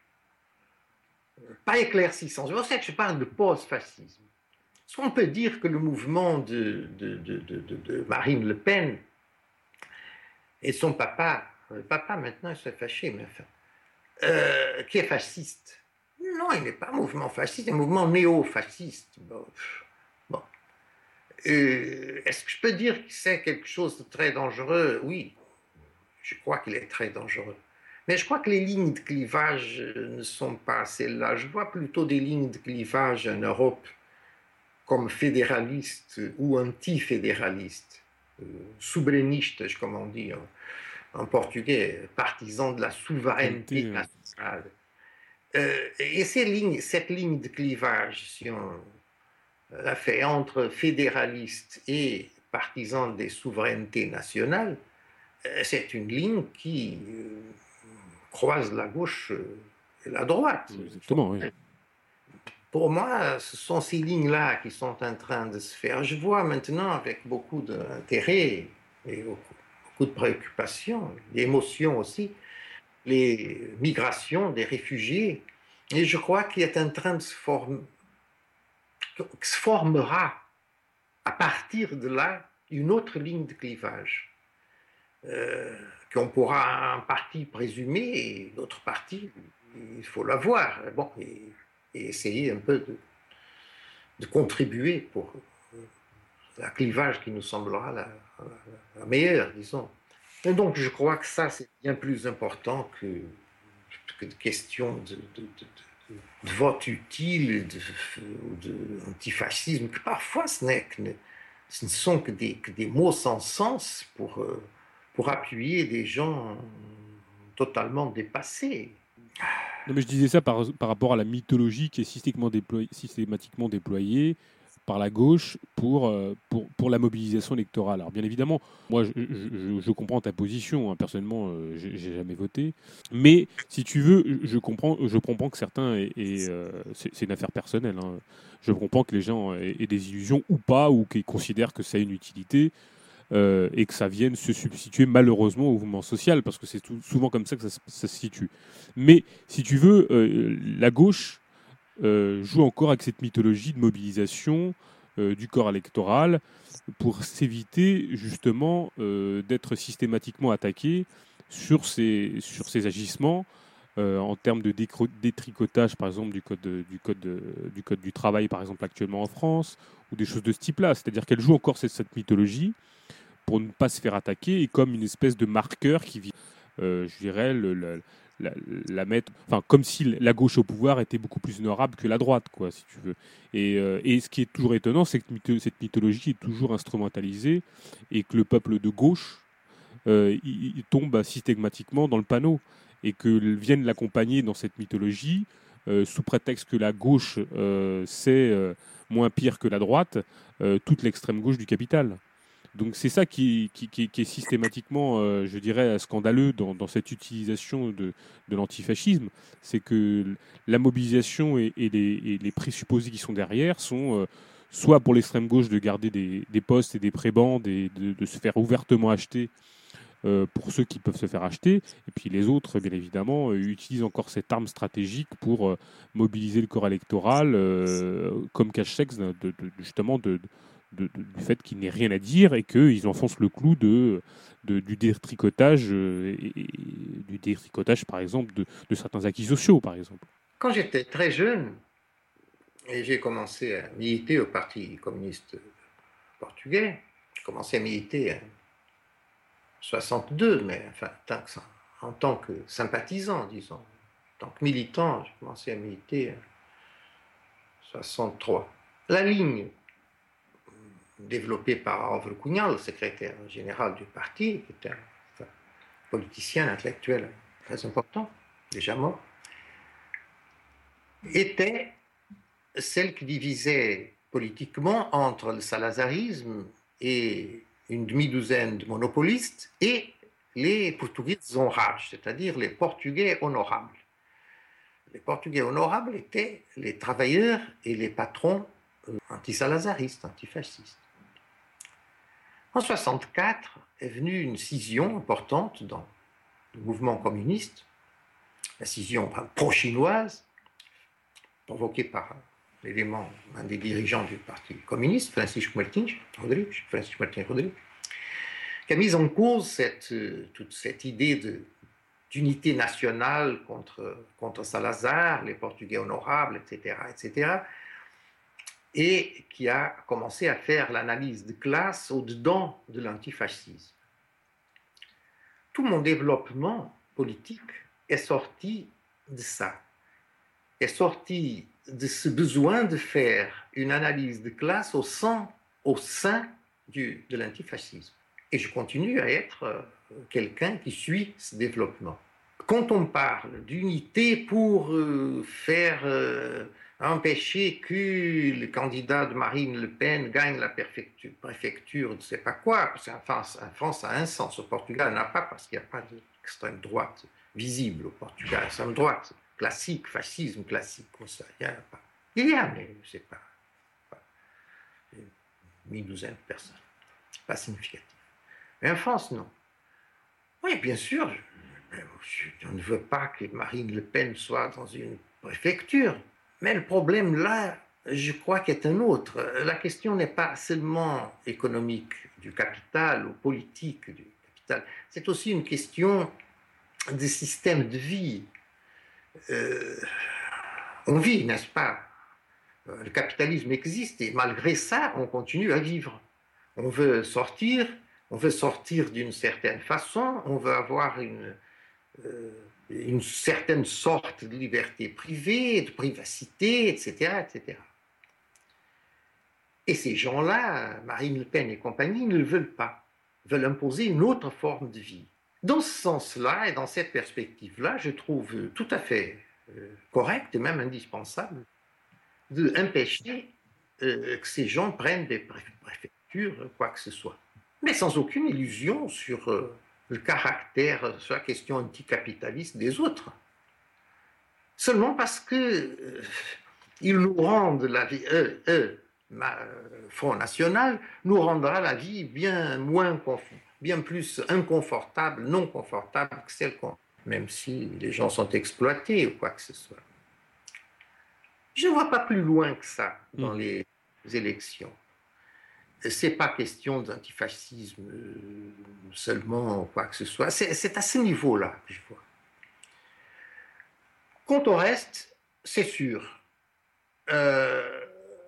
pas éclaircissant. C'est pour ça que je parle de post-fascisme. On peut dire que le mouvement de, Marine Le Pen et son papa, le papa maintenant il s'est fâché, mais enfin, euh, qui est fasciste. Non, il n'est pas mouvement fasciste, c'est un mouvement néo-fasciste. Bon. Euh, est-ce que je peux dire que c'est quelque chose de très dangereux? Oui, je crois qu'il est très dangereux. Mais je crois que les lignes de clivage ne sont pas celles-là. Je vois plutôt des lignes de clivage en Europe comme fédéralistes ou anti-fédéralistes, euh, souverainiste, comme on dit en, portugais, partisans de la souveraineté nationale. Euh, et ces lignes, cette ligne de clivage, si on la fait entre fédéralistes et partisans des souverainetés nationales, euh, c'est une ligne qui croise la gauche et la droite. Exactement, oui. Pour moi, ce sont ces lignes-là qui sont en train de se faire. Je vois maintenant avec beaucoup d'intérêt et beaucoup de préoccupation, d'émotion aussi, les migrations des réfugiés. Et je crois qu'il est en train de se former, se formera à partir de là une autre ligne de clivage. Euh, qu'on pourra en partie présumer et d'autres parties, il faut la voir. Bon, essayer un peu de, contribuer pour un clivage qui nous semblera la, la, meilleure, disons. Et donc, je crois que ça, c'est bien plus important que, que de questions de, vote utile, de, antifascisme, que parfois ce ne sont que des, que des mots sans sens pour. Euh, pour appuyer des gens totalement dépassés. Non, mais je disais ça par, par rapport à la mythologie qui est systématiquement déployée, systématiquement déployée par la gauche pour, euh, pour, pour, la mobilisation électorale. Alors bien évidemment, moi je, comprends ta position, hein. personnellement euh, j'ai jamais voté, mais si tu veux, je comprends, je comprends que certains, et, euh, c'est une affaire personnelle, hein. je comprends que les gens aient, aient, des illusions ou pas, ou qu'ils considèrent que ça a une utilité. Euh, et que ça vienne se substituer malheureusement au mouvement social, parce que c'est souvent comme ça que ça, se situe. Mais si tu veux, euh, la gauche euh, joue encore avec cette mythologie de mobilisation du corps électoral pour s'éviter justement d'être systématiquement attaqué sur ces, sur ces agissements. En termes de détricotage, par exemple, du code, du, code, du code du travail, par exemple, actuellement en France, ou des choses de ce type-là. C'est-à-dire qu'elle joue encore cette, mythologie pour ne pas se faire attaquer et comme une espèce de marqueur qui vient, euh, je dirais, la, mettre, enfin, comme si la gauche au pouvoir était beaucoup plus honorable que la droite, quoi, si tu veux. Et, euh, et ce qui est toujours étonnant, c'est que cette mythologie est toujours instrumentalisée et que le peuple de gauche euh, il, tombe systématiquement dans le panneau et que viennent l'accompagner dans cette mythologie sous prétexte que la gauche c'est moins pire que la droite, toute l'extrême gauche du capital. Donc c'est ça qui, est systématiquement, euh, je dirais, scandaleux dans, cette utilisation de, de l'antifascisme, c'est que la mobilisation et, les, présupposés qui sont derrière sont euh, soit pour l'extrême gauche de garder des, postes et des prébendes et de, se faire ouvertement acheter euh, pour ceux qui peuvent se faire acheter, et puis les autres, bien évidemment, utilisent encore cette arme stratégique pour mobiliser le corps électoral comme cache-sexe justement du fait qu'il n'ait rien à dire et qu'ils enfoncent le clou de, du détricotage, euh, du détricotage, par exemple, de, certains acquis sociaux, par exemple. Quand j'étais très jeune, et j'ai commencé à militer au Parti communiste portugais, j'ai commencé à militer 62, mais enfin, en tant que sympathisant, disons. En tant que militant, j'ai commencé à militer en 63. La ligne développé par Alvaro Cunhal, le secrétaire général du parti, qui était un politicien intellectuel très important, déjà mort, était celle qui divisait politiquement entre le salazarisme et une demi-douzaine de monopolistes et les Portugais c'est-à-dire les Portugais honorables. Les Portugais honorables étaient les travailleurs et les patrons euh, anti-salazaristes, antifascistes. En 1964 est venue une scission importante dans le mouvement communiste, la scission pro-chinoise, provoquée par l'élément, un des dirigeants du Parti communiste, Francisco Martins Rodrigues, Francisco Martins Rodrigues, qui a mis en cause cette, euh, toute cette idée d'unité nationale contre, contre Salazar, les Portugais honorables, etc., etc., et qui a commencé à faire l'analyse de classe au-dedans de l'antifascisme. Tout mon développement politique est sorti de ça, est sorti de ce besoin de faire une analyse de classe au sein, au sein du, de l'antifascisme. Et je continue à être euh, quelqu'un qui suit ce développement. Quand on parle d'unité pour euh, faire euh, empêcher que le candidat de Marine Le Pen gagne la préfecture, préfecture je ne sais pas quoi, parce qu'en France, en France, ça a un sens, au Portugal, n'a pas, parce qu'il n'y a pas d'extrême droite visible au Portugal, extrême droite classique, fascisme classique, comme ça, il n'y a pas. Il y a, mais je sais pas, pas une douzaine de personnes, pas significatif. Mais en France, non. Oui, bien sûr, je ne veux pas que Marine Le Pen soit dans une préfecture. Mais le problème là, je crois qu'il est un autre. La question n'est pas seulement économique du capital ou politique du capital, c'est aussi une question des systèmes de vie. Euh, on vit, n'est-ce pas? Le capitalisme existe et malgré ça, on continue à vivre. On veut sortir, on veut sortir d'une certaine façon, on veut avoir une, euh, une certaine sorte de liberté privée, de privacité, etc. etc. Et ces gens-là, Marine Le Pen et compagnie, ne le veulent pas, veulent imposer une autre forme de vie. Dans ce sens-là et dans cette perspective-là, je trouve tout à fait euh, correct et même indispensable d'empêcher euh, que ces gens prennent des préfectures, quoi que ce soit. Mais sans aucune illusion sur euh, le caractère, sur la question anticapitaliste des autres. Seulement parce que euh, ils nous rendent la vie, eux, Front National, nous rendra la vie bien moins bien plus inconfortable, non confortable que celle qu'on, même si les gens sont exploités ou quoi que ce soit. Je ne vois pas plus loin que ça dans mm. les élections c'est pas question d'antifascisme euh, seulement, quoi que ce soit. C'est à ce niveau-là que je vois. Quant au reste, c'est sûr. Euh,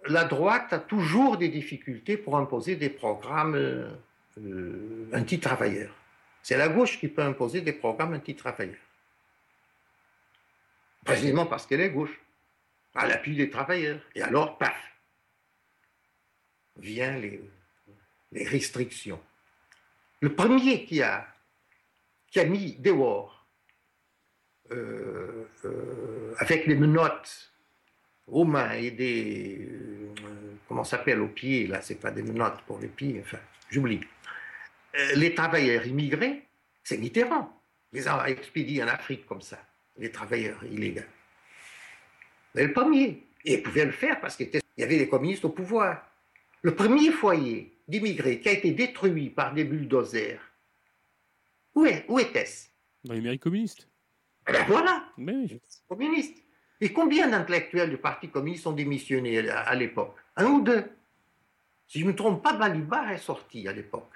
la droite a toujours des difficultés pour imposer des programmes euh, anti-travailleurs. C'est la gauche qui peut imposer des programmes anti-travailleurs. Précisément parce qu'elle est gauche, à l'appui des travailleurs. Et alors, paf, vient les, les restrictions. Le premier qui a, qui a mis dehors, euh, euh, avec les menottes aux mains et des. Euh, comment s'appelle aux pieds, là, c'est pas des menottes pour les pieds, enfin, j'oublie. Les travailleurs immigrés, c'est Mitterrand. Les a expédiés en Afrique comme ça, les travailleurs illégaux. Mais le premier. Et il pouvait le faire parce qu'il y avait des communistes au pouvoir. Le premier foyer d'immigrés qui a été détruit par des bulldozers, où, est, où était-ce? Dans les mairies communistes. Eh ben voilà, Mais communistes. Et combien d'intellectuels du Parti communiste ont démissionné à, l'époque? Un ou deux. Si je ne me trompe pas, Balibar est sorti à l'époque.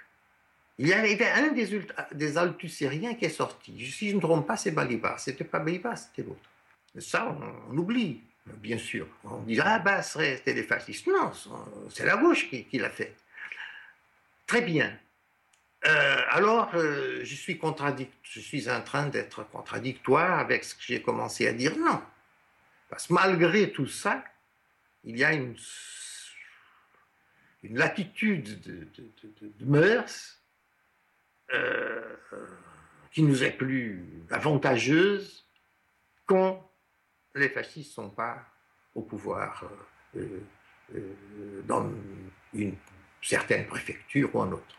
Il y avait un des, des altusériens qui est sorti. Si je ne me trompe pas, c'est Balibar. C'était pas Balibar, c'était l'autre. Ça, on oublie bien sûr. On dit Ah, bah, c'était des fascistes. Non, c'est la gauche qui, l'a fait. Très bien. Euh, alors, euh, je, suis je suis en train d'être contradictoire avec ce que j'ai commencé à dire. Non. Parce que malgré tout ça, il y a une, latitude de, de, mœurs euh, qui nous est plus avantageuse quand les fascistes ne sont pas au pouvoir euh, dans une certaine préfecture ou un autre.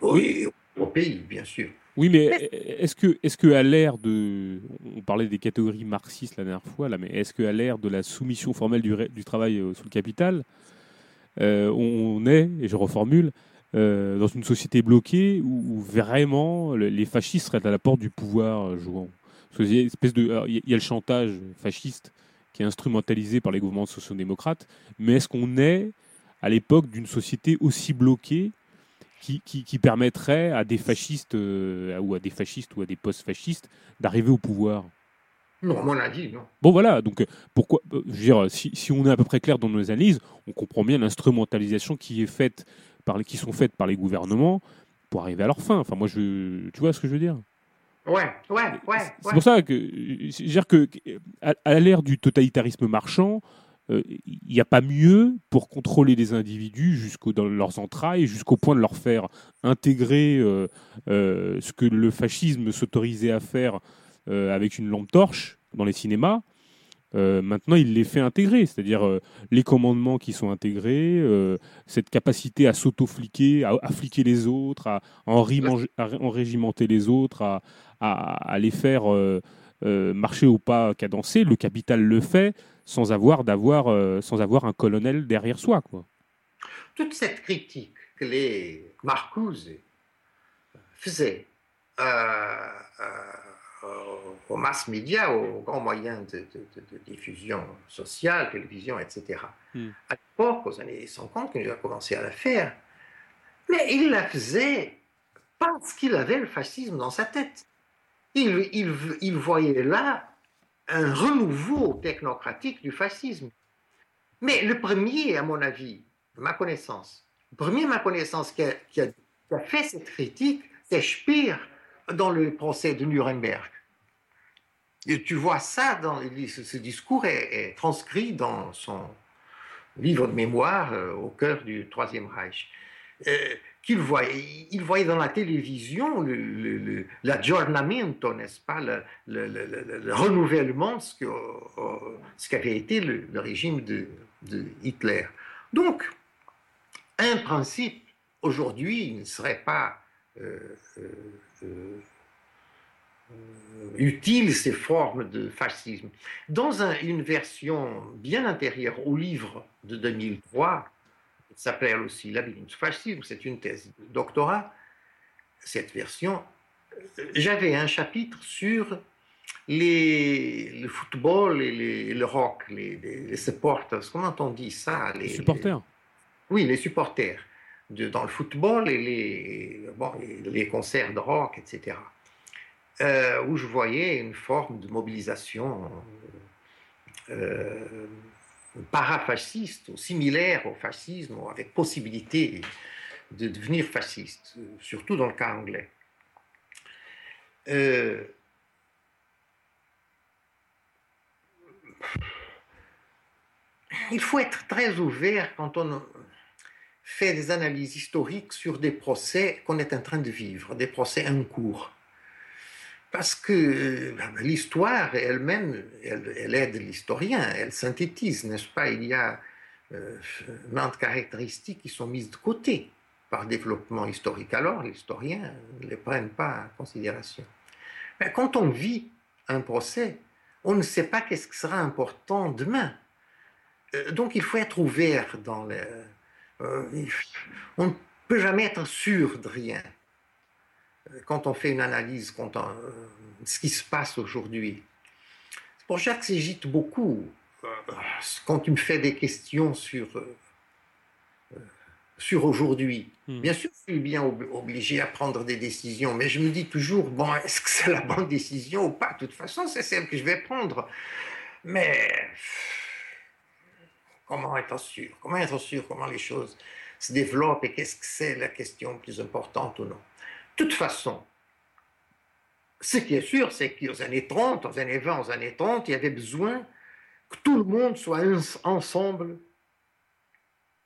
Oui, au pays, bien sûr. Oui, mais est-ce que, est-ce que à l'ère de, on parlait des catégories marxistes la dernière fois là, mais est-ce que à l'ère de la soumission formelle du, du travail euh, sous le capital, euh, on est, et je reformule, euh, dans une société bloquée où, vraiment les fascistes seraient à la porte du pouvoir jouant il y, a espèce de, il y a le chantage fasciste qui est instrumentalisé par les gouvernements sociaux-démocrates, mais est-ce qu'on est à l'époque d'une société aussi bloquée qui, permettrait à des fascistes euh, ou à des fascistes ou à des post-fascistes d'arriver au pouvoir? Non, mon avis, non. Bon, voilà. Donc, euh, pourquoi euh, je veux dire, si, on est à peu près clair dans nos analyses, on comprend bien l'instrumentalisation qui est faite par qui sont faites par les gouvernements pour arriver à leur fin. Enfin, moi, je, tu vois ce que je veux dire? Ouais, ouais, ouais. C'est pour ça que, dire que, à l'ère du totalitarisme marchand, il euh, n'y a pas mieux pour contrôler les individus jusqu'au dans leurs entrailles, jusqu'au point de leur faire intégrer euh, euh, ce que le fascisme s'autorisait à faire avec une lampe torche dans les cinémas. Maintenant, il les fait intégrer, c'est-à-dire les commandements qui sont intégrés, cette capacité à s'auto-fliquer, à, fliquer les autres, à, enrégimenter les autres, à, à les faire marcher au pas cadencé. Le capital le fait sans avoir, d'avoir, euh, sans avoir un colonel derrière soi. Toute cette critique que les Marcuse faisaient euh, euh, aux mass médias, aux grands moyens de, diffusion sociale, télévision, etc. Hmm. À l'époque, aux années 50, quand il a commencé à la faire, mais il la faisait parce qu'il avait le fascisme dans sa tête. Il, il, il voyait là un renouveau technocratique du fascisme. Mais le premier, à mon avis, ma connaissance, le premier, ma connaissance, qui a, fait cette critique, c'est Speer dans le procès de Nuremberg. Et tu vois ça, dans, ce, discours est, transcrit dans son livre de mémoire euh, au cœur du Troisième Reich. Euh, qu'il voyait, il voyait dans la télévision l'aggiornamento, n'est-ce pas, le, renouvellement, ce, que, euh, ce qu'avait été le, régime de, Hitler. Donc, un principe, aujourd'hui, ne serait pas utile, ces formes de fascisme. Dans une version bien intérieure au livre de 2003, s'appelle aussi Labyrinthe fascisme, c'est une thèse de doctorat, cette version. J'avais un chapitre sur les, le football et, le rock, les, supporters, comment on dit ça Les, supporters Oui, les supporters, de, dans le football et les, bon, les concerts de rock, etc. Euh, où je voyais une forme de mobilisation euh, parafasciste ou similaire au fascisme, avec possibilité de devenir fasciste, surtout dans le cas anglais. Euh, il faut être très ouvert quand on fait des analyses historiques sur des procès qu'on est en train de vivre, des procès en cours parce que euh, l'histoire elle-même, elle, aide l'historien, elle synthétise, n'est-ce pas? Il y a euh, maintes caractéristiques qui sont mises de côté par développement historique. Alors, l'historien ne les prennent pas en considération. Mais quand on vit un procès, on ne sait pas qu'est-ce qui sera important demain. Euh, donc, il faut être ouvert dans le... on ne peut jamais être sûr de rien quand on fait une analyse de euh, ce qui se passe aujourd'hui. C'est pour ça que j'hésite beaucoup euh, quand tu me fais des questions sur, euh, sur aujourd'hui. Hmm. Bien sûr, je suis bien obligé à prendre des décisions, mais je me dis toujours, bon, est-ce que c'est la bonne décision ou pas? De toute façon, c'est celle que je vais prendre. Mais comment être sûr? Comment être sûr? Comment les choses se développent? Et qu'est-ce que c'est la question plus importante ou non? Toute façon, ce qui est sûr, c'est qu'aux années 30, aux années 20, aux années 30, il y avait besoin que tout le monde soit ensemble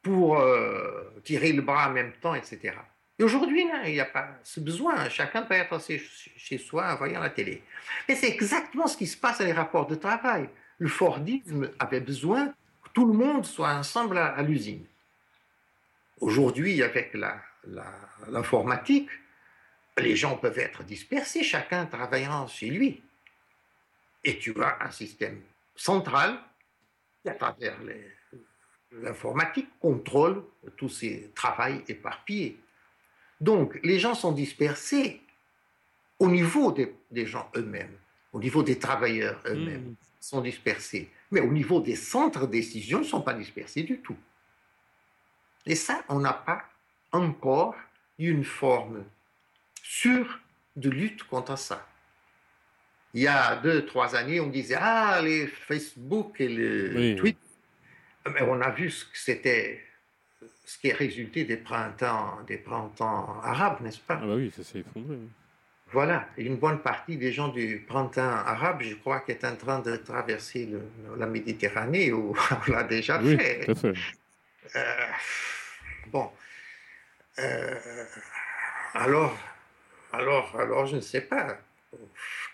pour euh, tirer le bras en même temps, etc. Et aujourd'hui, il n'y a pas ce besoin. Chacun peut être chez soi en voyant la télé. Mais c'est exactement ce qui se passe dans les rapports de travail. Le Fordisme avait besoin que tout le monde soit ensemble à, l'usine. Aujourd'hui, avec l'informatique, les gens peuvent être dispersés, chacun travaillant chez lui. Et tu as un système central qui, à travers l'informatique, contrôle tous ces travaux éparpillés. Donc, les gens sont dispersés au niveau des, gens eux-mêmes, au niveau des travailleurs eux-mêmes, mmh. sont dispersés. Mais au niveau des centres de décision, ils ne sont pas dispersés du tout. Et ça, on n'a pas encore une forme sûre de lutte contre ça. Il y a deux, trois années, on disait Ah, les Facebook et les Twitter. Mais on a vu ce que c'était ce qui est résulté des printemps, des printemps arabes, n'est-ce pas? Ah bah oui, ça s'est effondré. Voilà, une bonne partie des gens du printemps arabe, je crois, qui est en train de traverser la Méditerranée, ou [laughs] on l'a déjà oui, fait. Tout à fait. Euh, bon, euh, alors, alors, alors, je ne sais pas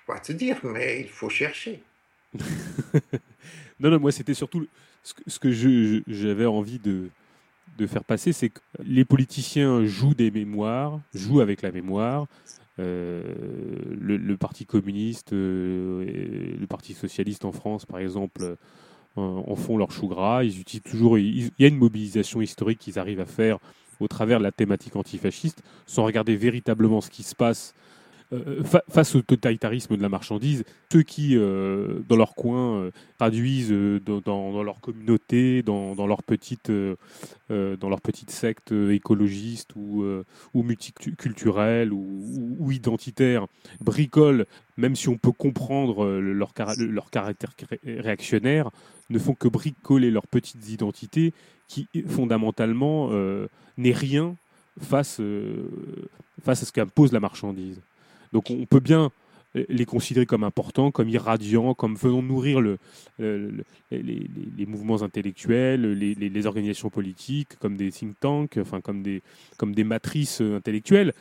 quoi te dire, mais il faut chercher. [laughs] non, non, moi, c'était surtout ce que, j'avais envie de, de faire passer, c'est que les politiciens jouent des mémoires, jouent avec la mémoire. Euh, le, Parti communiste, euh, le Parti socialiste en France, par exemple, euh, en font leur chou gras. Ils utilisent toujours. Il y a une mobilisation historique qu'ils arrivent à faire au travers de la thématique antifasciste, sans regarder véritablement ce qui se passe euh, face au totalitarisme de la marchandise, ceux qui, euh, dans leur coin, euh, traduisent dans, leur communauté, dans, leur petite, dans leur petite secte écologiste ou, multiculturelle ou, identitaire, bricolent, même si on peut comprendre leur caractère réactionnaire, ne font que bricoler leurs petites identités qui, fondamentalement, n'est rien face, face à ce qu'impose la marchandise. Donc on peut bien les considérer comme importants, comme irradiants, comme venant nourrir le, les, mouvements intellectuels, les, organisations politiques, comme des think tanks, enfin comme des, comme des matrices intellectuelles.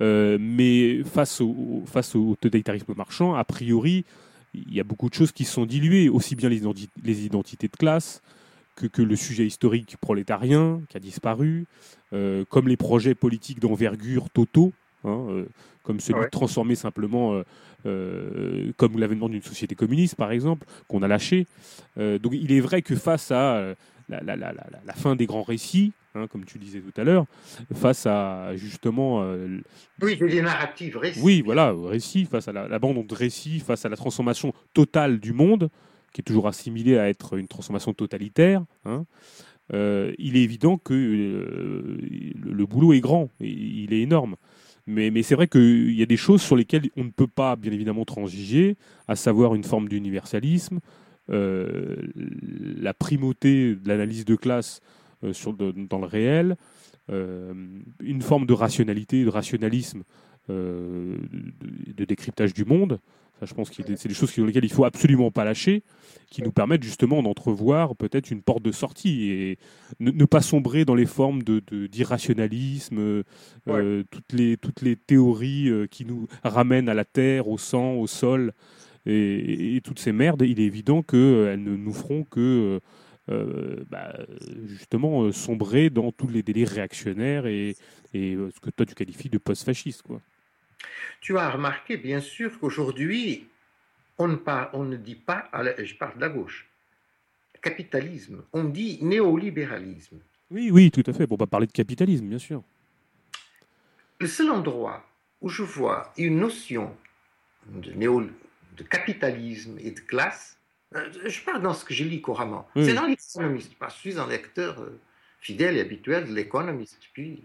Euh, mais face au, face au totalitarisme marchand, a priori, il y a beaucoup de choses qui sont diluées, aussi bien les identités de classe que, que, le sujet historique prolétarien qui a disparu, euh, comme les projets politiques d'envergure totaux. Hein, euh, comme celui de transformer simplement, euh, comme l'avènement d'une société communiste, par exemple, qu'on a lâché. Donc il est vrai que face à la, fin des grands récits, hein, comme tu disais tout à l'heure, face à justement... oui, des narratives récits. Oui, voilà, récits, face à la, bande de récits, face à la transformation totale du monde, qui est toujours assimilée à être une transformation totalitaire. Hein, il est évident que le, boulot est grand, il est énorme. Mais, c'est vrai qu'il y a des choses sur lesquelles on ne peut pas, bien évidemment, transiger, à savoir une forme d'universalisme, euh, la primauté de l'analyse de classe euh, dans le réel, euh, une forme de rationalité, de rationalisme, de, décryptage du monde. Ça, je pense que c'est des choses sur lesquelles il faut absolument pas lâcher, qui nous permettent justement d'entrevoir peut-être une porte de sortie et ne, pas sombrer dans les formes d'irrationalisme, de, euh, toutes, les, toutes les théories euh, qui nous ramènent à la terre, au sang, au sol et, toutes ces merdes. Il est évident qu'elles ne nous feront que euh, bah, justement sombrer dans tous les délires réactionnaires et, et ce que toi tu qualifies de post-fasciste. quoi. Tu as remarqué, bien sûr, qu'aujourd'hui, on ne, on ne dit pas, je parle de la gauche, capitalisme, on dit néolibéralisme. Oui, oui, tout à fait, pour pas parler de capitalisme, bien sûr. Le seul endroit où je vois une notion de, néo, de capitalisme et de classe, euh, je parle dans ce que je lis couramment, c'est dans l'économiste, je suis un lecteur euh, fidèle et habituel de l'économiste depuis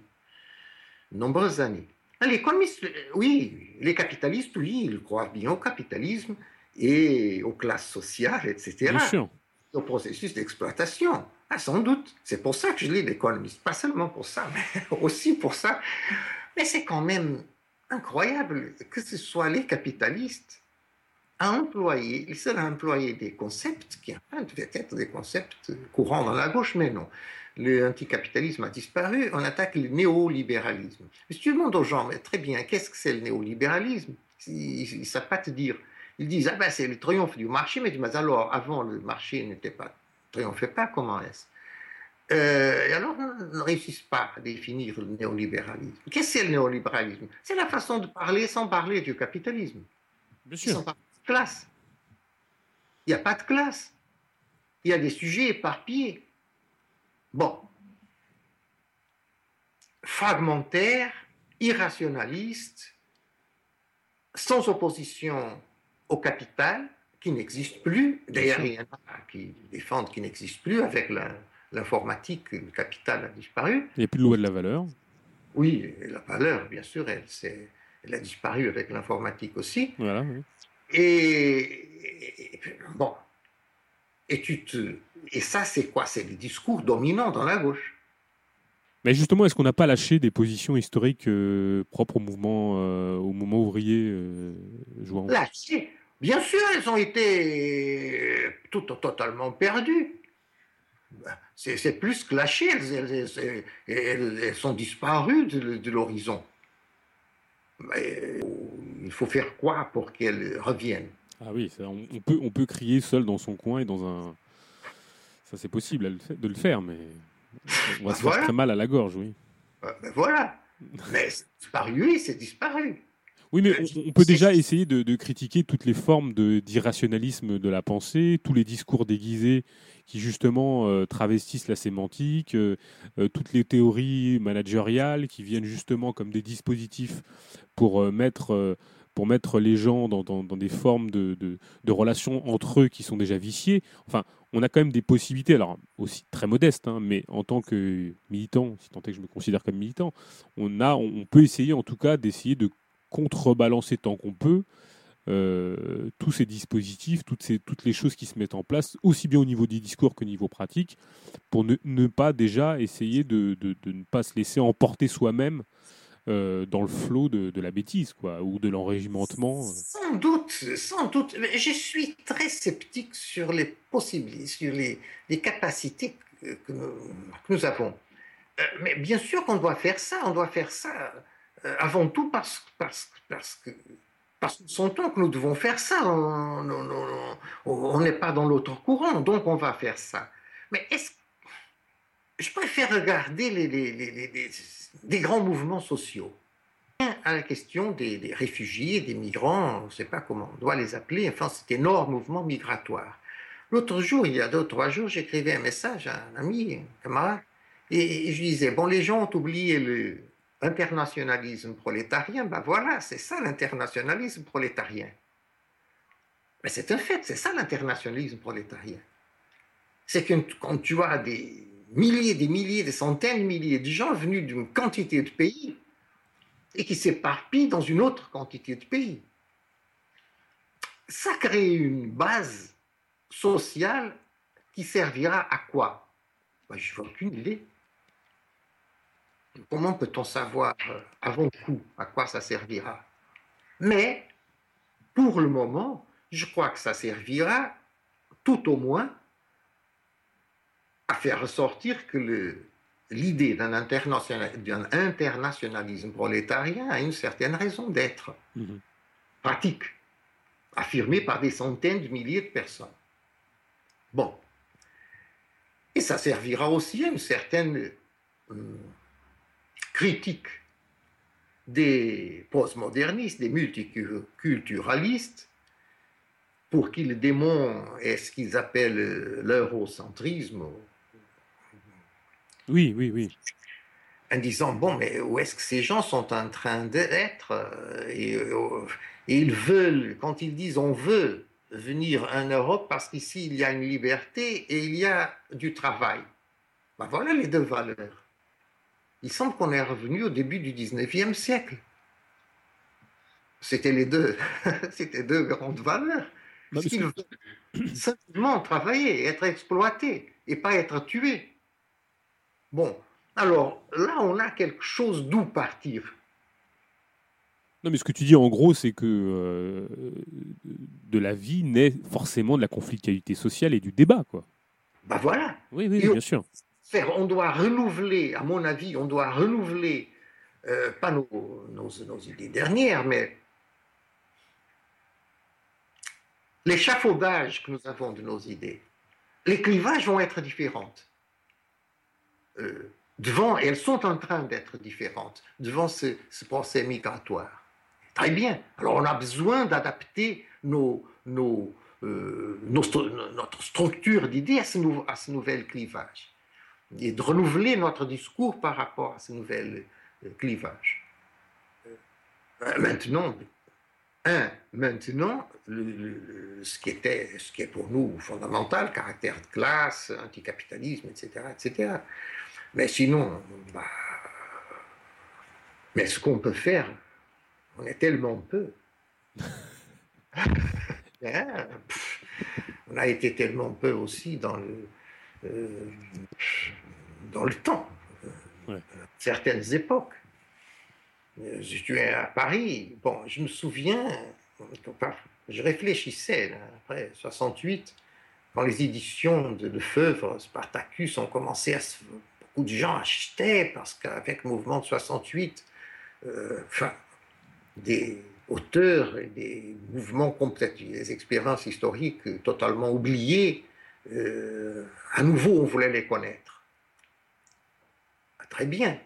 de nombreuses années. Les économistes, oui, les capitalistes, oui, ils croient bien au capitalisme et aux classes sociales, etc. Au processus d'exploitation. Ah, sans doute. C'est pour ça que je lis l'économiste. Pas seulement pour ça, mais [laughs] aussi pour ça. Mais c'est quand même incroyable que ce soit les capitalistes a employé, il seul a employé des concepts qui enfin, devaient être des concepts courants dans la gauche, mais non. Le anticapitalisme a disparu, on attaque le néolibéralisme. Si tu demandes aux gens, mais très bien, qu'est-ce que c'est le néolibéralisme? Ils ne savent pas te dire. Ils disent, ah ben c'est le triomphe du marché, mais, mais alors, avant, le marché n'était pas, triomphait pas, comment est-ce? Euh, et alors, ils ne réussissent pas à définir le néolibéralisme. Qu'est-ce que c'est le néolibéralisme? C'est la façon de parler sans parler du capitalisme. Bien sûr. Sans parler de classe. Il n'y a pas de classe. Il y a des sujets éparpillés. Bon. Fragmentaire, irrationaliste, sans opposition au capital, qui n'existe plus. D'ailleurs, il y en a qui défendent qu'il n'existe plus avec l'informatique, le capital a disparu. Il n'y a plus de loi de la valeur. Oui, la valeur, bien sûr, elle, elle a disparu avec l'informatique aussi. Voilà, oui. Et, bon, et, tu te, et ça, c'est quoi? C'est les discours dominants dans la gauche. Mais justement, est-ce qu'on n'a pas lâché des positions historiques euh, propres au mouvement, euh, au mouvement ouvrier euh, jouant? Lâché Bien sûr, elles ont été tout, totalement perdues. C'est plus que lâché, elles, elles, sont disparues de, de l'horizon. Il faut faire quoi pour qu'elles reviennent? Ah oui, ça, on, peut, on peut crier seul dans son coin et dans un. Ça, c'est possible de le faire, mais on va se faire très mal à la gorge, oui. Ben voilà. Mais disparu, oui, c'est disparu. Oui, mais on, peut déjà essayer de, critiquer toutes les formes d'irrationalisme de, la pensée, tous les discours déguisés qui justement euh, travestissent la sémantique, euh, euh, toutes les théories managériales qui viennent justement comme des dispositifs pour mettre pour mettre les gens dans, des formes de, relations entre eux qui sont déjà viciées. Enfin, on a quand même des possibilités, alors aussi très modestes, hein, mais en tant que militant, si tant est que je me considère comme militant, on, a, on peut essayer en tout cas d'essayer de contrebalancer tant qu'on peut euh, tous ces dispositifs, toutes, les choses qui se mettent en place, aussi bien au niveau des discours qu'au niveau pratique, pour ne, pas déjà essayer de, ne pas se laisser emporter soi-même euh, dans le flot de, la bêtise, ou de l'enrégimentement. Sans doute, sans doute. Je suis très sceptique sur les possibilités, sur les, capacités que nous, que avons. Euh, mais bien sûr qu'on doit faire ça, on doit faire ça euh, avant tout parce, parce, parce que parce son temps que nous devons faire ça. On n'est pas dans l'autre courant, donc on va faire ça. Mais est-ce je préfère regarder les, les, les, grands mouvements sociaux. À la question des, réfugiés, des migrants, on ne sait pas comment on doit les appeler, enfin cet énorme mouvement migratoire. L'autre jour, il y a deux, trois jours, j'écrivais un message à un ami, un camarade, et je disais, bon, les gens ont oublié le, internationalisme prolétarien, ben voilà, c'est ça l'internationalisme prolétarien. Mais c'est un fait, c'est ça l'internationalisme prolétarien. C'est que quand tu as des milliers, des milliers, des centaines de milliers de gens venus d'une quantité de pays et qui s'éparpillent dans une autre quantité de pays, ça crée une base sociale qui servira à quoi? Ben, Je n'ai aucune idée. Comment peut-on savoir euh, avant coup à quoi ça servira? Mais, pour le moment, je crois que ça servira tout au moins à faire ressortir que l'idée d'un internationalisme prolétarien a une certaine raison d'être, mhm. pratique, affirmée par des centaines de milliers de personnes. Bon. Et ça servira aussi à une certaine euh, critique des postmodernistes, des multiculturalistes, pour qu'ils démontrent ce qu'ils appellent l'eurocentrisme. Oui, oui, oui. En disant, bon, mais où est-ce que ces gens sont en train d'être et, euh, et, ils veulent, quand ils disent on veut venir en Europe parce qu'ici il y a une liberté et il y a du travail. Ben voilà les deux valeurs il semble qu'on est revenu au début du 19e siècle. C'était les deux, [laughs] c'était deux grandes valeurs. Bah, simplement travailler, être exploité et pas être tué. Bon, alors là, on a quelque chose d'où partir. Non, mais ce que tu dis en gros, c'est que euh, de la vie naît forcément de la conflictualité sociale et du débat, quoi. Bah voilà. Oui, oui, bien sûr. Faire, on doit renouveler, à mon avis, on doit renouveler, euh, pas nos, nos, idées dernières, mais l'échafaudage que nous avons de nos idées. Les clivages vont être différentes. Euh, devant, elles sont en train d'être différentes devant ce, ce procès migratoire. Très bien. Alors on a besoin d'adapter euh, notre structure d'idées à ce, à ce nouvel clivage et de renouveler notre discours par rapport à ce nouvel euh, clivage. Maintenant, un, maintenant, ce, qui était, ce qui est pour nous fondamental, caractère de classe, anticapitalisme, etc., etc. Mais sinon, bah, mais ce qu'on peut faire on est tellement peu. [laughs] Hein? on a été tellement peu aussi dans le, euh, dans le temps, certaines époques. Je suis à Paris, bon, je me souviens, je réfléchissais après 68, quand les éditions de, de Feuvre, Spartacus ont commencé à se, beaucoup de gens achetaient parce qu'avec le mouvement de 68, euh, enfin, des auteurs et des mouvements complets, des expériences historiques totalement oubliées. Euh, à nouveau, on voulait les connaître. Très bien.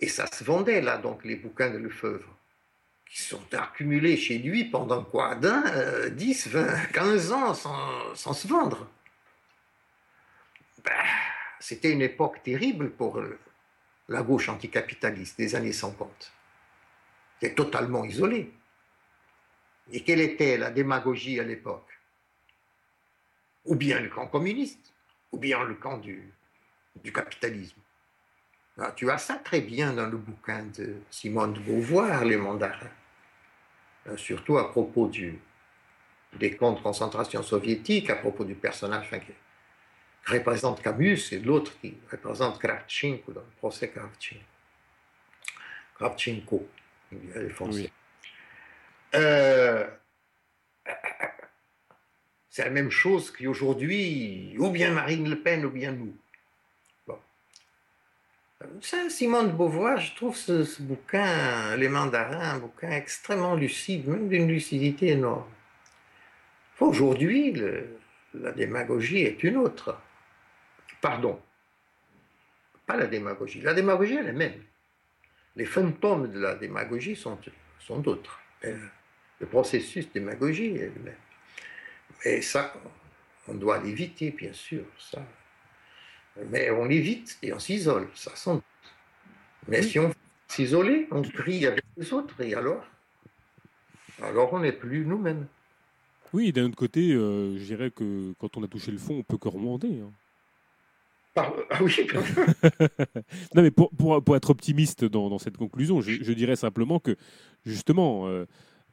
Et ça se vendait là, donc les bouquins de Lefebvre, qui sont accumulés chez lui pendant quoi D'un, 10, 20, 15 ans sans, sans se vendre. Ben, c'était une époque terrible pour la gauche anticapitaliste des années 50 totalement isolé. Et quelle était la démagogie à l'époque? Ou bien le camp communiste, ou bien le camp du, capitalisme. Ah, tu as ça très bien dans le bouquin de Simone de Beauvoir, Les mandarins. Euh, surtout à propos des camps de concentration soviétiques, à propos du personnage qui représente Camus et l'autre qui représente Kravchenko dans le procès Kravchenko. Kravchenko. Euh, c'est la même chose qu'aujourd'hui, ou bien Marine Le Pen, ou bien nous. Bon. Ça, Simone de Beauvoir, je trouve ce, bouquin, Les Mandarins, un bouquin extrêmement lucide, même d'une lucidité énorme. Aujourd'hui, la démagogie est une autre. Pardon, pas la démagogie. La démagogie, elle est même. Les fantômes de la démagogie sont, sont d'autres. Le processus démagogie est le même. Et ça, on doit l'éviter, bien sûr. Ça. Mais on l'évite et on s'isole, ça sans doute. Mais si on s'isole, on crie avec les autres, et alors? Alors on n'est plus nous-mêmes. Oui, d'un autre côté, euh, je dirais que quand on a touché le fond, on peut que remonter. Hein. Ah oui, [laughs] non, mais pour, pour, pour, être optimiste dans, dans cette conclusion, je, je, dirais simplement que, justement, euh,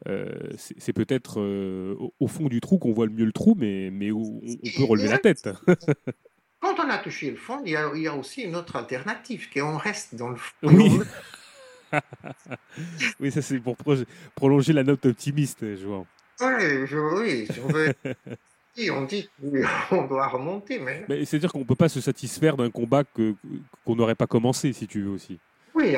euh, c'est peut-être euh, au, fond du trou qu'on voit le mieux le trou, mais, mais on, peut relever la tête. [laughs] Quand on a touché le fond, il y a, il y a aussi une autre alternative, qu'on reste dans le fond. Oui. [laughs] oui, ça c'est pour prolonger la note optimiste, je vois. Oui, oui, si on veut on dit qu'on [laughs] doit remonter, mais... C'est-à-dire qu'on ne peut pas se satisfaire d'un combat qu'on n'aurait pas commencé, si tu veux aussi. Oui,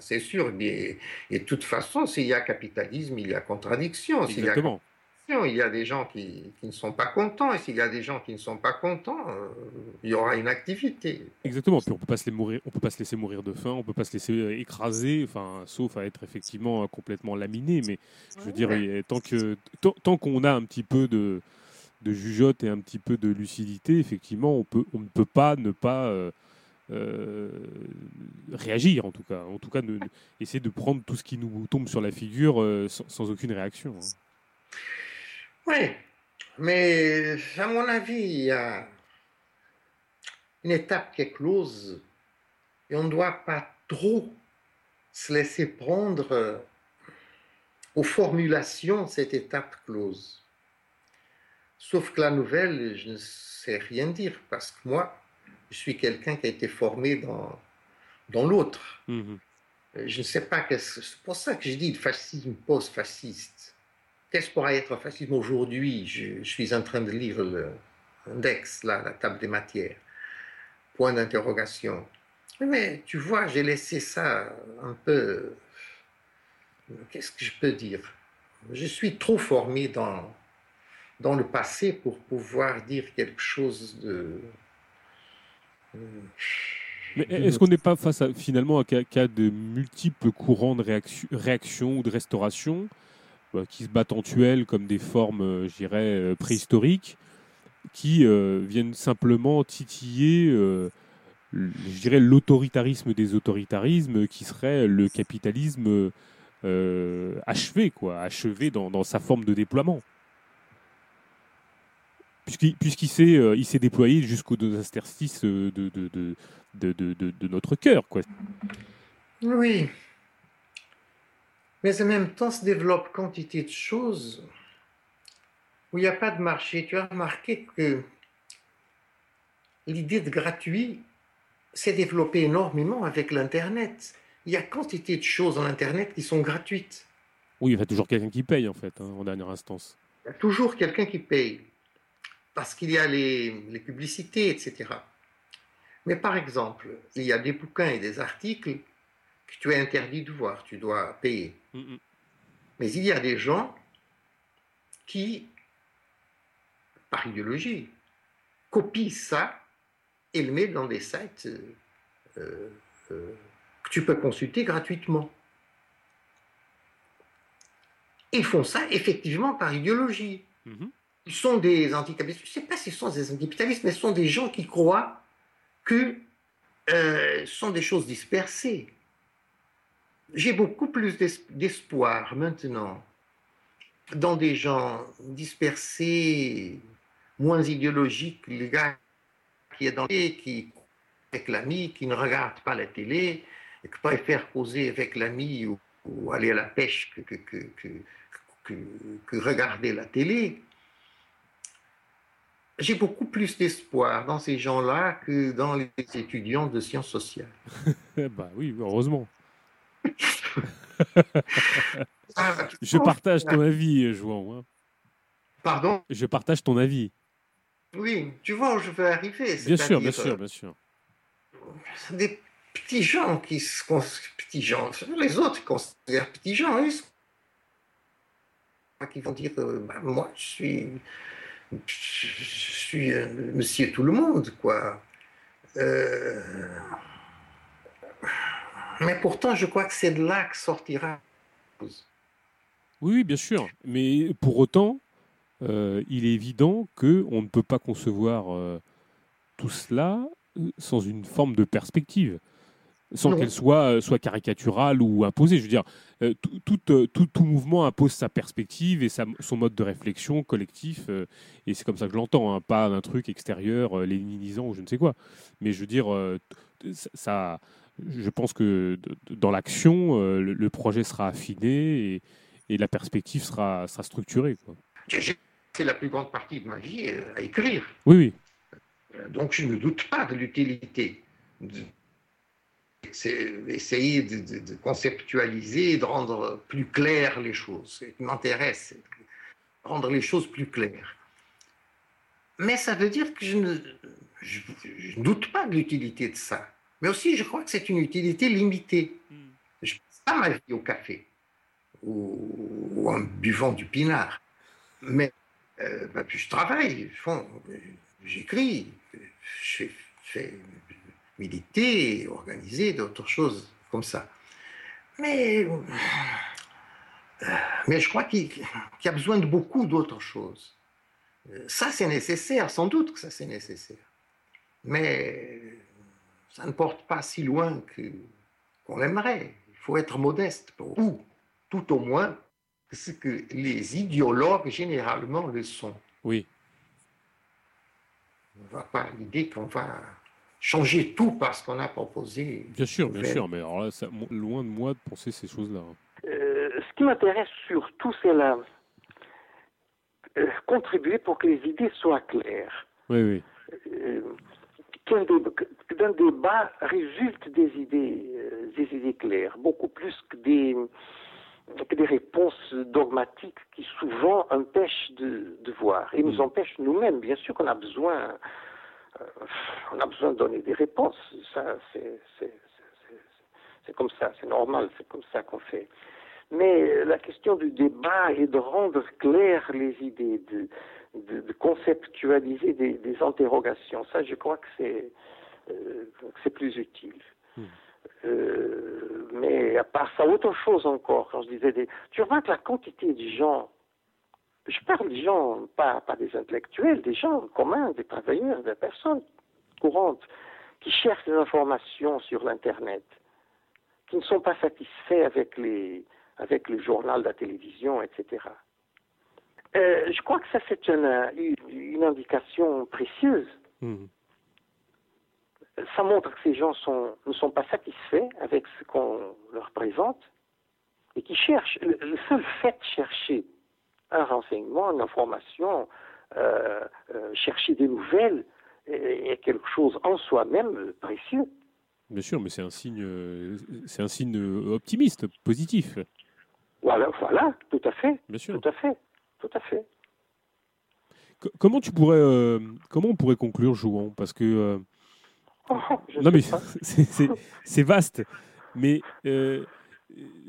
c'est sûr. Et, de toute façon, s'il y a capitalisme, il y a contradiction. Exactement. Il y a, il y a des gens qui, qui, ne sont pas contents, et s'il y a des gens qui ne sont pas contents, euh, il y aura une activité. Exactement. Puis on peut pas se les mourir, on peut pas se laisser mourir de faim, on peut pas se laisser euh, écraser, enfin, sauf à être effectivement complètement laminé. Mais je veux dire, tant que tant qu'on a un petit peu de de jugeote et un petit peu de lucidité, effectivement, on, ne peut pas ne pas euh, euh, réagir, en tout cas. En tout cas, essayer de prendre tout ce qui nous tombe sur la figure euh, sans, aucune réaction. Hein. Oui, mais à mon avis, il y a une étape qui est close et on ne doit pas trop se laisser prendre aux formulations cette étape close. Sauf que la nouvelle, je ne sais rien dire parce que moi, je suis quelqu'un qui a été formé dans, dans l'autre. Mhm. je ne sais pas, c'est pour ça que je dis le fascisme post-fasciste. Qu'est-ce pourrait être fascisme aujourd'hui? Je, suis en train de lire l'index, la table des matières. Point d'interrogation. Mais tu vois, j'ai laissé ça un peu. Qu'est-ce que je peux dire? Je suis trop formé dans, dans le passé pour pouvoir dire quelque chose de. Mais est-ce qu'on n'est pas face à, finalement à cas de multiples courants de réaction, réaction ou de restauration bah, qui se battent en tuelle comme des formes, euh, je dirais, euh, préhistoriques, qui euh, viennent simplement titiller, je dirais, l'autoritarisme des autoritarismes, qui serait le capitalisme achevé, quoi, achevé dans, sa forme de déploiement? Puisqu'il s'est il s'est déployé jusqu'aux deux interstices de, de, de, de, notre cœur. Quoi. Oui. Mais en même temps se développe quantité de choses où il n'y a pas de marché. Tu as remarqué que l'idée de gratuit s'est développée énormément avec l'Internet. Il y a quantité de choses en Internet qui sont gratuites. Oui, il y a toujours quelqu'un qui paye, en fait, hein, en dernière instance. Il y a toujours quelqu'un qui paye. Parce qu'il y a les, les publicités, etc. Mais par exemple, il y a des bouquins et des articles que tu es interdit de voir, tu dois payer. Mais il y a des gens qui, par idéologie, copient ça et le mettent dans des sites euh, euh, que tu peux consulter gratuitement. Ils font ça effectivement par idéologie. Mm-hmm. Sont des anticapitalistes. Je ne sais pas s'ils sont des anticapitalistes, mais ce sont des gens qui croient que euh, sont des choses dispersées. J'ai beaucoup plus d'espoir maintenant dans des gens dispersés, moins idéologiques, le gars qui est dans les qui avec l'ami, qui ne regarde pas la télé, et qui préfère causer avec l'ami ou, aller à la pêche que, que regarder la télé j'ai beaucoup plus d'espoir dans ces gens-là que dans les étudiants de sciences sociales. [laughs] bah oui, heureusement. [laughs] je partage ton avis, Jouan. Hein. Pardon? Je partage ton avis. Oui, tu vois où je veux arriver. Bien sûr, bien sûr, bien sûr. Des petits gens qui se petits gens, les autres considèrent petits gens, ils qui vont dire euh, bah, moi je suis je suis monsieur tout le monde, quoi. Euh, mais pourtant, je crois que c'est de là que sortira. Oui, bien sûr. Mais pour autant, euh, il est évident qu'on ne peut pas concevoir euh, tout cela sans une forme de perspective sans qu'elle soit, soit caricaturale ou imposée. Je veux dire, euh, tout, euh, tout, tout, mouvement impose sa perspective et sa, son mode de réflexion collectif, euh, et c'est comme ça que je l'entends, hein, pas un truc extérieur, léninisant ou je ne sais quoi. Mais je veux dire, ça, je pense que dans l'action, le, projet sera affiné et, et la perspective sera, sera structurée. C'est la plus grande partie de ma vie à écrire. Oui, oui. Donc je ne doute pas de l'utilité essayer de, conceptualiser, de rendre plus claires les choses. Ce qui m'intéresse, rendre les choses plus claires. Mais ça veut dire que je ne, doute pas de l'utilité de ça. Mais aussi, je crois que c'est une utilité limitée. Hmm. Je ne passe pas ma vie au café ou, en buvant du pinard. Mais euh, bah, je travaille, j'écris, je fais militer, organiser, d'autres choses comme ça. Mais, euh, mais je crois qu'il y a besoin de beaucoup d'autres choses. Euh, ça, c'est nécessaire, sans doute que ça, c'est nécessaire. Mais ça ne porte pas si loin qu'on aimerait. Il faut être modeste, ou tout au moins ce que les idéologues généralement le sont. Oui. On va pas l'idée qu'on va changer tout parce qu'on a proposé. Bien sûr, bien sûr, mais alors là, loin de moi de penser ces choses-là. Euh, ce qui m'intéresse surtout, c'est la euh, contribuer pour que les idées soient claires. Oui, oui. Euh, d'un débat résultent des idées, euh, des idées claires, beaucoup plus que des, que des réponses dogmatiques qui souvent empêchent de, de voir et nous mm. empêchent nous-mêmes. Bien sûr qu'on a besoin, euh, on a besoin de donner des réponses. Ça, c'est comme ça, c'est normal, c'est comme ça qu'on fait. Mais la question du débat est de rendre claires les idées, de, de, conceptualiser des, interrogations. Ça, je crois que c'est euh, c'est plus utile. Hmm. Euh, mais à part ça, autre chose encore, quand je disais des... Tu que la quantité de gens, je parle des gens, pas, pas des intellectuels, des gens communs, des travailleurs, des personnes courantes, qui cherchent des informations sur l'Internet, qui ne sont pas satisfaits avec, les, avec le journal, la télévision, etc. Euh, je crois que ça, c'est une, une, indication précieuse. Hmm. Ça montre que ces gens sont, ne sont pas satisfaits avec ce qu'on leur présente et qui cherchent. Le, seul fait de chercher un renseignement, une information, euh, euh, chercher des nouvelles est, quelque chose en soi-même précieux. Bien sûr, mais c'est un signe, c'est un signe optimiste, positif. Voilà, voilà, tout à fait. Bien sûr. Tout à fait tout à fait. comment tu pourrais, euh, comment on pourrait conclure, Jouan Parce que euh, oh, non mais [laughs] c'est vaste, mais euh,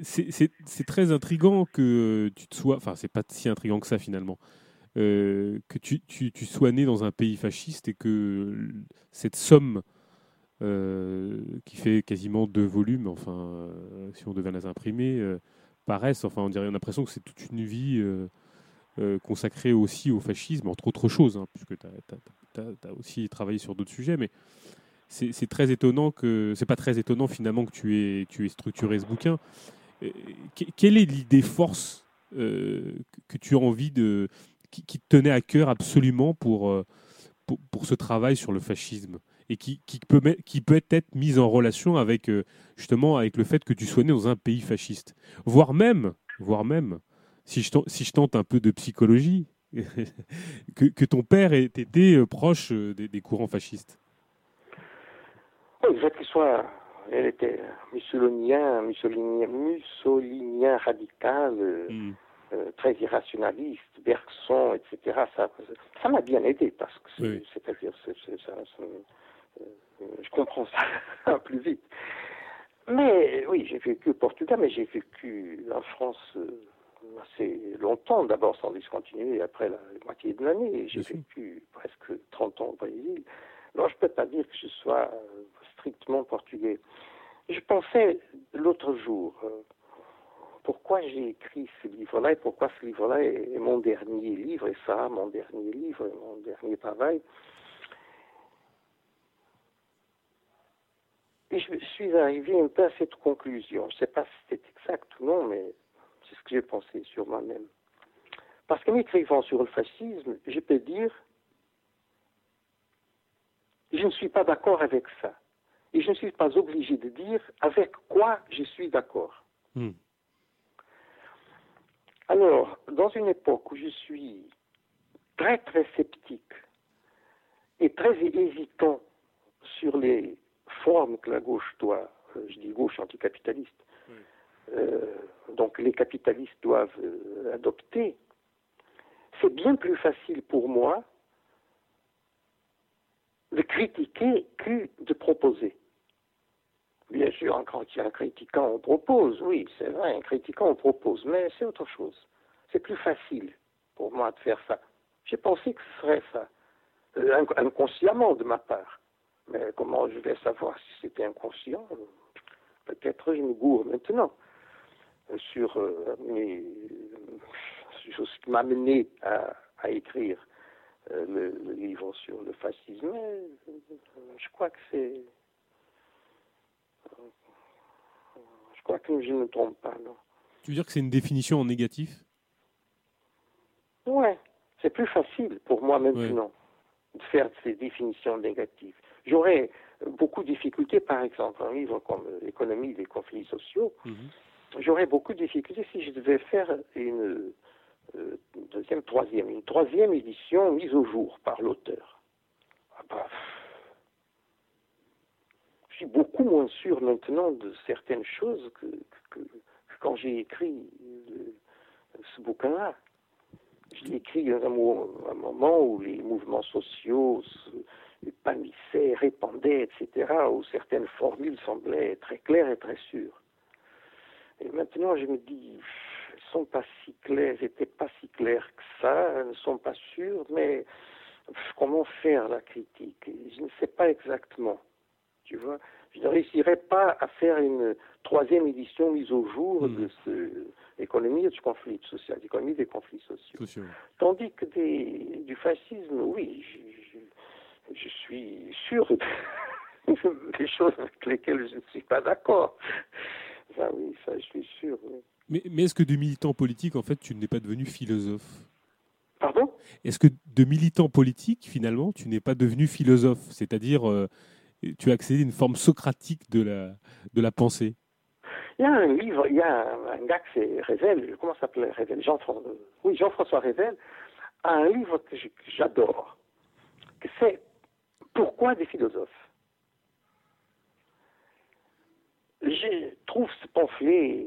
c'est très intrigant que tu te sois, enfin c'est pas si intrigant que ça finalement, que tu, sois né dans un pays fasciste et que cette somme qui fait quasiment deux volumes, enfin si on devait les imprimer, paraisse, enfin on dirait l'impression que c'est toute une vie euh, consacré aussi au fascisme, entre autres choses, hein, puisque tu as, aussi travaillé sur d'autres sujets, mais c'est très étonnant que c'est pas très étonnant finalement que tu aies, tu aies structuré ce bouquin. Euh, quelle est l'idée force euh, que tu as envie de qui, te tenait à cœur absolument pour, pour, pour, ce travail sur le fascisme et qui, qui, peut, qui peut être mise en relation avec justement avec le fait que tu sois né dans un pays fasciste, voire même, voire même si je, tente, si je tente un peu de psychologie, [laughs] que, que, ton père ait été euh, proche euh, des, courants fascistes Oui, le fait qu'il soit. Elle était mussolinien, mussolinien, mussolinien radical, euh, hmm. très irrationaliste, Bergson, etc. Ça, ça m'a bien aidé parce que c'est-à-dire, je comprends ça [laughs] plus vite. Mais oui, j'ai vécu au Portugal, mais j'ai vécu en France assez longtemps, d'abord sans discontinuer, après la, moitié de l'année. J'ai vécu presque 30 ans au Brésil. Alors je ne peux pas dire que je sois euh, strictement portugais. Je pensais l'autre jour, euh, pourquoi j'ai écrit ce livre-là et pourquoi ce livre-là est, mon dernier livre, et ça, mon dernier livre, mon dernier travail. Et je suis arrivé un peu à cette conclusion. Je ne sais pas si c'est exact ou non, mais c'est ce que j'ai pensé sur moi-même. Parce qu'en écrivant sur le fascisme, je peux dire, je ne suis pas d'accord avec ça. Et je ne suis pas obligé de dire avec quoi je suis d'accord. Hmm. Alors, dans une époque où je suis très très sceptique et très hésitant sur les formes que la gauche doit, euh, je dis gauche anticapitaliste, euh, donc les capitalistes doivent euh, adopter, c'est bien plus facile pour moi de critiquer que de proposer. Bien sûr, un, critiquant, on propose, oui, c'est vrai, un critiquant, on propose, mais c'est autre chose. C'est plus facile pour moi de faire ça. J'ai pensé que ce serait ça, euh, inconsciemment de ma part. Mais comment je vais savoir si c'était inconscient? Peut-être je me gourre maintenant sur, euh, ce qui m'a mené à, écrire euh, le, livre sur le fascisme. je crois que c'est. Je crois que je ne me trompe pas, non. Tu veux dire que c'est une définition en négatif? Ouais, c'est plus facile pour moi maintenant de faire ces définitions négatives. J'aurais beaucoup de difficultés, par exemple, un livre comme L'économie des conflits sociaux. Mhm j'aurais beaucoup de difficultés si je devais faire une euh, deuxième, troisième, une troisième édition mise au jour par l'auteur. Ah bah, suis beaucoup moins sûr maintenant de certaines choses que, quand j'ai écrit ce bouquin-là. Je l'ai écrit à un, moment où les mouvements sociaux se répandaient, etc., où certaines formules semblaient très claires et très sûres. Et maintenant, je me dis, elles sont pas si claires, elles n'étaient pas si claires que ça, elles ne sont pas sûres, mais comment faire la critique? Je ne sais pas exactement. Tu vois, je ne réussirais pas à faire une troisième édition mise au jour hmm. de ce économie du conflit social, économie des conflits sociaux. Tandis que des, du fascisme, oui, je, je suis sûr [laughs] des choses avec lesquelles je ne suis pas d'accord. Ça, oui, ça, je suis sûr. Mais, mais est-ce que de militant politique, en fait, tu n'es pas devenu philosophe? Pardon? Est-ce que de militant politique, finalement, tu n'es pas devenu philosophe? C'est-à-dire, euh, tu as accédé à une forme socratique de la, de la pensée il y a un livre, il y a un, gars qui c'est Rével, comment s'appelle Rével Jean-François Oui, Jean-François Rével a un livre que j'adore, que c'est Pourquoi des philosophes? Je trouve ce pamphlet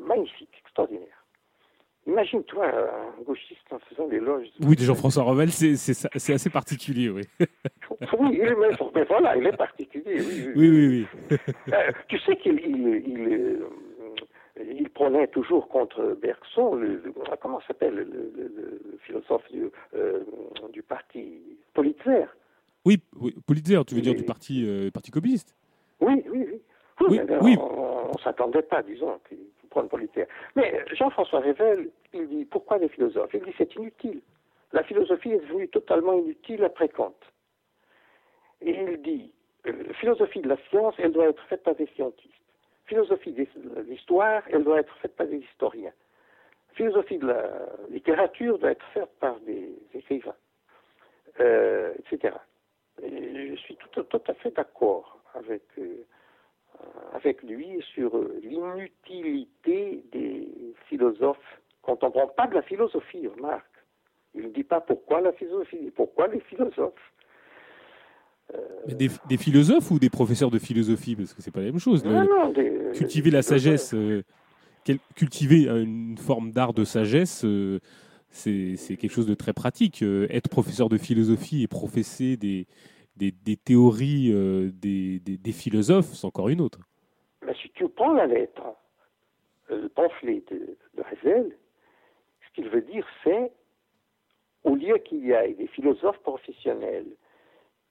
magnifique, extraordinaire. Imagine-toi un gauchiste en faisant l'éloge. Oui, de Jean-François Revel, c'est assez particulier, oui. [laughs] oui, il est, mais voilà, il est particulier, oui. Oui, oui, oui. [laughs] Euh, tu sais qu'il il, il, euh, il, prenait toujours contre Bergson, le, comment s'appelle le, philosophe du, euh, du parti Politzer. Oui, oui Politzer, tu veux dire du parti, parti communiste? Oui, oui, oui. Oui, oui. On ne s'attendait pas, disons, Mais Jean-François Rével, il dit pourquoi les philosophes? Il dit c'est inutile. La philosophie est devenue totalement inutile après Kant. Et il dit euh, philosophie de la science, elle doit être faite par des scientistes. Philosophie de l'histoire, elle doit être faite par des historiens. Philosophie de la littérature doit être faite par des écrivains, euh, etc. Et je suis tout, à fait d'accord avec, euh, avec lui sur l'inutilité des philosophes contemporains. Pas de la philosophie, remarque. Il ne dit pas pourquoi la philosophie, pourquoi les philosophes. Des, des, philosophes ou des professeurs de philosophie Parce que c'est pas la même chose. cultiver la sagesse, euh, cultiver une forme d'art de sagesse, euh, c'est quelque chose de très pratique. Euh, être professeur de philosophie et professer des, des, des théories des, des, philosophes, c'est encore une autre. Mais si tu prends la lettre, le pamphlet de, de ce qu'il veut dire, c'est au lieu qu'il y ait des philosophes professionnels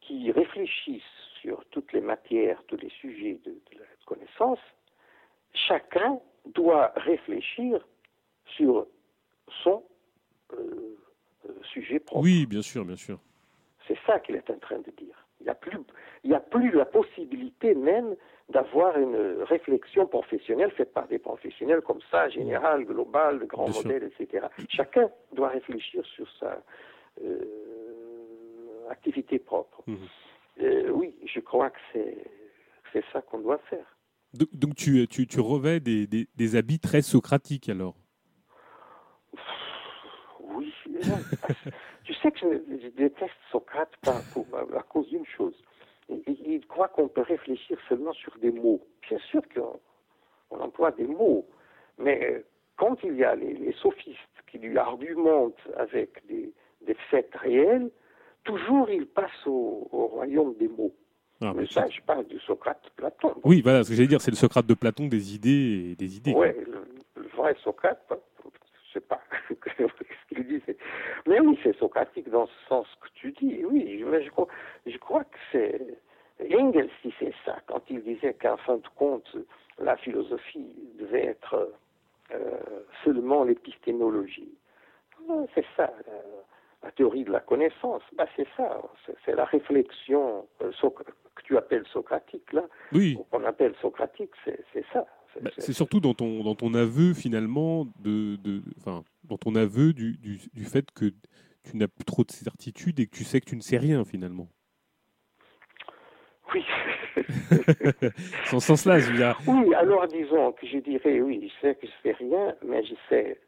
qui réfléchissent sur toutes les matières, tous les sujets de, la connaissance, chacun doit réfléchir sur son euh, euh, sujet propre. Oui, bien sûr, bien sûr. C'est ça qu'il est en train de dire. Il n'y a, plus, il a plus la possibilité même d'avoir une réflexion professionnelle faite par des professionnels comme ça, général, global, de grands modèles, etc. Chacun doit réfléchir sur sa, euh, activité propre. Mhm. Euh, oui, je crois que c'est ça qu'on doit faire. Donc, tu, tu, des, des, habits très socratiques alors? Oui. Tu sais que je, déteste Socrate à cause d'une chose. Il, croit qu'on peut réfléchir seulement sur des mots. Bien sûr qu'on on emploie des mots, mais quand il y a les, sophistes qui lui argumentent avec des, des faits réels, toujours il passe au, royaume des mots. Ah, mais ça, je parle du Socrate de Platon. Oui, voilà, ce que j'allais dire, c'est le Socrate de Platon des idées et des idées. Oui, le, vrai Socrate, je ne sais pas [laughs] ce qu'il dit. Mais oui, c'est socratique dans ce sens que tu dis. Oui, mais je, crois, je crois que c'est. Engels disait ça quand il disait qu'en fin de compte, la philosophie devait être euh, seulement l'épistémologie. C'est ça. La théorie de la connaissance, bah c'est ça, c'est la réflexion euh, que tu appelles socratique, là, oui. qu'on appelle socratique, c'est ça. Bah, c'est surtout dans ton, dans ton aveu, finalement, de, de, dans ton aveu du, du, du fait que tu n'as plus trop de certitude et que tu sais que tu ne sais rien, finalement. Oui. [laughs] Son sens-là, je veux dire. Oui, alors disons que je dirais, oui, je sais que je ne sais rien, mais je sais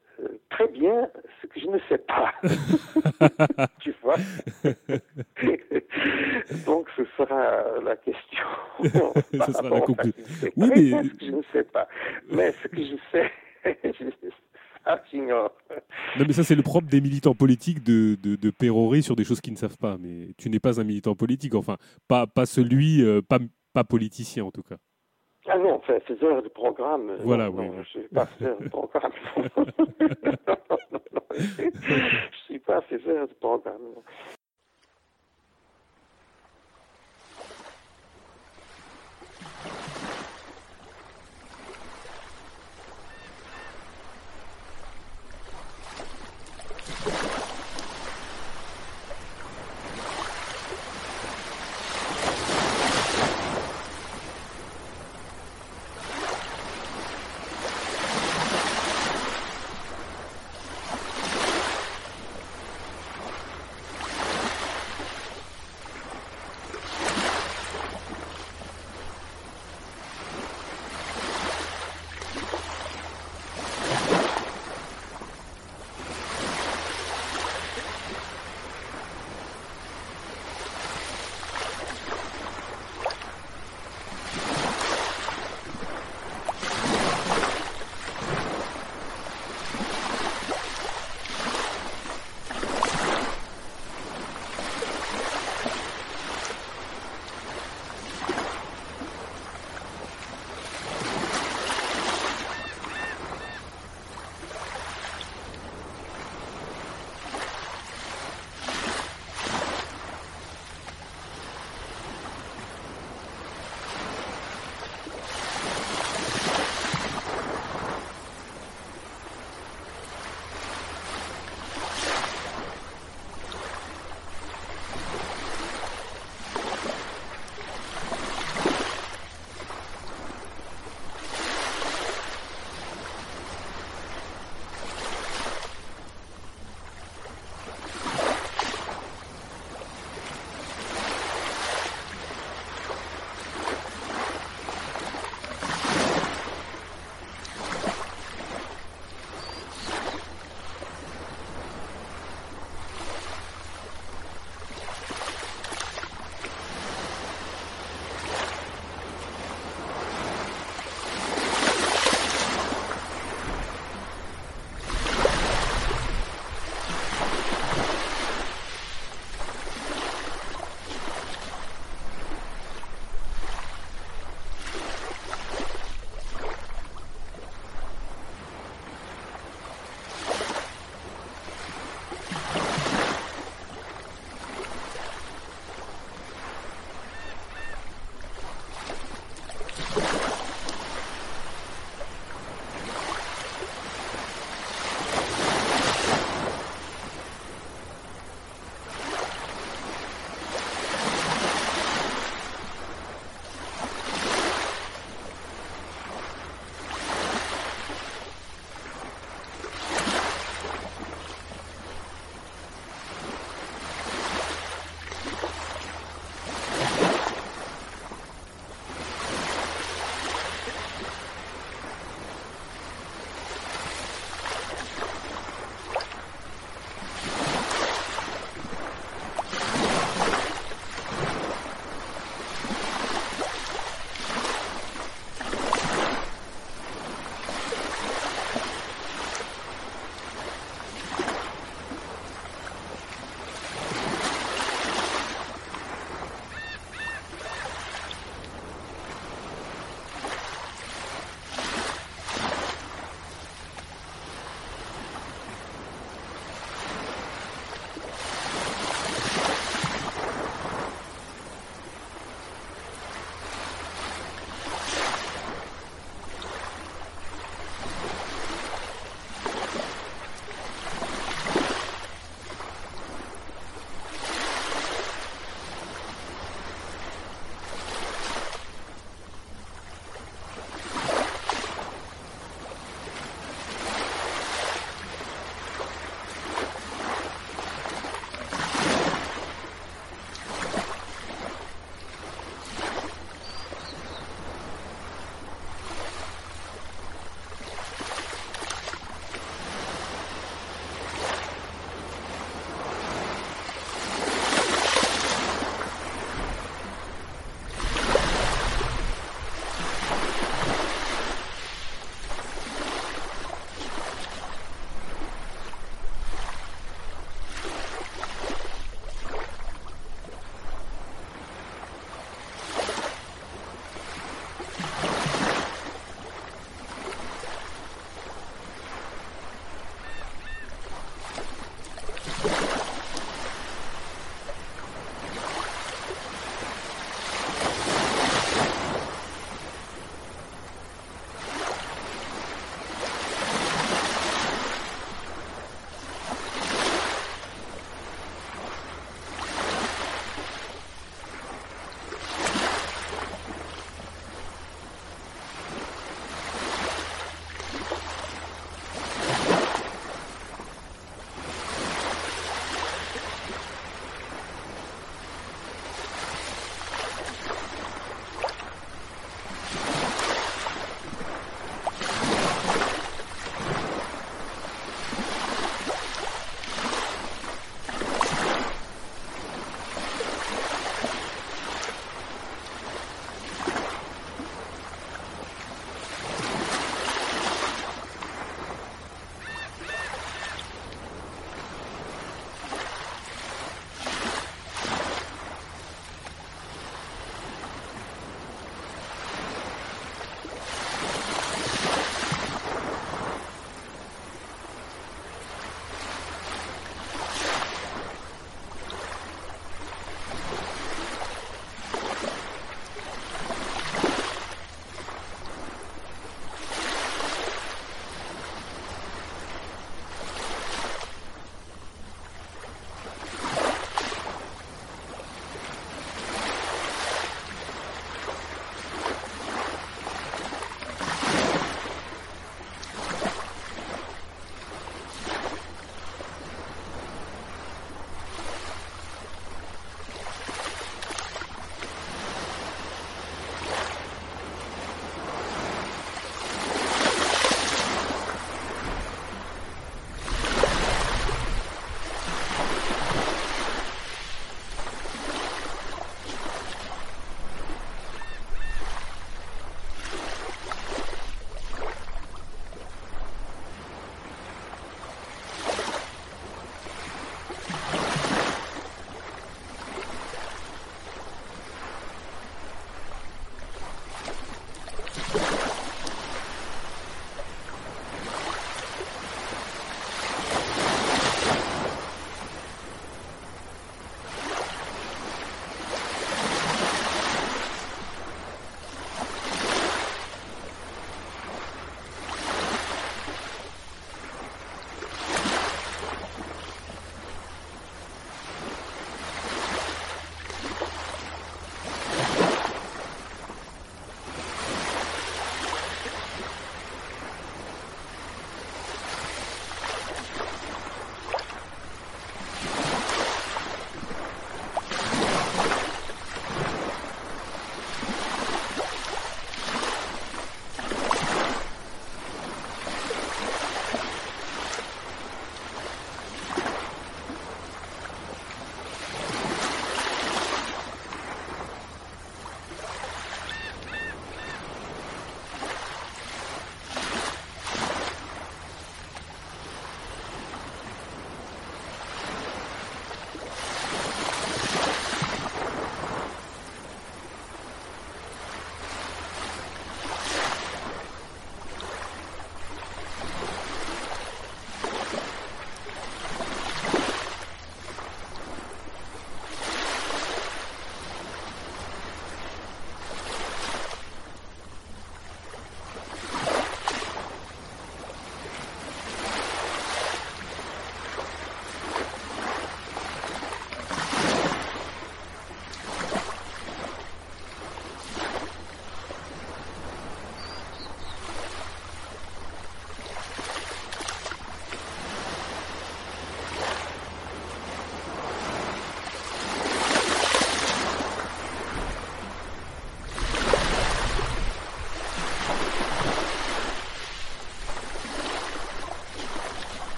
très bien ce que je ne sais pas. [laughs] tu vois [laughs] Donc ce sera la question. [laughs] ce sera la conclusion. Oui, mais... Je ne sais pas. Mais ce que je sais, ah, j'ignore. Non, mais ça, c'est le propre des militants politiques de, de, de, pérorer sur des choses qu'ils ne savent pas. Mais tu n'es pas un militant politique, enfin, pas, pas celui, euh, pas, pas politicien en tout cas. Ah non, enfin, faiseur de programme. Euh, voilà, non, oui. Non, je ne suis pas faiseur de programme. je ne suis pas faiseur de programme.